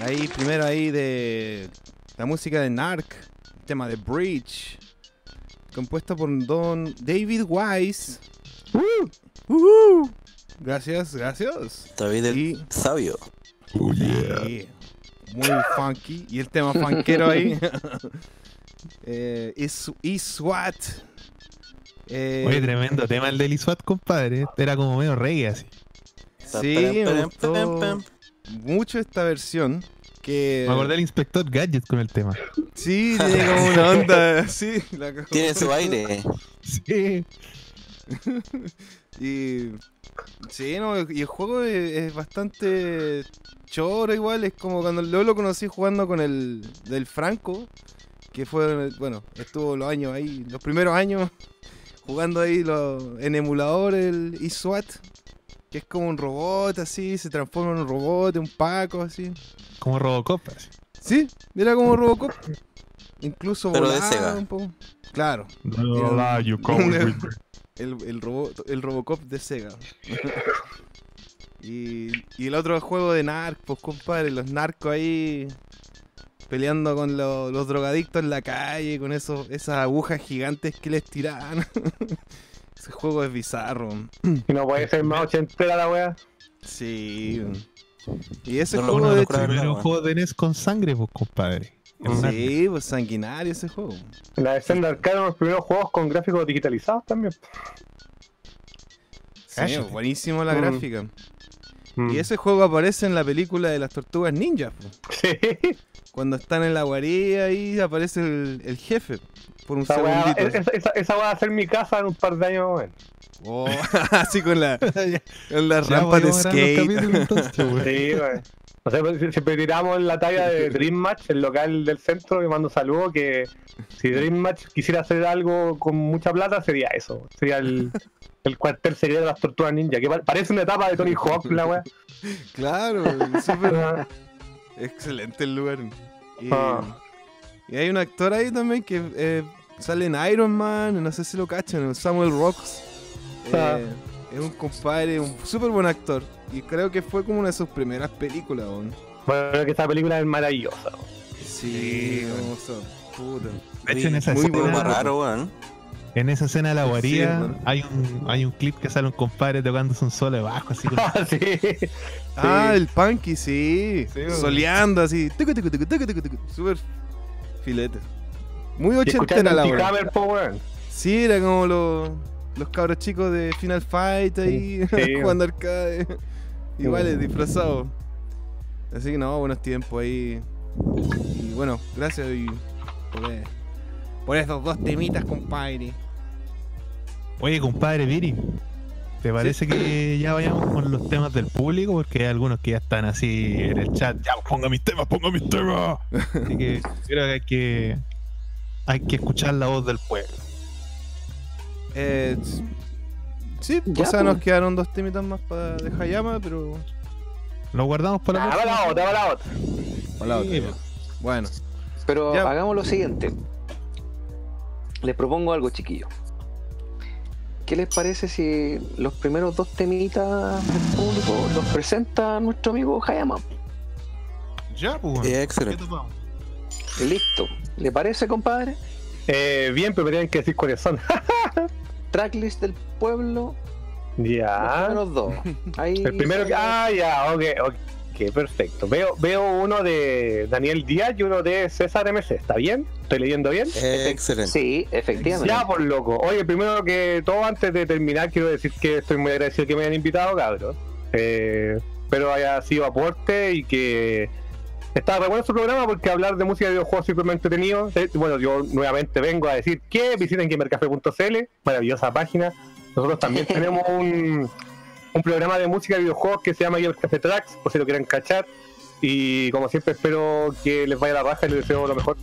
Ahí, primero ahí de la música de Narc, el tema de Bridge, compuesta por Don David Wise. Uh, Gracias, gracias. David el Y- sabio. Sí, muy funky. Y el tema funkero ahí. eh, is, Iswat. Eh, Oye, tremendo tema el del Iswat, compadre. Era como medio reggae así. Sí, me gustó mucho esta versión. Que Me acordé del inspector Gadget con el tema. sí, tiene como una onda. Sí, la. Tiene su aire. Sí. Y sí, no, y el juego es, es bastante choro igual, es como cuando yo lo conocí jugando con el del Franco, que fue, bueno, estuvo los años ahí, los primeros años jugando ahí lo- en emulador el ISWAT, que es como un robot así, se transforma en un robot, un Paco así. Como Robocop. así. Sí, era como Robocop. Incluso Pero de Sega. un poco. Claro. You me. El, el, robo- el Robocop de Sega. y, y el otro juego de narcos, compadre, los narcos ahí peleando con lo- los drogadictos en la calle, con esos, esas agujas gigantes que les tiraban. Ese juego es bizarro. Y no puede ser más ochentera la wea. Sí. Y ese No juego Uno de de verdad, primeros weón. juegos de NES con sangre, pues, compadre. Sí, pues sanguinario ese juego. En la de arcade, uno de los primeros juegos con gráficos digitalizados también. Sí, Cállate. buenísimo la Mm. gráfica. Mm. Y ese juego aparece en la película de las tortugas ninjas. pues. Sí. Cuando están en la guarida ahí aparece el, el jefe por un Esa wea, segundito. esa, esa- esa va a ser mi casa en un par de años, weón. Oh, así con la, con la rampa de skate. entonces. Sí, weón. No sé, pues, si- siempre tiramos la talla de Dream Match, el local del centro, y mando saludos que si Dream Match quisiera hacer algo con mucha plata, sería eso. Sería el, el cuartel secreto de las tortugas ninja, que pa- parece una etapa de Tony Hawk, la wea. Claro, súper excelente el lugar. Y, Ah. y hay un actor ahí también que eh, sale en Iron Man, no sé si lo cachan, Samuel Rocks. Ah. Eh, es un compadre, un súper buen actor. Y creo que fue como una de sus primeras películas, weón. Bueno, que esta película es maravillosa. Sí, Sí, no, o sea, puta. De hecho, en esa Muy escena, raro, weón. En esa escena de la guarida, hay un hay un clip que sale un compadre tocándose un solo de bajo, así con Ah, sí. Ah, el punky, sí. Sí. Soleando así. tucu, tucu, tucu, tucu, tucu, tucu. Súper filete. Muy ochentera la weón. Sí, era como los, los cabros chicos de Final Fight ahí Sí. jugando arcade. Iguales, disfrazados. Así que no, buenos tiempos ahí. Y bueno, gracias y por, eh, por esos dos temitas, compadre. Oye, compadre Viri, ¿te parece que ya vayamos con los temas del público? Porque hay algunos que ya están así en el chat. Ya, ponga mis temas, ponga mis temas. Así que creo que hay que, hay que escuchar la voz del pueblo. Eh, sí, Ya, o sea, pues. nos quedaron dos temitas más para de Hayama, pero. Lo guardamos para Ah, la otra, va la otra. Para la otra, Sí, pues. Bueno, Pero Ya. hagamos lo siguiente. Les propongo algo, chiquillo. ¿Qué les parece si los primeros dos temitas del público los presenta nuestro amigo Hayama? Ya, pues. Eh, bueno. excelente. ¿Qué topamos? Listo. ¿Le parece, compadre? Eh, bien, pero me tienen que decir cuáles son. Tracklist del pueblo, los ya. primeros dos. Ahí El primero que. Ah, ya, ok, ok, perfecto. Veo, veo uno de Daniel Díaz y uno de César MC. ¿Está bien? ¿Estoy leyendo bien? Eh, excelente. Sí, efectivamente. Ya, por loco. Oye, primero que todo, antes de terminar, quiero decir que estoy muy agradecido que me hayan invitado, cabros. Eh, espero haya sido aporte y que está re bueno su programa porque hablar de música de videojuegos siempre me ha entretenido. Eh, Bueno, yo nuevamente vengo a decir que visiten gamercafé.cl, maravillosa página. Nosotros también tenemos un, un programa de música de videojuegos que se llama Gamer Café Tracks, por si lo quieren cachar. Y como siempre, espero que les vaya la raja y les deseo lo mejor.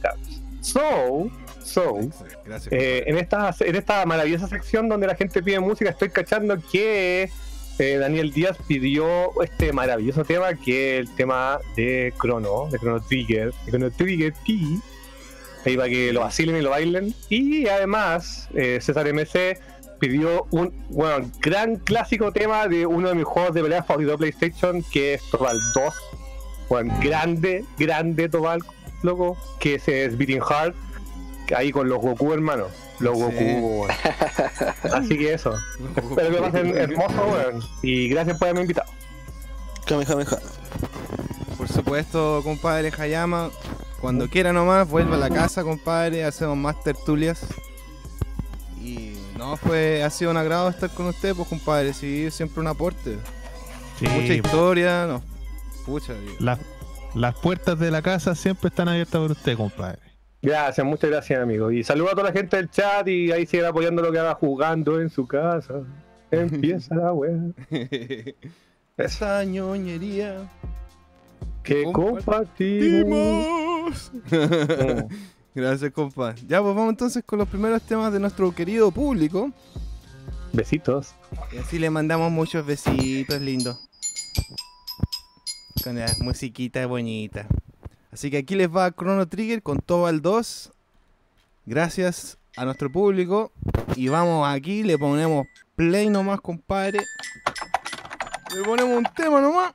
So, so, gracias. eh, en, esta, en esta maravillosa sección donde la gente pide música, estoy cachando que eh, Daniel Díaz pidió este maravilloso tema, que es el tema de Chrono, de Chrono Trigger, de Chrono Trigger T. Ahí para que lo vacilen y lo bailen. Y además, eh, César MC pidió un bueno, gran clásico tema de uno de mis juegos de pelea favorito de PlayStation, que es Tobal 2. Bueno, grande, grande Tobal, loco, que ese es Beating Heart, ahí con los Goku, hermano. Los Sí. Goku, weón. Así que eso. Espero que pasen hermoso, weón. Y gracias por haberme invitado. Kamehameha. Por supuesto, compadre Hayama, cuando quiera nomás, vuelva a la casa, compadre, hacemos más tertulias. Y no, fue, ha sido un agrado estar con usted, pues compadre, sí, siempre un aporte. Sí, Mucha historia, no. Pucha, las, las puertas de la casa siempre están abiertas por usted, compadre. Gracias, muchas gracias, amigo. Y saludo a toda la gente del chat y ahí siguen apoyando lo que haga jugando en su casa. Empieza la weá. Esa ñoñería. Que compartimos. Gracias, compadre. Ya, pues vamos entonces con los primeros temas de nuestro querido público. Besitos. Y así le mandamos muchos besitos lindos. Con la musiquita bonita. Así que aquí les va Chrono Trigger con todo al 2. Gracias a nuestro público. Y vamos aquí, le ponemos play nomás, compadre. Le ponemos un tema nomás.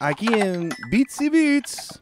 Aquí en Beats y Beats.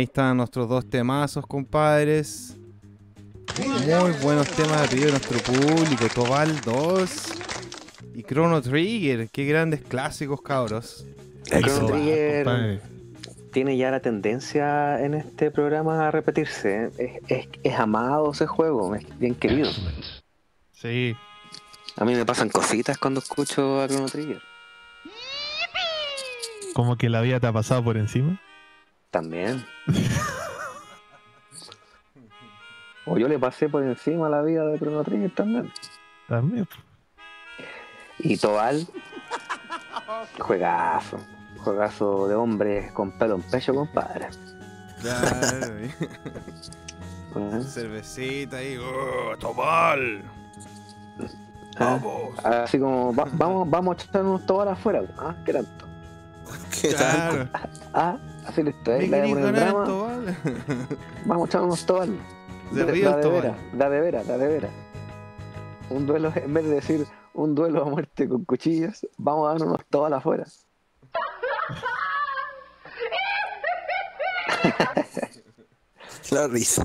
Ahí están nuestros dos temazos, compadres. Muy buenos temas de pedido de nuestro público. Tobal 2 y Chrono Trigger. Qué grandes clásicos, cabros. Chrono Trigger compadre. tiene ya la tendencia en este programa a repetirse. Es, es- es amado ese juego, es bien querido. Sí, A mí me pasan cositas cuando escucho a Chrono Trigger. como que la vida te ha pasado por encima. También. o yo le pasé por encima la vida de Chrono Trigger también. También. Y Tobal, juegazo. Juegazo de hombres con pelo en pecho, compadre. Claro, ¿Eh? cervecita ahí. ¡Oh, Tobal! Ah, Vamos. Así como, va- vamos, vamos a echar unos Tobal afuera. Ah, ¿qué tanto? ¿Qué tal? Claro. Ah, así ¿Me la ganar, drama. Tobal? Vamos unos Tobal. De da el de Tobal. veras, da de veras, da de veras. Un duelo, en vez de decir un duelo a muerte con cuchillas, vamos a darnos unos Tobal afuera. La risa.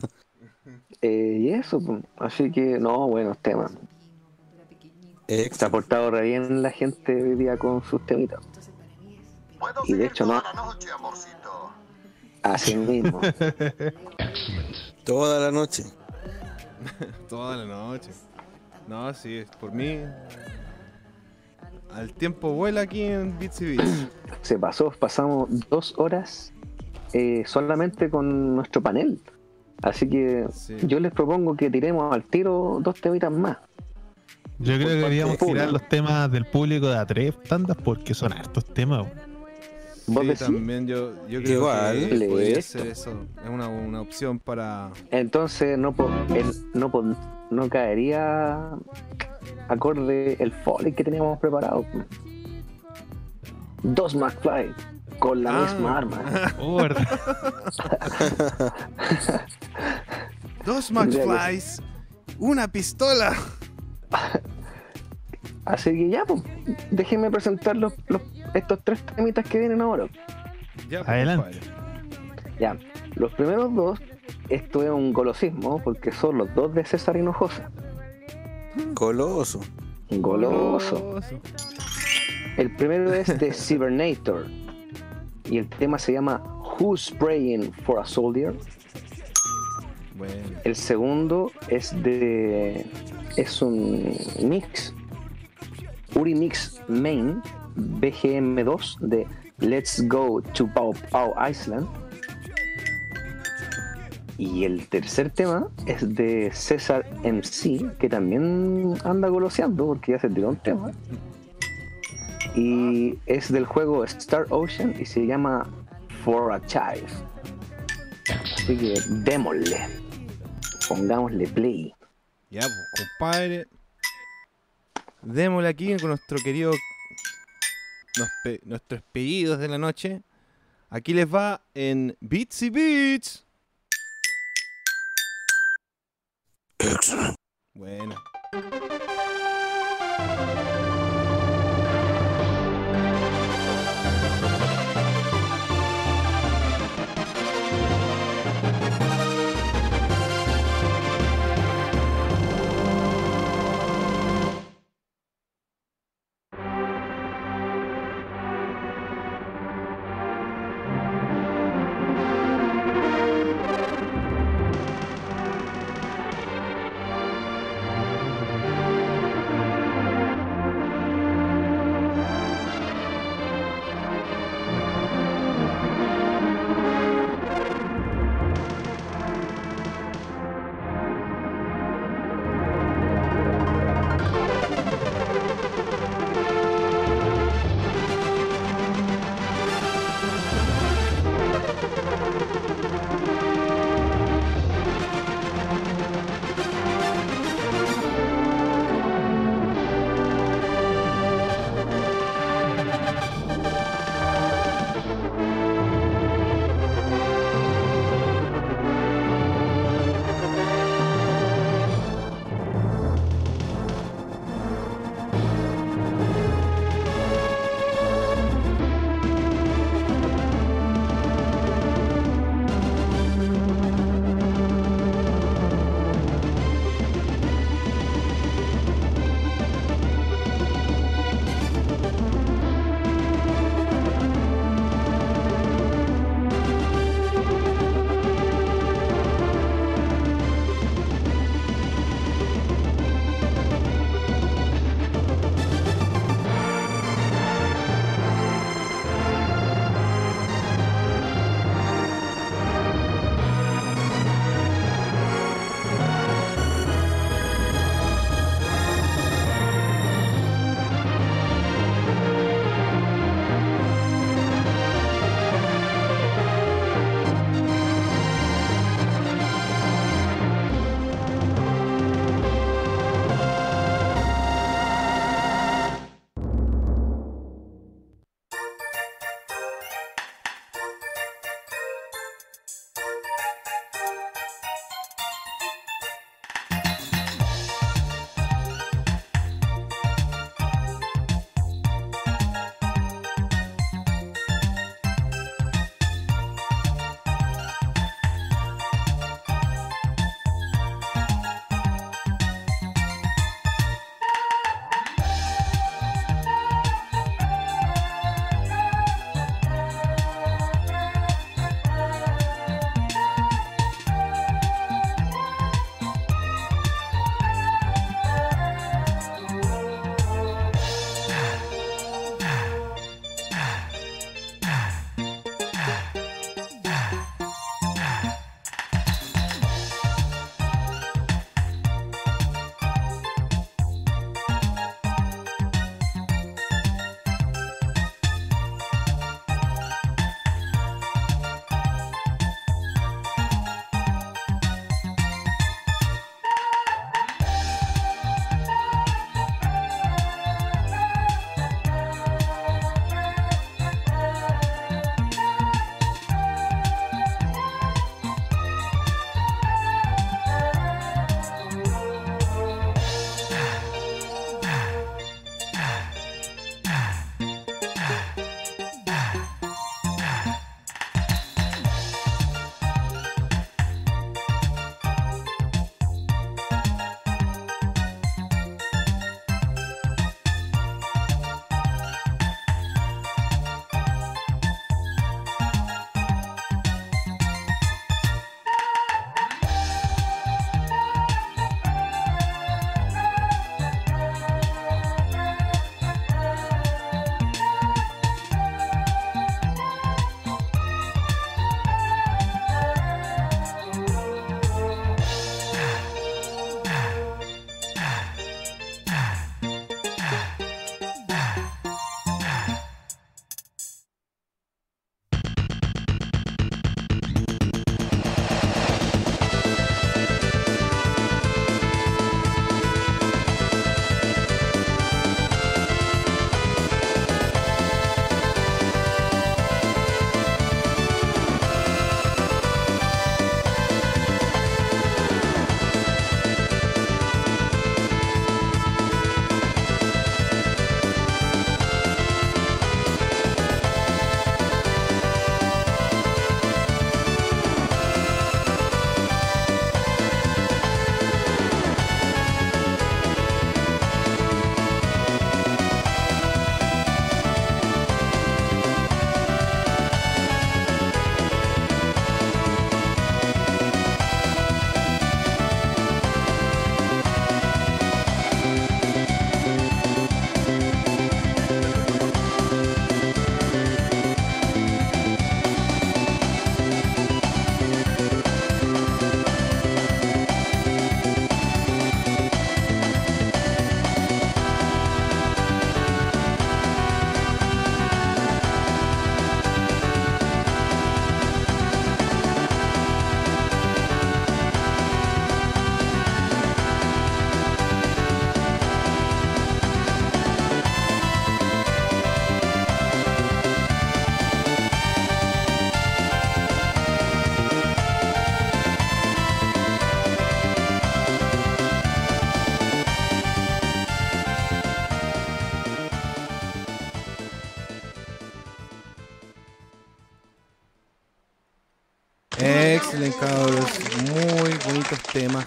Eh, y eso, pues. así que no, buenos temas. Se ha portado re bien la gente hoy día con sus temitas. Y de hecho no. Así mismo. Toda la noche. Toda la noche. No, sí, por mí. Al tiempo vuela aquí en Bits y Bits. Se pasó, pasamos dos horas eh, solamente con nuestro panel. Así que Sí. yo les propongo que tiremos al tiro dos temitas más. Yo creo que deberíamos tirar los temas del público de a tres tandas porque son hartos temas. weón. ¿Vos Sí, decís? también yo, yo creo Igual. que podría ser eso. Es una, una opción para. Entonces no po- el- no, po- no caería acorde el foley que teníamos preparado. Dos McFly con la Ah. misma arma. Oh. Dos McFlys, una pistola. Así que ya, pues, déjenme presentar los, los- estos tres temitas que vienen ahora. Ya, pues, Adelante. Ya, los primeros dos, esto es un golosismo porque son los dos de César Hinojosa. Coloso. Goloso. Goloso. El primero es de Cybernator y el tema se llama Who's Praying for a Soldier. Bueno. El segundo es de. Es un mix. Uri Mix Main BGM2 de Let's Go to Pau Pau Island. Y el tercer tema es de César MC, que también anda goloseando porque ya se tiró un tema. Y es del juego Star Ocean y se llama For a Child. Así que démosle. Pongámosle play. Ya, pues, compadre. Démosle aquí con nuestro querido. pe- nuestros pedidos de la noche. Aquí les va en Beats y Beats. Bueno.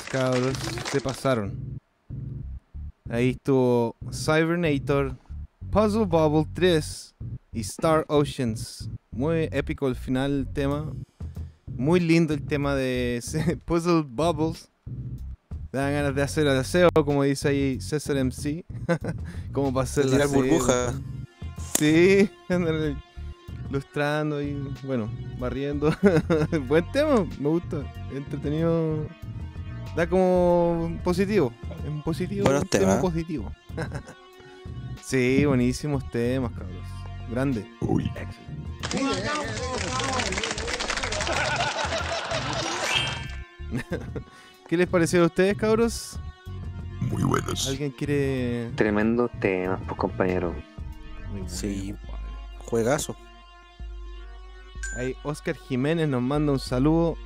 Cabros. Se pasaron. Ahí estuvo Cybernator, Puzzle Bubble 3 y Star Oceans. Muy épico el final del tema. Muy lindo el tema de Puzzle Bubbles. Dan ganas de hacer el aseo, como dice ahí César MC. como para hacer la burbuja. Sí, lustrando y bueno, barriendo. Buen tema, me gusta. Entretenido. Da como positivo. Es un positivo. Buenos un tema positivo. sí, buenísimos temas, cabros. Grande. ¿Qué les pareció a ustedes, cabros? Muy buenos. ¿Alguien quiere.? Tremendos temas, pues compañero. Muy Sí. Juegazo. Ahí Oscar Jiménez nos manda un saludo.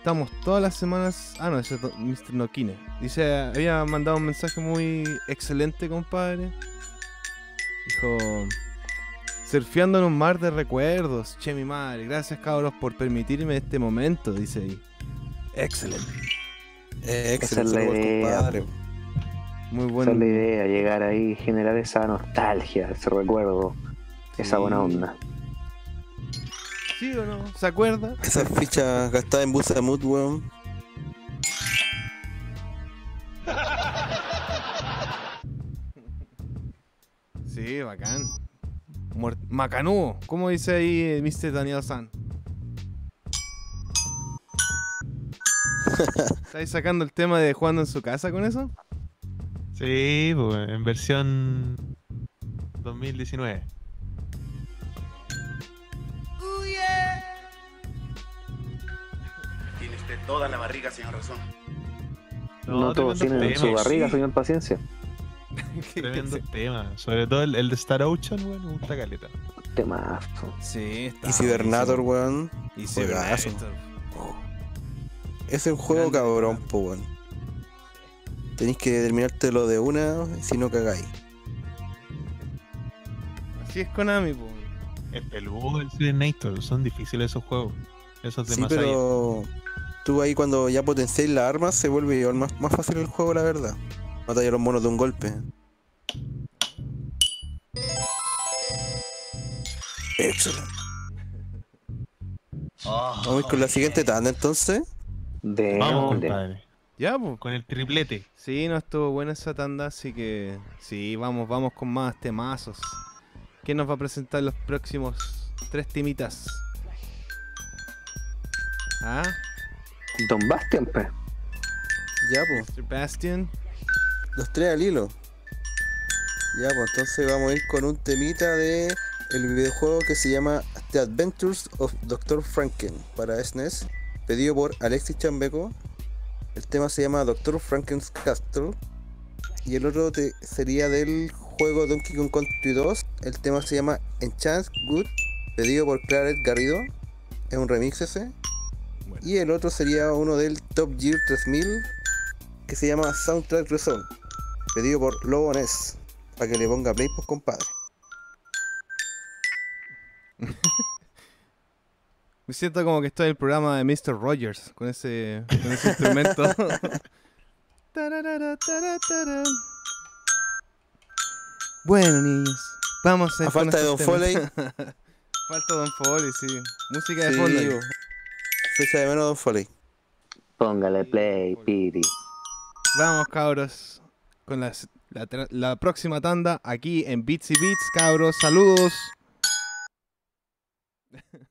Estamos todas las semanas. Ah, no, ese es Mr. Nokine. Dice, había mandado un mensaje muy excelente, compadre. Dijo. Surfeando en un mar de recuerdos. Che, mi madre. Gracias, cabros, por permitirme este momento. Dice ahí. Excelente. Eh, Esa es excelente, compadre. Muy Esa bueno. es la idea, llegar ahí, generar esa nostalgia, ese recuerdo, esa buena onda. ¿Sí o no? ¿Se acuerda? Esas fichas gastadas en Busamut, weón. Sí, bacán. Muer- Macanudo. ¿Cómo dice ahí eh, Mr. Daniel San? ¿Estáis sacando el tema de jugando en su casa con eso? Sí, pues, en versión 2019. Toda la barriga, señor Razón. No, todos tienen tema, su barriga, sí, señor paciencia. Tremendo tema. Sobre todo el, el de Star Ocean, bueno, me gusta caleta. Temazo. Sí, está. Y Cybernator, weón. Y Juegazo. Cybernator. Es un juego Grande, cabrón, weón. po, weón. Tenéis que terminártelo de una, si no cagáis. Así es Konami, po. El peludo del Cybernator, son difíciles esos juegos. Esos de Sí, pero tú ahí cuando ya potenciáis las armas se vuelve igual más, más fácil el juego, la verdad. Matáis a los monos de un golpe. Excelente. Vamos a ir con la siguiente tanda entonces. De Vamos, compadre. Ya, pues. Con el triplete. Sí, no estuvo buena esa tanda, así que sí, vamos, vamos con más temazos. ¿Quién nos va a presentar los próximos tres timitas? ¿Ah? Don Bastian, pues. Ya, pues. Mr. Bastion. Los tres al hilo. Ya, pues entonces vamos a ir con un temita de el videojuego que se llama The Adventures of Dr. Franken para SNES, pedido por Alexis Chambeco. El tema se llama Dr. Franken's Castle. Y el otro te- sería del juego Donkey Kong Country 2. El tema se llama Enchant Good, pedido por Claret Garrido. Es un remix ese. Bueno. Y el otro sería uno del Top Gear 3000 que se llama Soundtrack Resolve, pedido por Lobo Ness, para que le ponga play, pues compadre. Me siento como que estoy en el programa de Mr. Rogers con ese, con ese instrumento. Bueno, niños, vamos a A falta de Don temas. Falta Don Foley, sí. Música de Sí, Foley. Bo. fecha de menos Don Foley. Póngale play, Piri. Vamos, cabros, con las- la, la próxima tanda aquí en Beats y Beats, cabros. Saludos.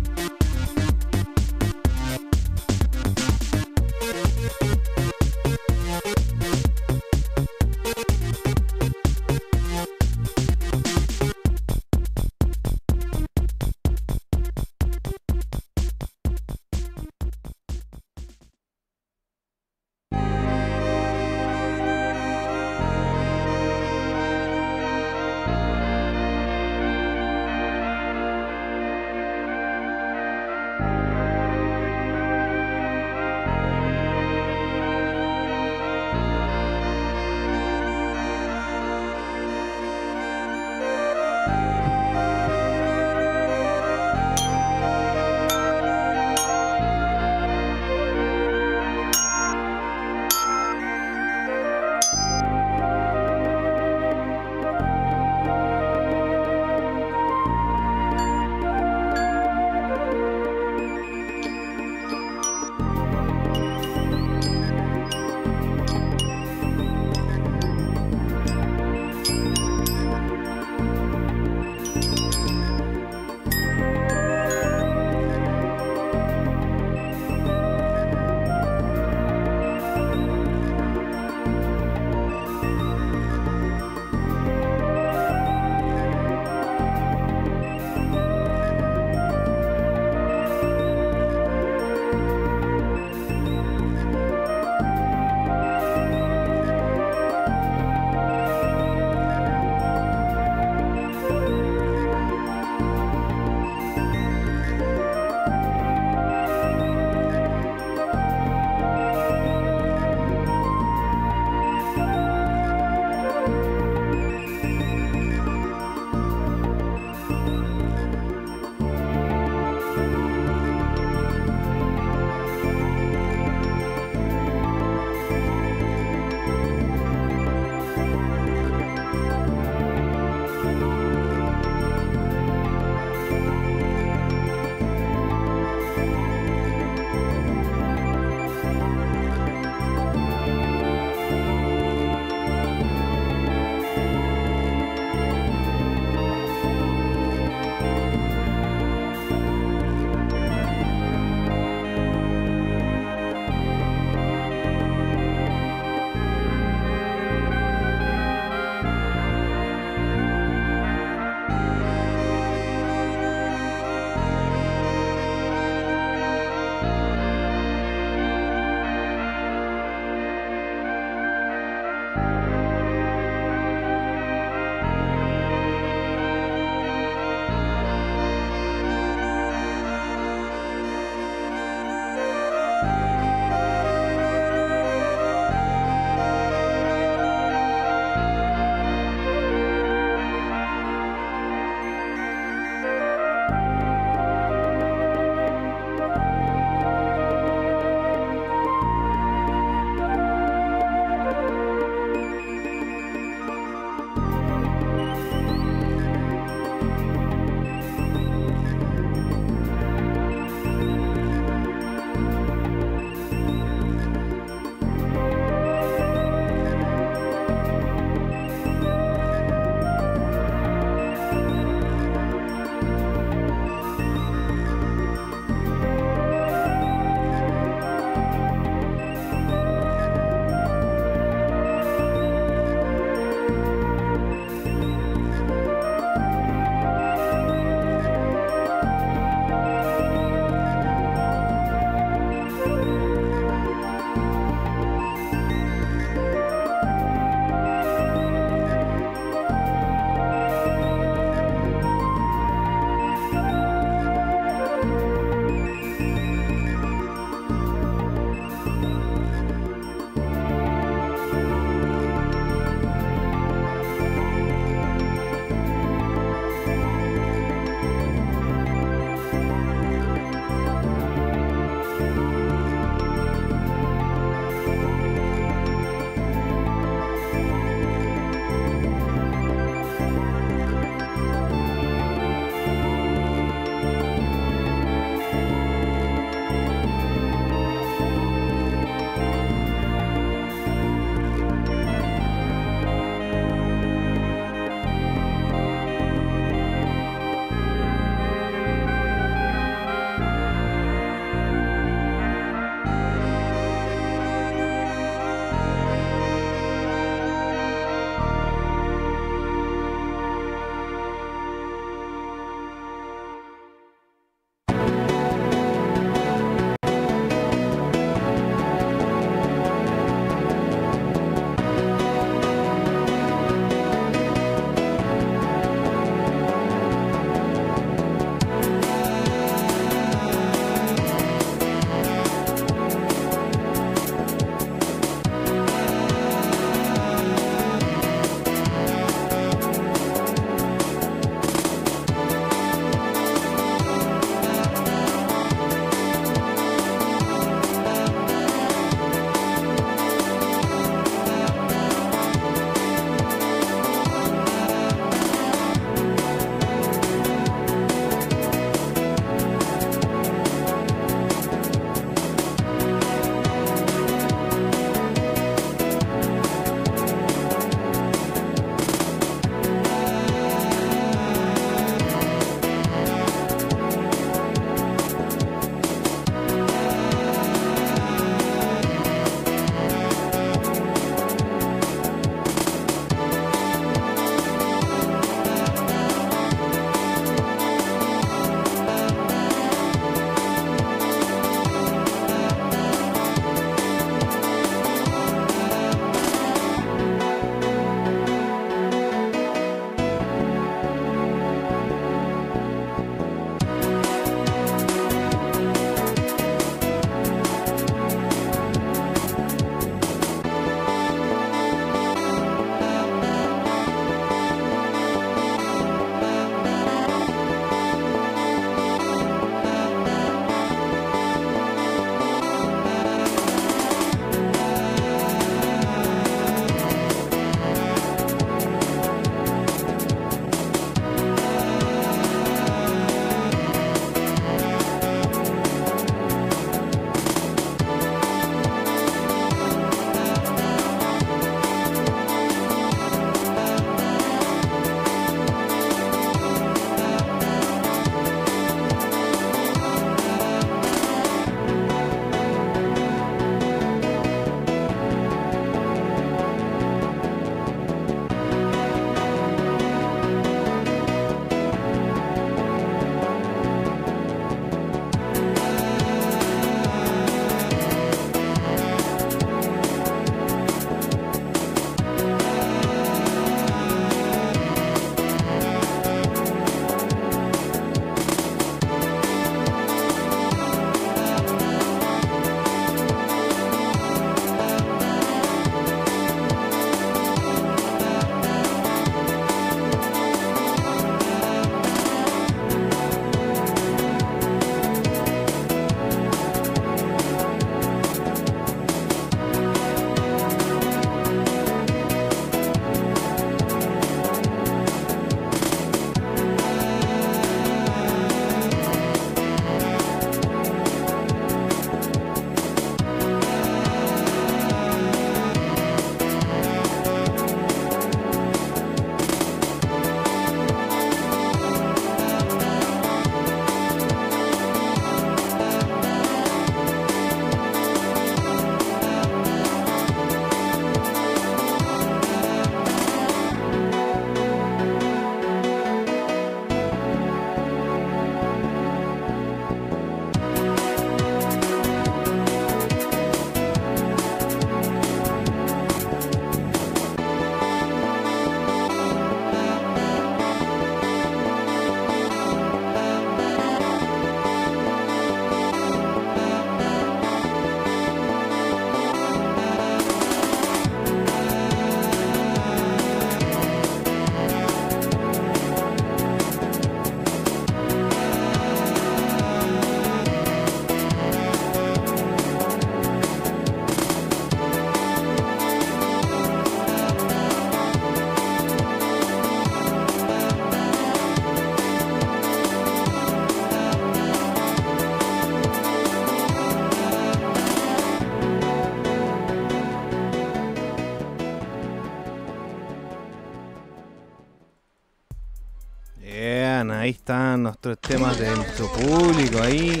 ahí están nuestros temas de nuestro público. Ahí,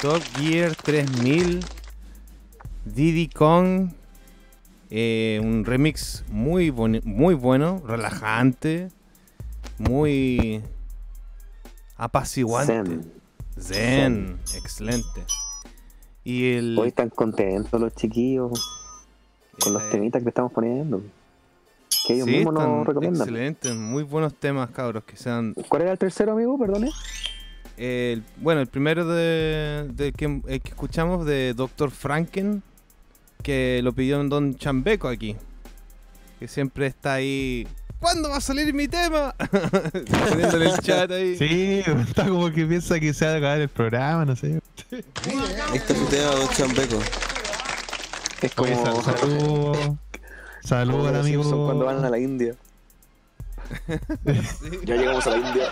Top Gear 3000, Diddy Kong, eh, un remix muy, muy bueno, relajante, muy apaciguante. Zen. Zen, excelente. Y el. Hoy están contentos los chiquillos con los eh, temitas que estamos poniendo. Que ellos sí, mismos nos recomiendan. Excelentes, muy buenos temas, cabros, que sean ¿Cuál era el tercero, amigo? Perdone. El- bueno, el primero de, de que, el que escuchamos de Dr. Franken, que lo pidió en Don Chambeco aquí. Que siempre está ahí. ¿Cuándo va a salir mi tema? Poniéndole el chat ahí. Sí, está como que piensa que se va a acabar el programa, no sé. Ahí está tu tema, Don Chambeco. Es Oye, como saludos. Al amigo. Simpsons cuando van a la India. Ya llegamos a la India.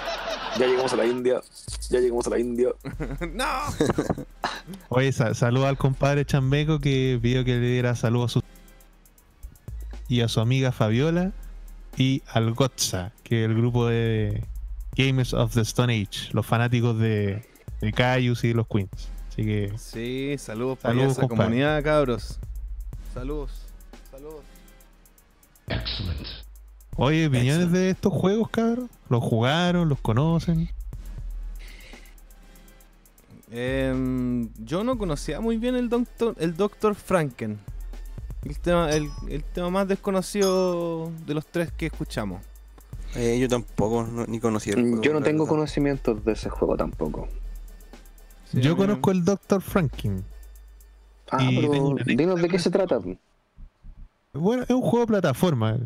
Ya llegamos a la India. Ya llegamos a la India. ¡No! Oye, sa- saludos al compadre Chambeco que pidió que le diera saludos a su y a su amiga Fabiola y al Gotza, que es el grupo de Gamers of the Stone Age, los fanáticos de, de Caius y de los Queens. Así que Sí, saludos para esa compadre. comunidad, cabros. Saludos. Oye, opiniones de estos juegos, cabrón. ¿Los jugaron? ¿Los conocen? Em, yo no conocía muy bien el Doctor, el Doctor Franken. El tema, el, el tema más desconocido de los tres que escuchamos. Eh, yo tampoco, no- ni conocía el juego, Yo no tengo conocimientos de ese juego tampoco. Sí, Yo conozco el Dr. Franklin. Ah, pero dinos de qué se trata. Bueno, es un juego de plataforma.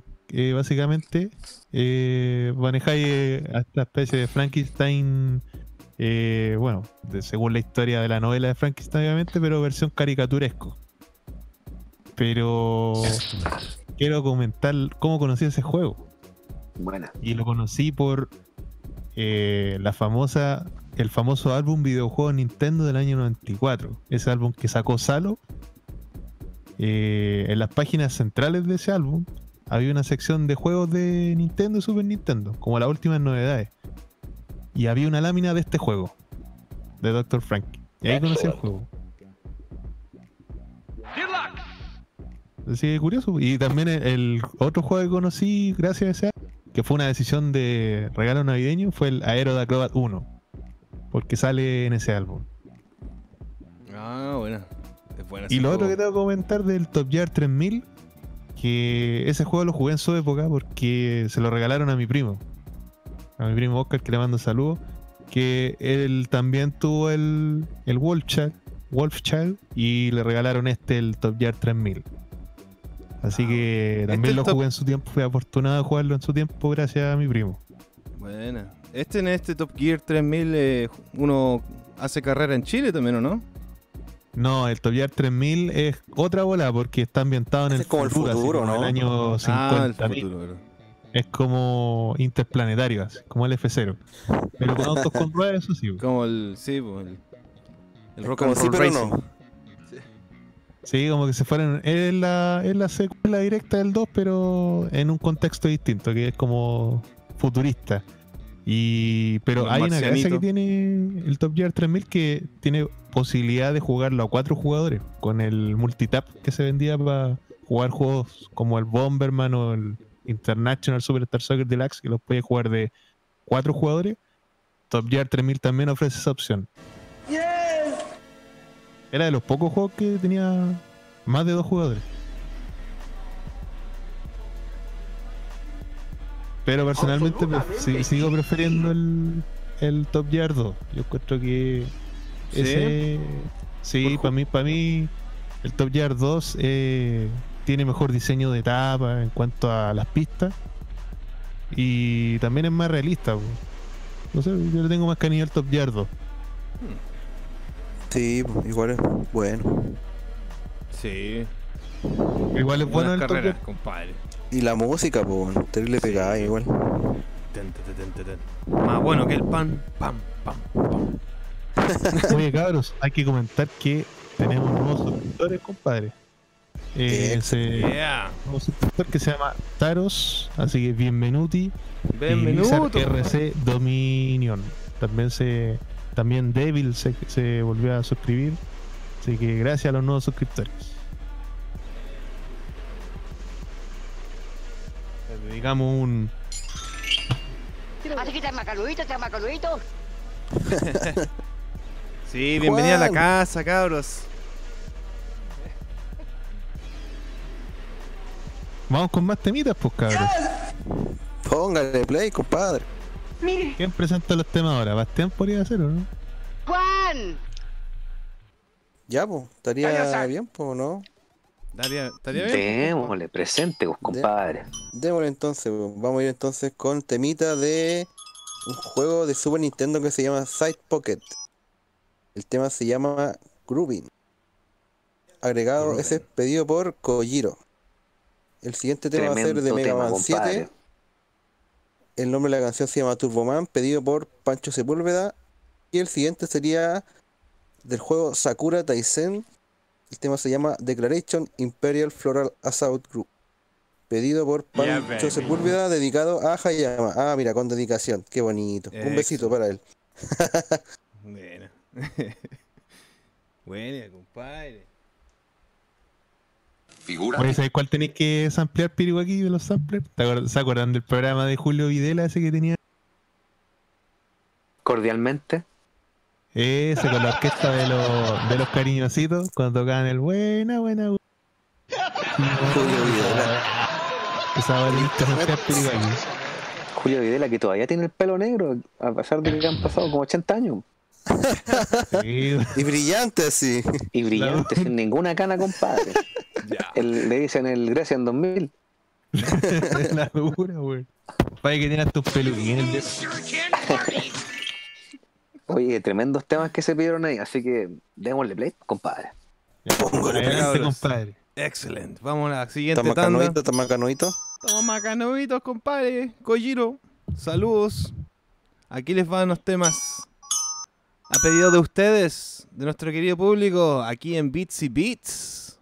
básicamente eh, manejáis eh, a esta especie de Frankenstein. eh, bueno, de- según la historia de la novela de Frankenstein, obviamente, pero versión caricaturesco. Pero quiero comentar cómo conocí ese juego. Buena. Y lo conocí por eh, la famosa, el famoso álbum videojuego Nintendo del año 94. Ese álbum que sacó Salo. Eh, en las páginas centrales de ese álbum había una sección de juegos de Nintendo y Super Nintendo, como las últimas novedades. Y había una lámina de este juego, de Dr. Frank. Y ahí conocí el juego. Así que curioso. Y también el, el otro juego que conocí gracias a ese álbum, que fue una decisión de regalo navideño, fue el Aero de Acrobat 1. Porque sale en ese álbum. Ah, bueno. Y lo otro que tengo que comentar del Top Gear 3000, que ese juego lo jugué en su época porque se lo regalaron a mi primo. A mi primo Oscar, que le mando saludos. Que él también tuvo el, el Wolf Child, Wolf Child y le regalaron este, el Top Gear 3000. Así que también el lo Top- jugué en su tiempo, fui afortunado de jugarlo en su tiempo gracias a mi primo. Buena. Este en este Top Gear 3000 eh, uno hace carrera en Chile también, ¿o no? No, el Top Gear 3000 es otra bola porque está ambientado en Ese el es como el futuro, así futuro, ¿no? el año 50. ah, el futuro, ¿verdad? Es como interplanetario, así, como el F0. Pero con autos con ruedas, eso sí. Como el. Sí, pues, el. El Rock Como and sí, Roll pero Racing. no. Sí, como que se fueron. Es la, es la secuela directa del 2, pero en un contexto distinto, que es como futurista. Y, pero Como hay el una gracia marcianito. que tiene el Top Gear 3000 que tiene posibilidad de jugarlo a cuatro jugadores con el multitap que se vendía para jugar juegos como el Bomberman o el International Superstar Soccer Deluxe que los puede jugar de cuatro jugadores. Top Gear 3000 también ofrece esa opción. Era de los pocos juegos que tenía más de dos jugadores. Pero personalmente sigo prefiriendo el, el Top Gear 2. Yo encuentro que ¿Sí? ese sí, para mí, para mí el Top Gear 2 eh, tiene mejor diseño de etapa en cuanto a las pistas y también es más realista. po. No sé, yo le tengo más cariño al Top Gear 2. Sí, igual es bueno. Sí. Igual es bueno el Top carreras, Gear. compadre. Y la música, pues, terrible pegada igual. Ten, ten, ten, ten, ten. Más bueno que el pan. Pam, pam, pam. Oye, cabros, hay que comentar que tenemos nuevos suscriptores, compadre. Eh, ese Yeah. nuevo suscriptor que se llama Taros, así que bienvenuti. Y Bienvenido. Blizzard RC Dominion. También se también Devil se, se volvió a suscribir. Así que gracias a los nuevos suscriptores. Les dedicamos un Así que está macanudito, está macanudito. Sí, bienvenida a la casa, cabros. Vamos con más temitas, pues cabros. Póngale play, compadre. ¿Quién presenta los temas ahora? ¿Bastián podría hacer o no? Juan. Ya, pues, estaría bien, pues, ¿no? Estaría, estaría bien. Démosle, presente, pues, compadre. Démosle entonces, pues. vamos a ir entonces con temita de un juego de Super Nintendo que se llama Side Pocket. El tema se llama Grooving. Agregado, ese es pedido por Kojiro. El siguiente tema va a ser de Tremendo Mega tema, Man 7. compadre. El nombre de la canción se llama Turboman, pedido por Pancho Sepúlveda. Y el siguiente sería del juego Sakura Taisen. El tema se llama Declaration Imperial Floral Assault Group. Pedido por Yeah, Pancho baby. Sepúlveda, dedicado a Hayama. Ah, mira, con dedicación. Qué bonito. Un besito para él. Bueno. Buena, compadre. Figura. Oye, ¿sabes cuál tenéis que samplear, Pirigo, aquí de los samplers? ¿Te acuer- ¿Se acuerdan del programa de Julio Videla ese que tenía? Cordialmente. Ese con la orquesta de los, de los cariñositos cuando tocaban el buena, buena, buena. Julio Videla. Esa va tenéis que samplear, Pirigo, aquí. Julio Videla, que todavía tiene el pelo negro, a pesar de que han pasado como 80 años. Sí, Y brillante así. Y brillante, sin ninguna cana, compadre. Ya. El- le dicen el Grecia en 2000. la dura, güey. Para que tengas tus peluquines. de- Oye, tremendos temas que se pidieron ahí, así que démosle play, compadre. Adelante, cabros. compadre. Excelente. Vamos a la siguiente Está tanda. macanuito, está macanuito. Estamos macanuitos, compadre. Kojiro. Saludos. Aquí les van los temas. A pedido de ustedes, de nuestro querido público, aquí en Beats y Beats.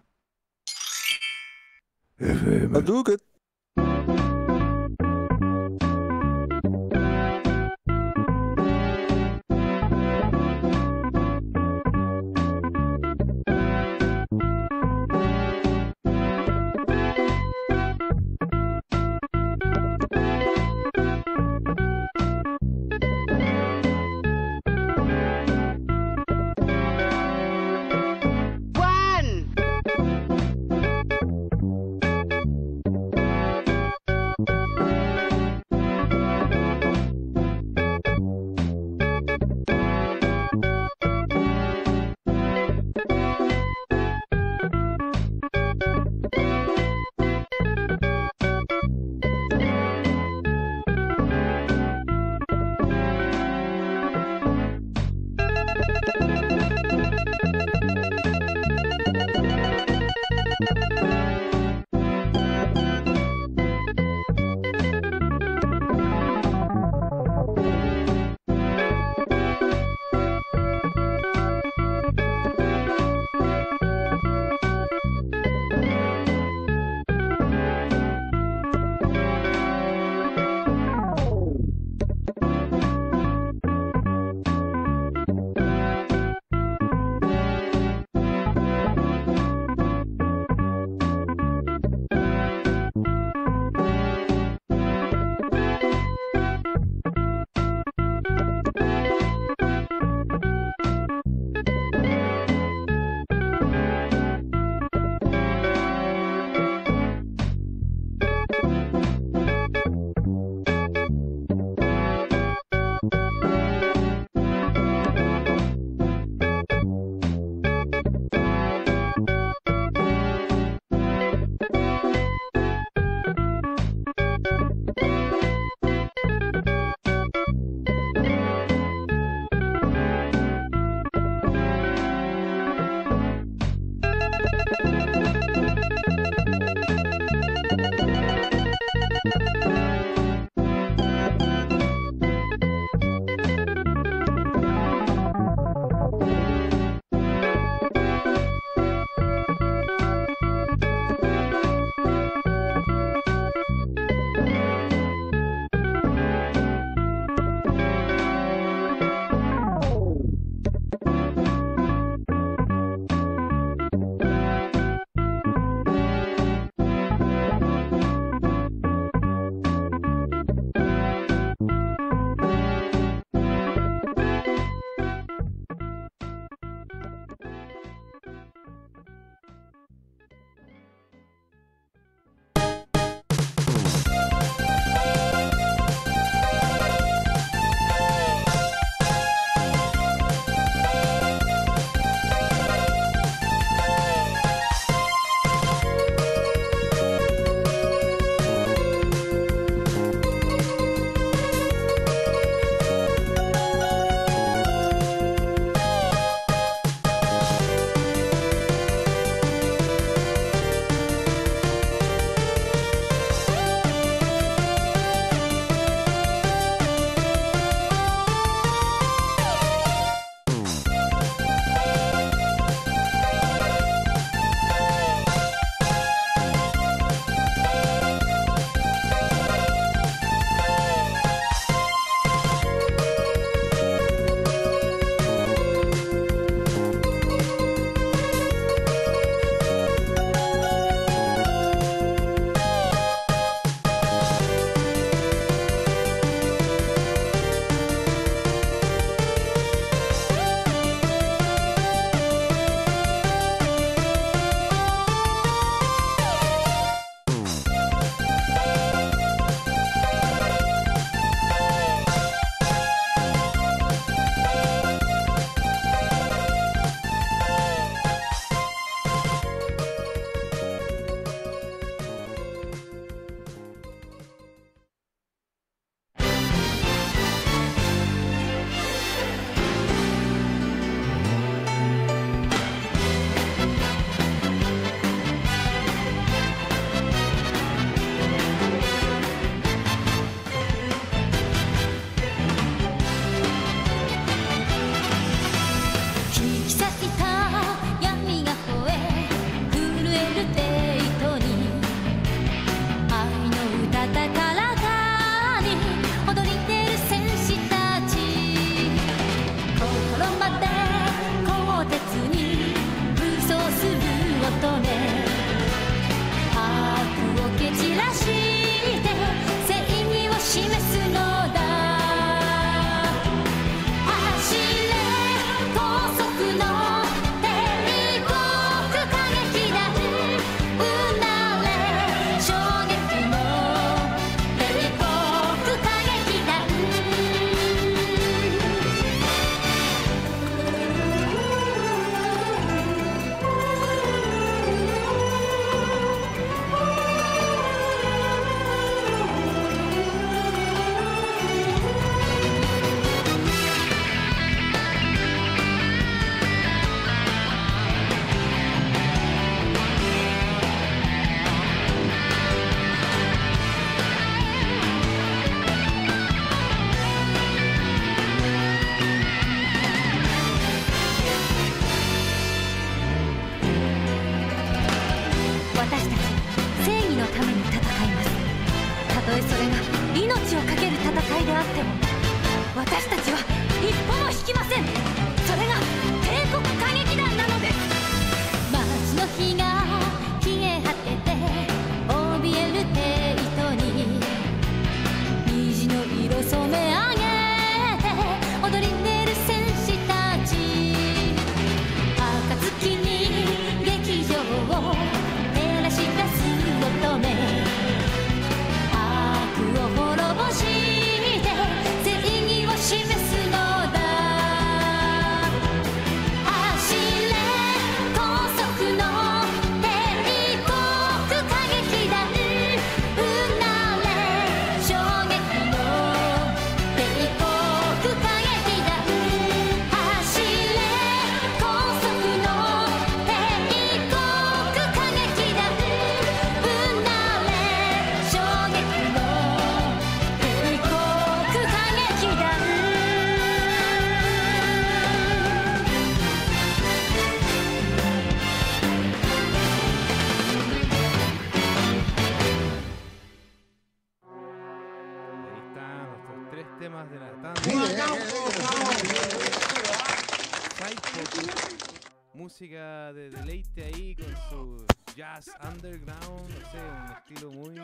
Underground, no sé, un estilo muy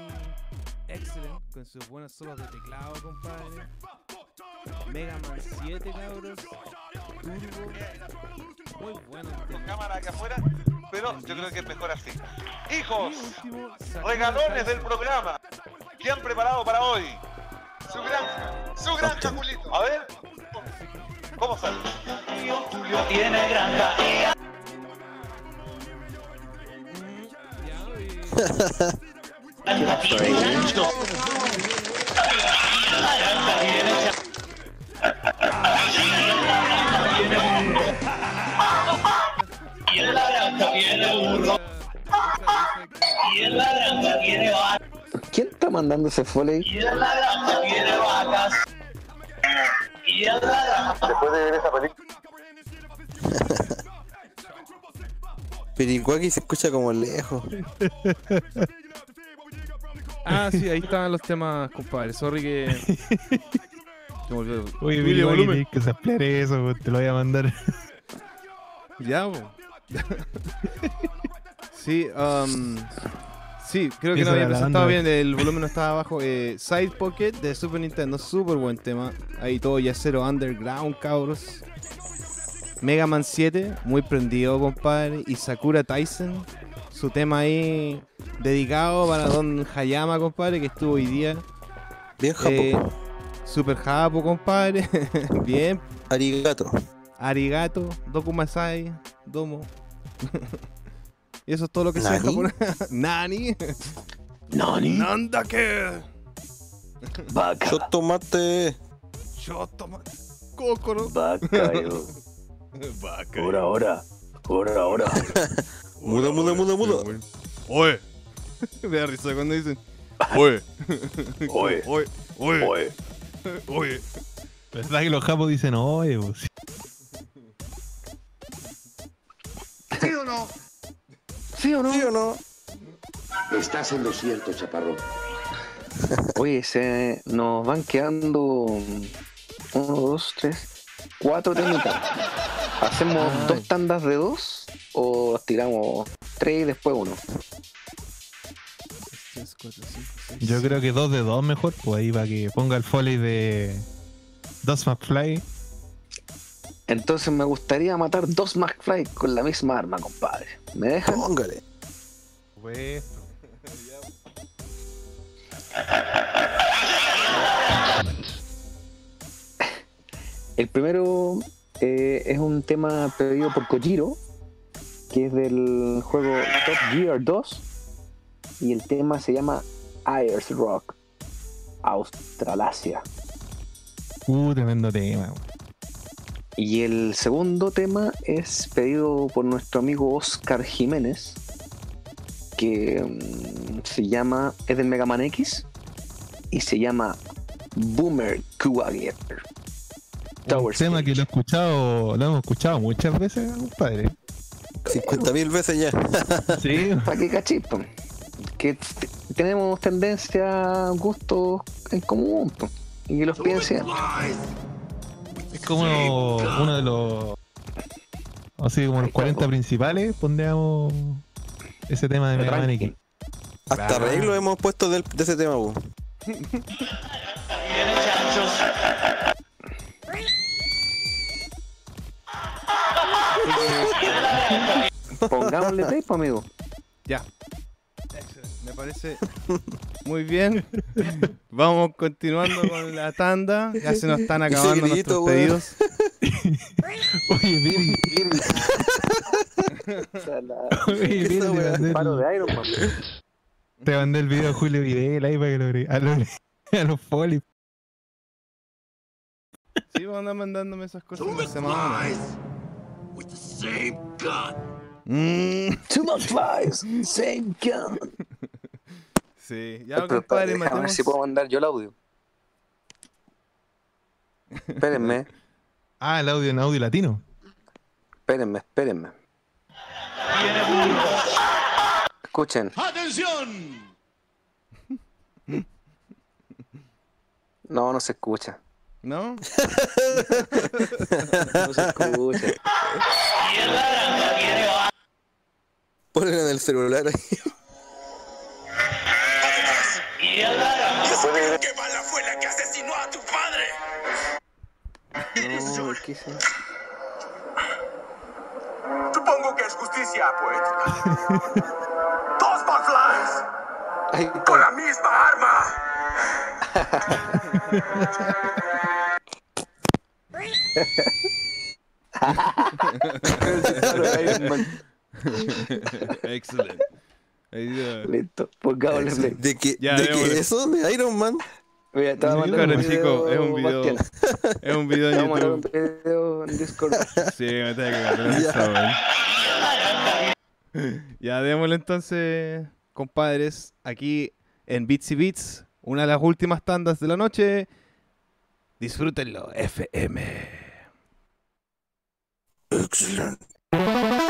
excelente, con sus buenos solos de teclado, compadre. Mega Man 7, cabros. Turbo. Muy bueno. tema. cámara acá afuera, pero yo creo que es mejor así. Hijos, regalones del programa. ¿Qué han preparado para hoy? Su granja, su granja, Julito. A ver, ¿cómo sale? tiene granja. ¿Quién está mandando ese foley? Después de ver esa película. Pericuaki se escucha como lejos. Ah, sí, ahí estaban los temas, compadre. Sorry que. Se. Oye, Subile Billy, volumen. tienes que samplear eso, te lo voy a mandar. Ya, po. sí, um, sí, creo que Esa no había presentado bien, el volumen no estaba abajo. Eh, Side Pocket de Super Nintendo, súper buen tema. Ahí todo ya cero underground, cabros. Mega Man 7, muy prendido, compadre. Y Sakura Tyson, su tema ahí dedicado para Don Hayama, compadre, que estuvo hoy día. Bien, Japo. Eh, super Japo, compadre. bien, Arigato. Arigato, Dokumasai, Domo. y eso es todo lo que ¿Nani? japonés. Nani. Nani. Nandake. Vaca. Yo tomate. Shotoma. Kokoro. Vaca, yo. Vaca. Ahora, ahora. Ahora, ahora. Muda, muda, muda, muda. Oye. Me da risa cuando dicen. Oye. Oye. Oye. Oye. Oye. ¿Verdad que los japos dicen, oye? Sí. ¿Sí o no? ¿Sí o no? ¿Sí o no? Estás en lo cierto, chaparrón. Oye, se nos van quedando uno, dos, tres, cuatro temitas. ¿Hacemos Ay. dos tandas de dos o tiramos tres y después uno? Tres, cuatro, cinco, seis, Yo creo que dos de dos mejor, pues ahí para que ponga el foley de Dos McFly. Entonces me gustaría matar dos McFly con la misma arma, compadre. ¿Me dejan? Póngale. Pues. El primero eh, es un tema pedido por Kojiro, que es del juego Top Gear 2. Y el tema se llama Ayers Rock, Australasia. Uh, tremendo tema. Y el segundo tema es pedido por nuestro amigo Oscar Jiménez, que mm, se llama, es del Mega Man X y se llama Boomer Kuwager. Un tema que lo he escuchado, lo hemos escuchado muchas veces, compadre. 50.000 veces ya. Sí, ¿Para qué cachito? Que tenemos tendencia, gustos en común, po, y que los piensen. es como uno de los. Así como los 40 principales, pondríamos ese tema de Mega Man. Hasta Claro. arreglo hemos puesto del- de, ese tema, po. Pongámosle po, amigo. Ya. Me parece muy bien. Vamos continuando con la tanda. Ya se nos están acabando grito, nuestros weón. pedidos. Oye, Viri, oye, Esa te Paro el, de Iron Man. te mandé el video a Julio Videla ahí para que lo agregue- a los, a los foli. Sí, van a andar mandándome esas cosas en la semana. With the same gun. Mm, Too much flies, same gun. sí, ya Pero, compadre, déjame ver si puedo mandar yo el audio. Espérenme, Ah, el audio en audio latino. espérenme, espérenme. Escuchen. ¡Atención! No, no se escucha. ¿No? No se escucha. Ponen en el celular ahí. ¡Qué mala fue la que asesinó a tu padre! No, ¿qué se- Supongo que es justicia poética. ¡Dos McFlys! ¡Con la misma arma! Excelente. Listo, pongámosle play. ¿De qué, Ya, de qué eso? ¿De Iron Man? Mira, te voy a mandar Claro, un chico, es un video. Bastián. Es un video en mandar un YouTube. video en Discord. Sí, me que eso, weón. Ya, démosle entonces, compadres, aquí en Bits y Beats, una de las últimas tandas de la noche. Disfrútenlo, FM. Excelente.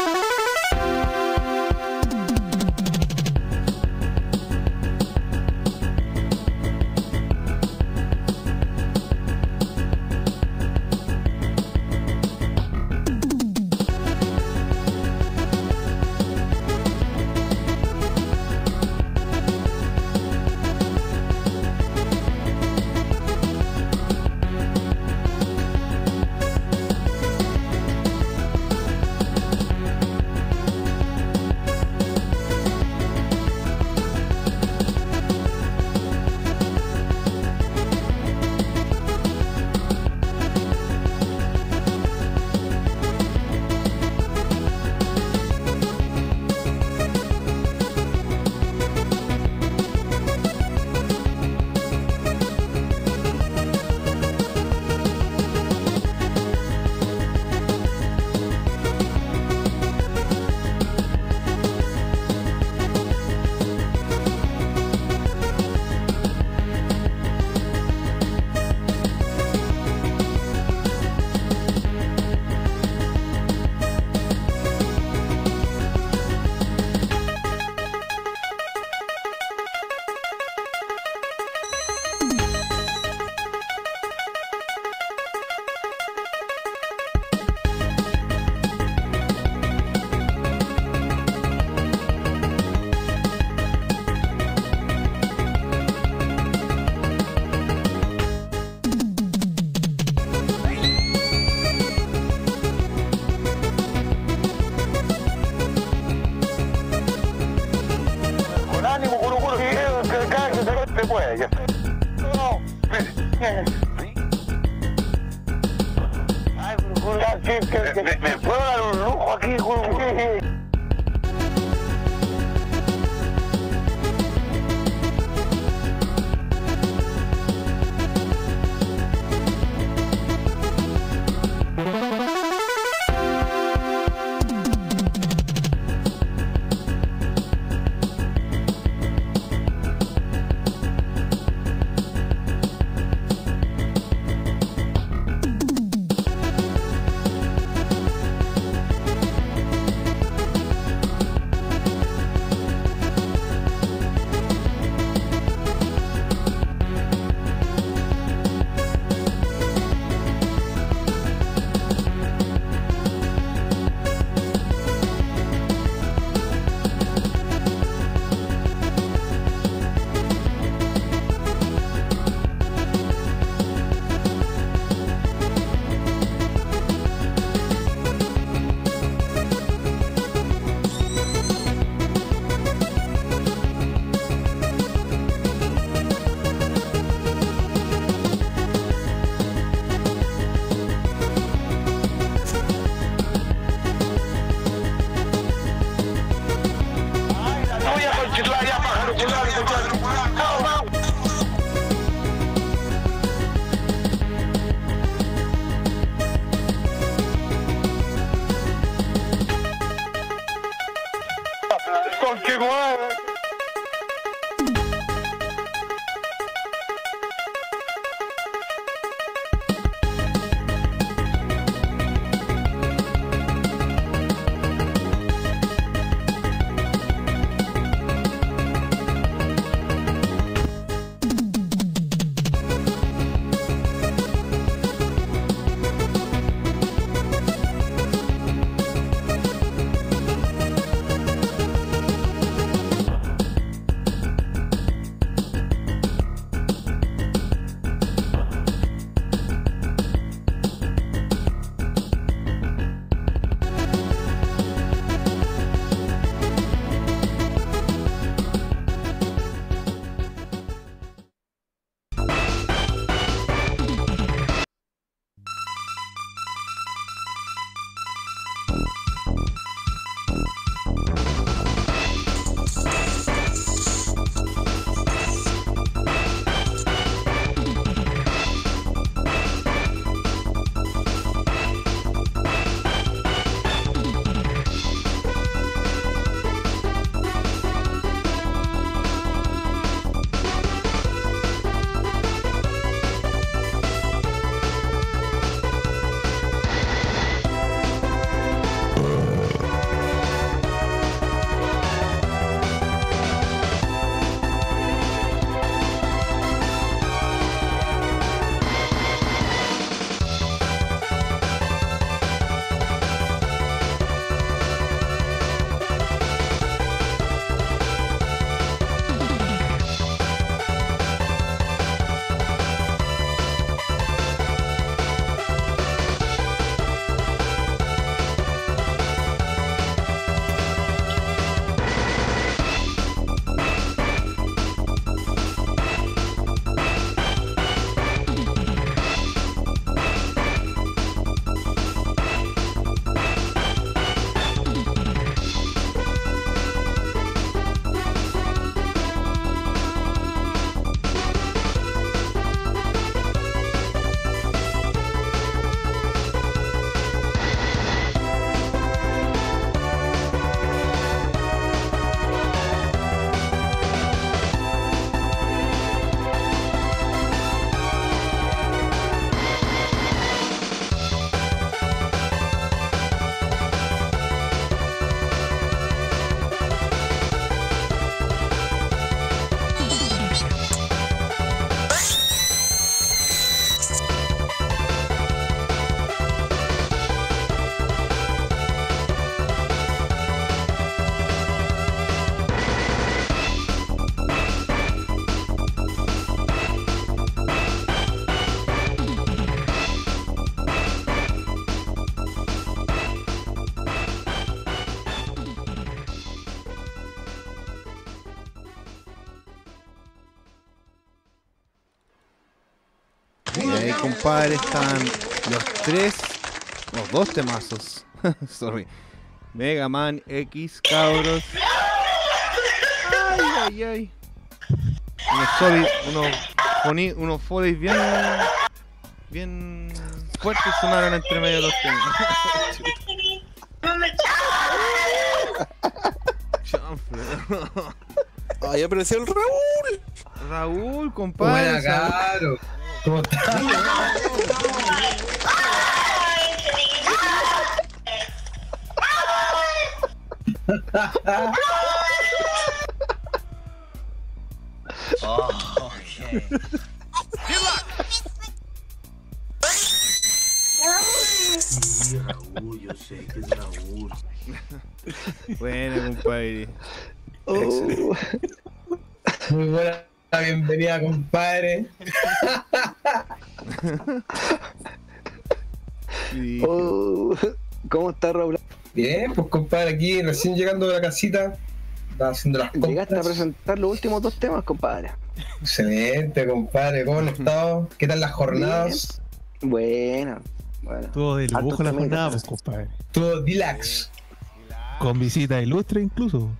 Compadre, están los tres, los dos temazos. Sorry. Mega Man X, cabros. Ay, ay, ay. Unos solid, unos, unos bien, bien fuertes sonaron entre medio de los temas. Chanfle. Ay, apareció el Raúl. Raúl, compadre. Buena, caro. ¿Cómo aquí recién llegando de la casita, estaba haciendo las compras. Llegaste a presentar los últimos dos temas, compadre. Excelente, compadre. ¿Cómo han estado? ¿Qué tal las jornadas? Bueno, bueno. Todo de lujo la jornada, pues, compadre. Todo deluxe. Con visita ilustre incluso.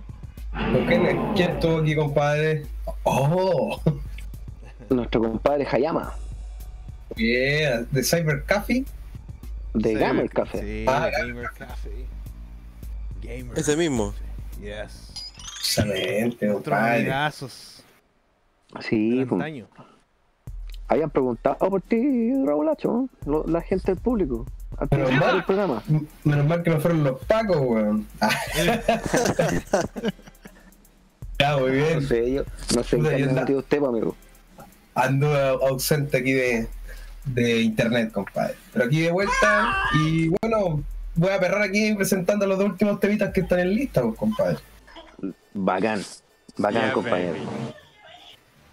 ¿Con quién, quién estuvo aquí, compadre? ¡Oh! Nuestro compadre Hayama, Bien, de Cyber Café. de Gamer Café. Sí, Ah, Gamer Café. Gamer. Ese mismo. Yes. Excelente, Otros amigazos. Sí, pues, habían preguntado por ti, Raulacho, ¿no? Lo- la gente del público. Principio mal. del programa. Menos mal que no fueron los pacos, weón. Ah. ya, muy No bien. sé, yo, no sé Puta, qué yo anda usted, pues, amigo. Ando ausente aquí de, de internet, compadre. Pero aquí de vuelta y bueno, voy a perrar aquí presentando los dos últimos temitas que están en lista, pues, compadre. Bacán, bacán, Yeah, compañero. baby.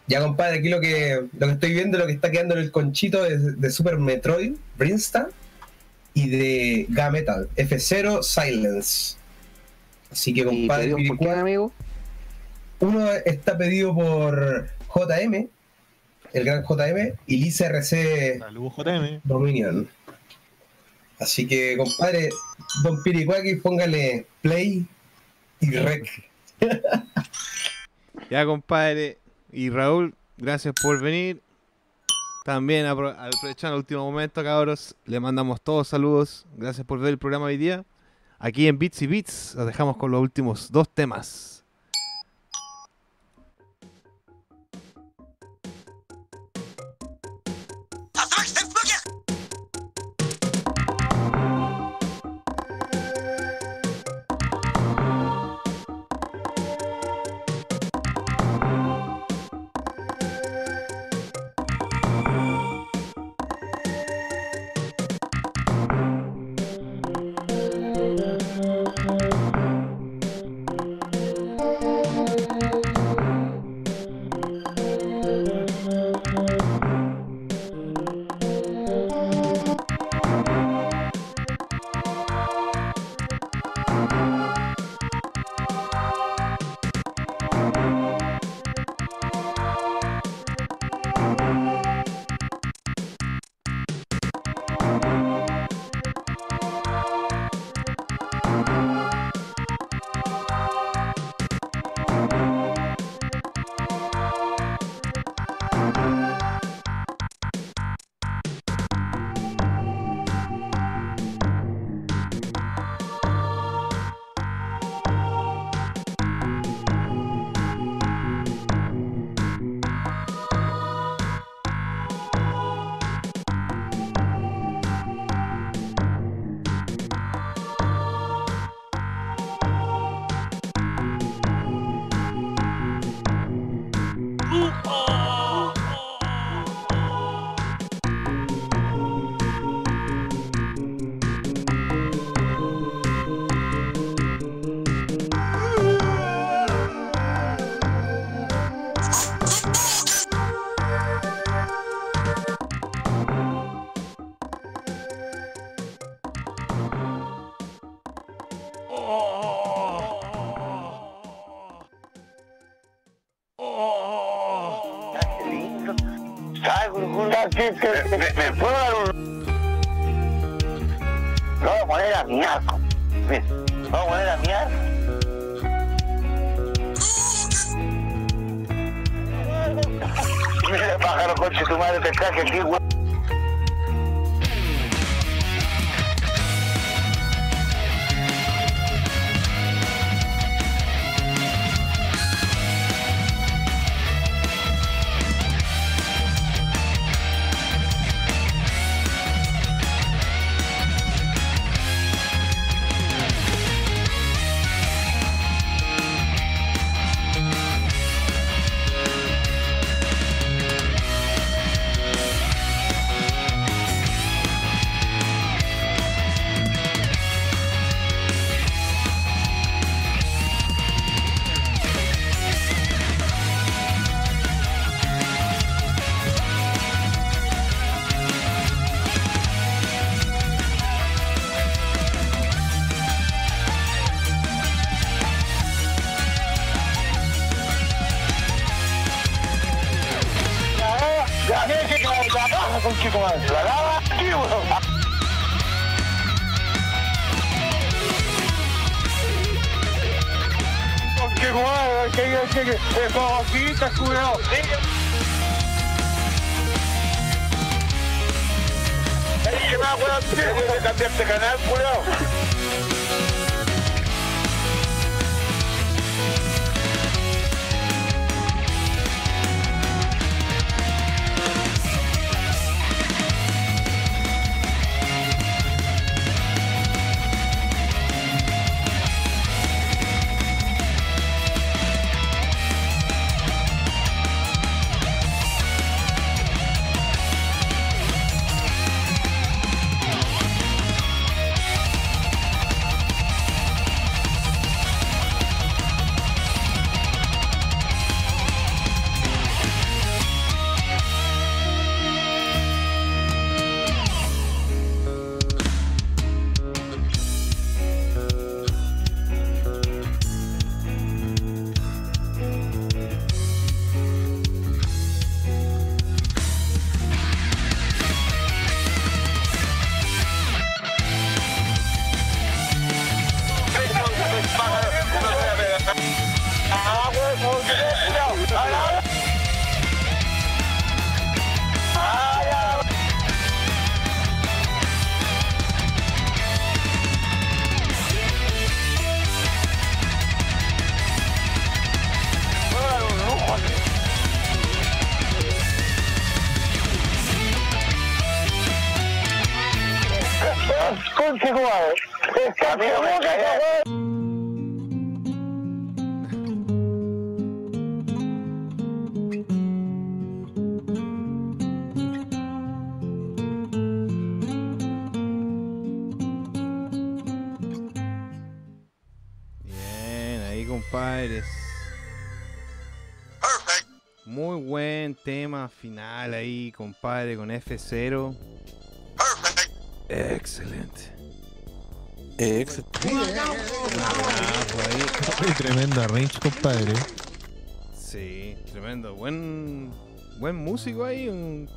Ya, compadre, aquí lo que, lo que estoy viendo, lo que está quedando en el conchito es de Super Metroid, Brinstar y de Gametal, F0 Silence. Así que, ¿Y compadre, pedidos por quién, amigo? uno está pedido por JM, el gran JM, y Lisa RC Saludos, JM. Dominion. Así que, compadre, Don Piricuaki, póngale play y rec. Ya, compadre. Y Raúl, gracias por venir. También apro- aprovechando el último momento, cabros, le mandamos todos saludos. Gracias por ver el programa hoy día. Aquí en Bits y Bits, los dejamos con los últimos dos temas. Compadre, con F0. Excelente. Excelente. Qué Tremenda range, compadre. Sí, tremendo. Buen, buen músico ahí, un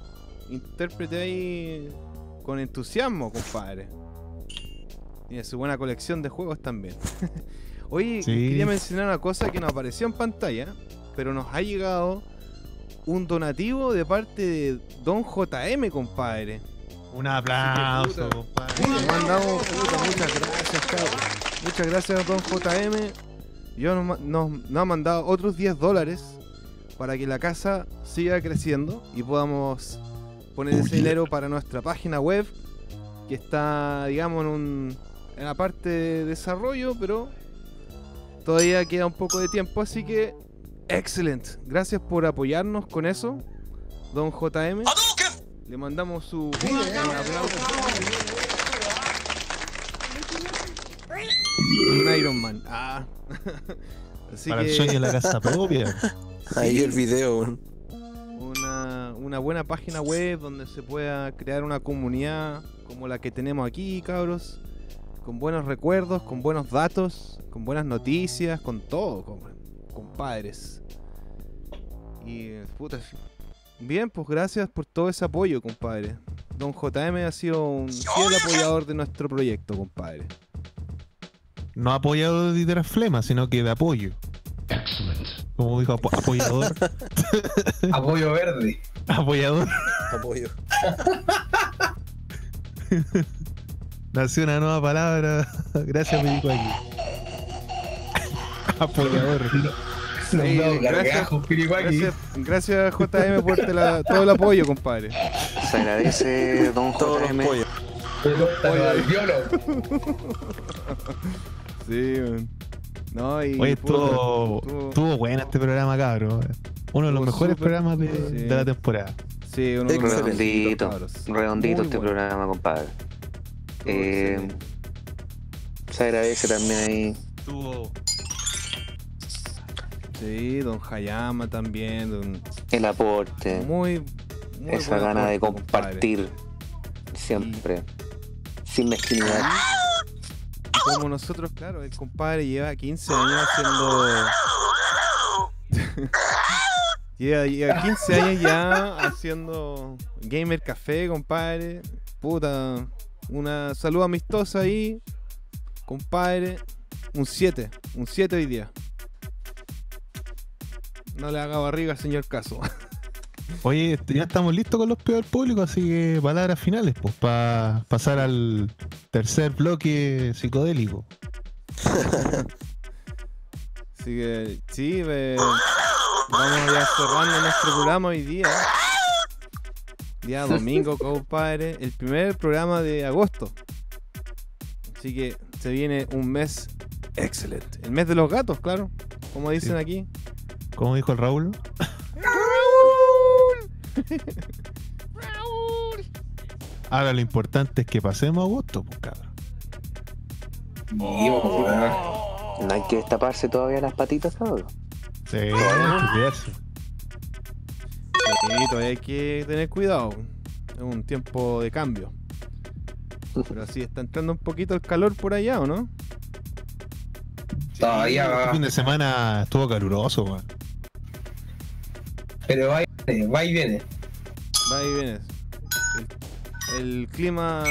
intérprete ahí con entusiasmo, compadre. Tiene su buena colección de juegos también. Oye, Sí. quería mencionar una cosa que no apareció en pantalla, pero nos ha llegado un donativo de parte de Don JM, compadre. Un aplauso, compadre. Le mandamos, puta, muchas gracias, cabrón. Muchas gracias, Don JM. Yo nos- nos ha mandado otros 10 dólares para que la casa siga creciendo y podamos poner ese dinero para nuestra página web que está, digamos, en, un, en la parte de desarrollo, pero todavía queda un poco de tiempo, así que excelente. Gracias por apoyarnos con eso, Don JM. Le mandamos su un aplauso. Un Iron Man. Ah. Así Para el que sueño de la casa propia. Ahí el video, una, una buena página web donde se pueda crear una comunidad como la que tenemos aquí, cabros. Con buenos recuerdos, con buenos datos, con buenas noticias, con todo, com- compadres. Y puta, bien, pues gracias por todo ese apoyo, compadre. Don JM ha sido un fiel apoyador de nuestro proyecto, compadre. No apoyado de Dieter Flema, sino que de apoyo. Como dijo apo- apoyador. Apoyo verde. apoyador. Apoyo. Nació una nueva palabra. Gracias, me dijo aquí. apoyador. Nombrado gracias, gracias, gracias, JM por la- todo el apoyo, compadre. Se agradece, don Todos los JM. pollos. Al violo. Sí, man. No, y Oye, estuvo, estuvo- estuvo bueno este programa, cabrón. Uno de los mejores programas de, sí. de la temporada. Sí, uno de los. Redondito, cabros. redondito Muy este bueno. programa, compadre. Eh, se agradece también ahí. Estuvo Sí, don Hayama también. don- el aporte, Muy, muy esa gana de aporte, compadre. compartir siempre, sin mezquindad. Y como nosotros, claro, el compadre lleva 15 años haciendo. lleva, lleva 15 años ya haciendo Gamer Café, compadre. Puta, una salud amistosa ahí, compadre. Un 7, un 7 hoy día. No le haga barriga al señor Caso. Oye, este, ya estamos listos con los peos del público, así que palabras finales, pues, para pasar al tercer bloque psicodélico. Así que, sí, vamos ya cerrando nuestro programa hoy día. Día domingo, compadre. El primer programa de agosto. Así que se viene un mes excelente. El mes de los gatos, claro. Como dicen Sí. aquí. Como dijo el Raúl. Ahora lo importante es que pasemos a agosto, pues cabrón. No hay que destaparse todavía las patitas, cabrón. Sí, hay que cuidarse. Sí, todavía hay que tener cuidado. Es un tiempo de cambio. Pero así está entrando un poquito el calor por allá, ¿o no? Todavía Este va. fin de semana estuvo caluroso, weón. Pero va y viene, va y viene. Va y vienes. El, clima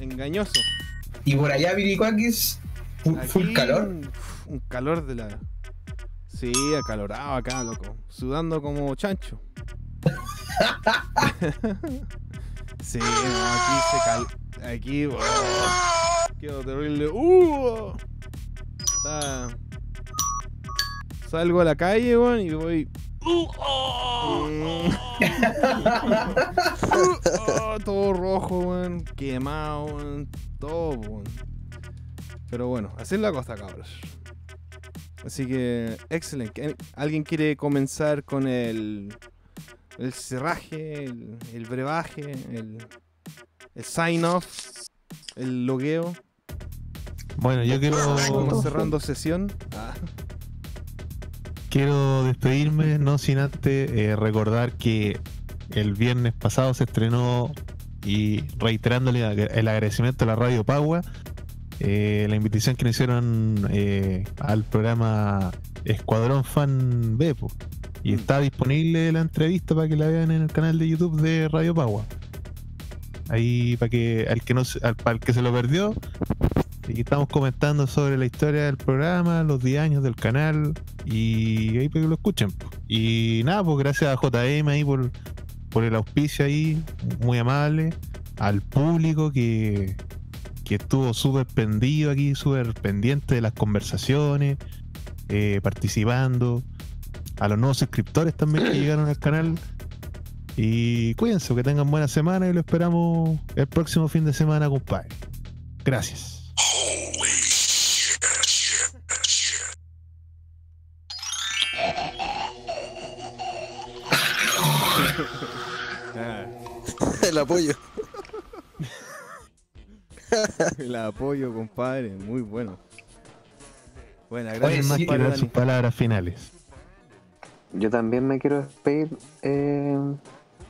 engañoso. Y por allá, Viricuakis, full, full calor. Un calor de la. Sí, acalorado acá, loco. Sudando como chancho. sí, no, aquí se cal. Aquí, oh, quedó terrible. Uh, está- Salgo a la calle, weón, y voy. Oh, todo rojo, weón. Quemado, weón. Todo, weón. Pero bueno, así es la cosa, cabros. Así que, excelente. ¿Alguien quiere comenzar con el, el cerraje, el, el brebaje, el, el sign-off, el logueo? Bueno, yo quiero, Vamos cerrando sesión. Ah, quiero despedirme, no sin antes eh, recordar que el viernes pasado se estrenó y reiterándole el agradecimiento a la Radio Pagua, eh, la invitación que nos hicieron eh, al programa Escuadrón Fan B. po. Y Mm. está disponible la entrevista para que la vean en el canal de YouTube de Radio Pagua. Ahí para que al que no se- al, para el que se lo perdió, y estamos comentando sobre la historia del programa, los 10 años del canal y ahí para que lo escuchen. Y nada, pues gracias a JM ahí por, por el auspicio ahí, muy amable, al público que, que estuvo súper pendido aquí, súper pendiente de las conversaciones, eh, participando, a los nuevos suscriptores también que llegaron al canal. Y cuídense, que tengan buena semana y lo esperamos el próximo fin de semana, compadre. Gracias. Ah, El apoyo. el apoyo, compadre. Muy bueno. Buena, Oye, gracias. sí, Dani. sus palabras finales. Yo también me quiero despedir eh,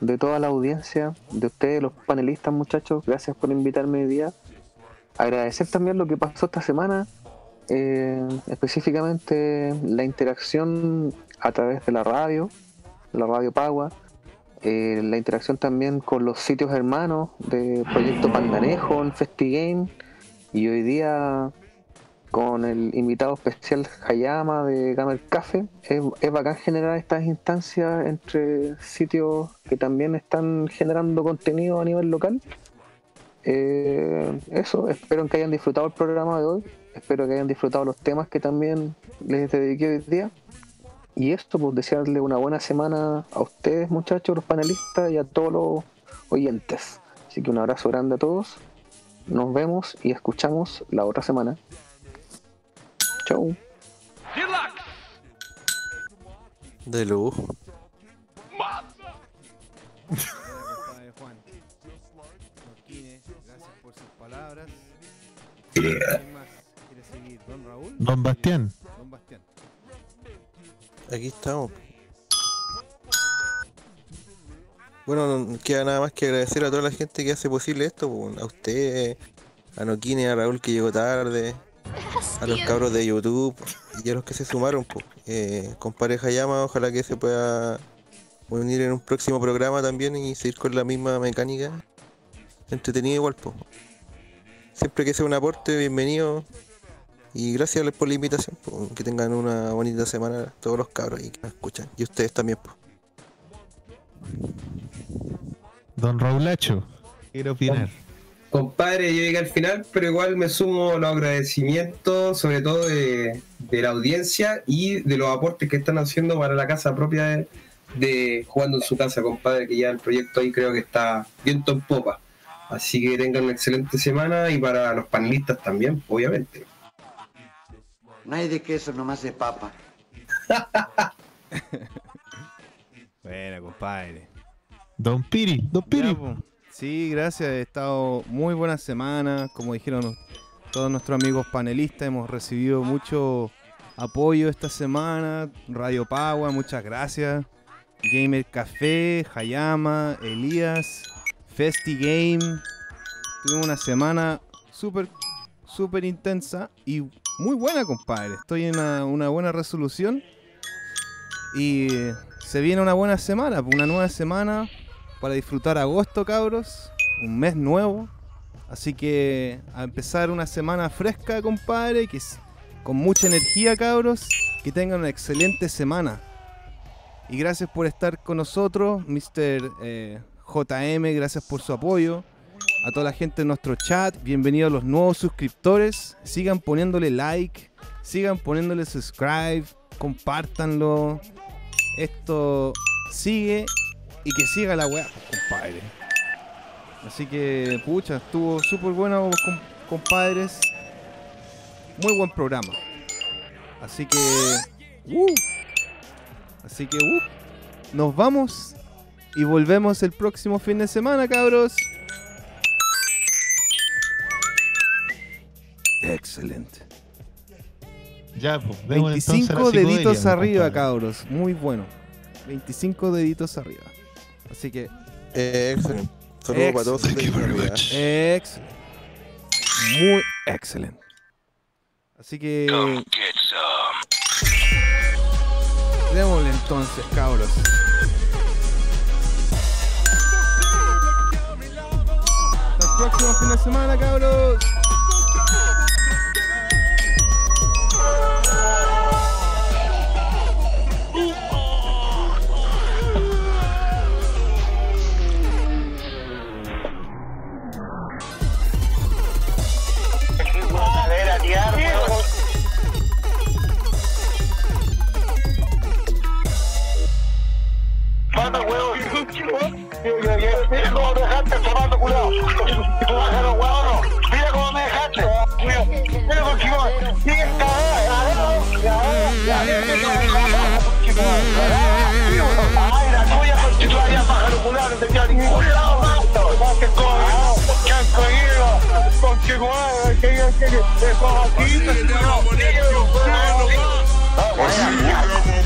de toda la audiencia, de ustedes, los panelistas, muchachos. Gracias por invitarme hoy día. Agradecer también lo que pasó esta semana, eh, específicamente la interacción a través de la radio, la radio Pagua, eh, la interacción también con los sitios hermanos de Proyecto Pandanejo en FestiGame y hoy día con el invitado especial Hayama de Gamer Café. Es, es bacán generar estas instancias entre sitios que también están generando contenido a nivel local. Eh, eso, espero que hayan disfrutado el programa de hoy. Espero que hayan disfrutado los temas que también les dediqué hoy día. Y esto, pues desearle una buena semana a ustedes, muchachos, los panelistas y a todos los oyentes. Así que un abrazo grande a todos. Nos vemos y escuchamos la otra semana. Chau. De lujo. compadre Juan. Martínez, gracias por sus palabras. Yeah. ¿Quién más quiere seguir? ¿Don Raúl? Don Bastián. Don Bastián. Aquí estamos. Bueno, no queda nada más que agradecer a toda la gente que hace posible esto, a usted, a Noquine, a Raúl que llegó tarde, a los cabros de YouTube y a los que se sumaron, pues. Eh, con pareja llama, ojalá que se pueda unir en un próximo programa también y seguir con la misma mecánica. Entretenido igual, pues. Siempre que sea un aporte, bienvenido. Y gracias por la invitación. po. Que tengan una bonita semana todos los cabros y que nos escuchan. Y ustedes también. po. Don Raulacho, quiero opinar. Compadre, yo llegué al final, pero igual me sumo a los agradecimientos, sobre todo de, de la audiencia y de los aportes que están haciendo para la casa propia de, de Jugando en su casa, compadre, que ya el proyecto ahí creo que está viento en popa. Así que tengan una excelente semana y para los panelistas también, obviamente. No hay de queso, nomás de papa. Bueno, compadre. Don Piri, Don Piri. Ya, po. Sí, gracias. He estado muy buena semana. Como dijeron todos nuestros amigos panelistas, hemos recibido mucho apoyo esta semana. Radio Pagua, muchas gracias. Gamer Café, Hayama, Elías, Festi Game. Tuvimos una semana súper, súper intensa y muy buena, compadre. Estoy en una, buena resolución. Y se viene una buena semana, una nueva semana para disfrutar agosto, cabros. Un mes nuevo. Así que a empezar una semana fresca, compadre, que con mucha energía, cabros. Que tengan una excelente semana. Y gracias por estar con nosotros, Mr. eh, JM, gracias por su apoyo. A toda la gente en nuestro chat, bienvenidos a los nuevos suscriptores. Sigan poniéndole like, sigan poniéndole subscribe, compártanlo. Esto sigue y que siga la weá, compadre. Así que, pucha, estuvo súper bueno, com- compadres. Muy buen programa. Así que, uh, así que, uh, nos vamos y volvemos el próximo fin de semana, cabros. Excelente. Ya, pues, démosle entonces a 25 la psicodelia, deditos arriba, cabros. Muy bueno. 25 deditos arriba. Así que. Eh, excelente. Saludos para todos. ustedes. Excelente. Muy excelente. Así que. Démosle entonces, cabros. Hasta el próximo fin de semana, cabros. Mata, weón. Mira cómo me dejaste, zapato culado. Tú bájalo, weón. Mira cómo me dejaste. Mira, con chico. Sigue esta Ay, la tuya con chico allá, pájaro culado. No te queda ningún lado, mato. Que han cogido. Con chico, ay, que que que que coja aquí. A conche tu madre, pensás que aquí,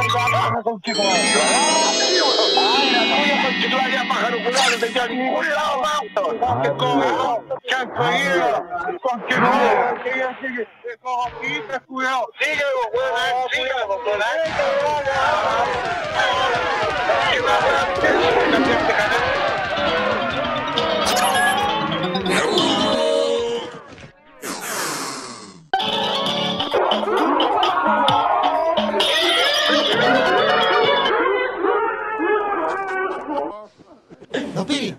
Tienes que No, Piri.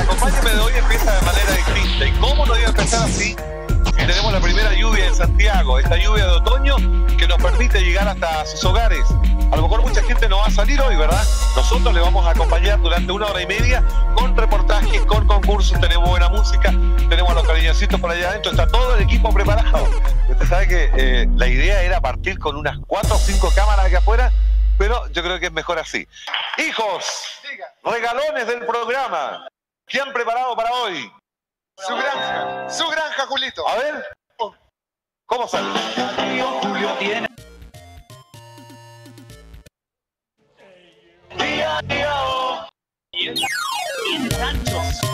Acompáñame de hoy empieza de manera distinta. ¿Y cómo no iba a empezar así? Tenemos la primera lluvia en Santiago, esta lluvia de otoño que nos permite llegar hasta sus hogares A lo mejor mucha gente no va a salir hoy, ¿verdad? Nosotros le vamos a acompañar durante una hora y media con reportajes, con concursos, tenemos buena música, tenemos a los cariñositos por allá adentro, está todo el equipo preparado. Usted sabe que eh, la idea era partir con unas cuatro o cinco cámaras aquí afuera, pero yo creo que es mejor así. Hijos, regalones del programa. ¿Qué han preparado para hoy? Su granja, su granja, Julito. A ver, ¿cómo sale? Julio tiene. Día, día, oh. Y en. Después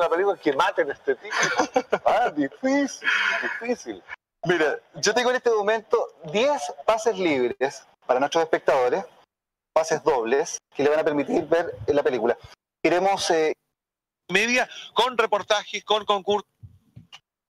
¿quién está viendo la película que maten a este tipo? Ah, difícil, difícil. Mira, yo tengo en este momento 10 pases libres para nuestros espectadores, pases dobles, que le van a permitir ver la película. Queremos eh, Media con reportajes, con concursos.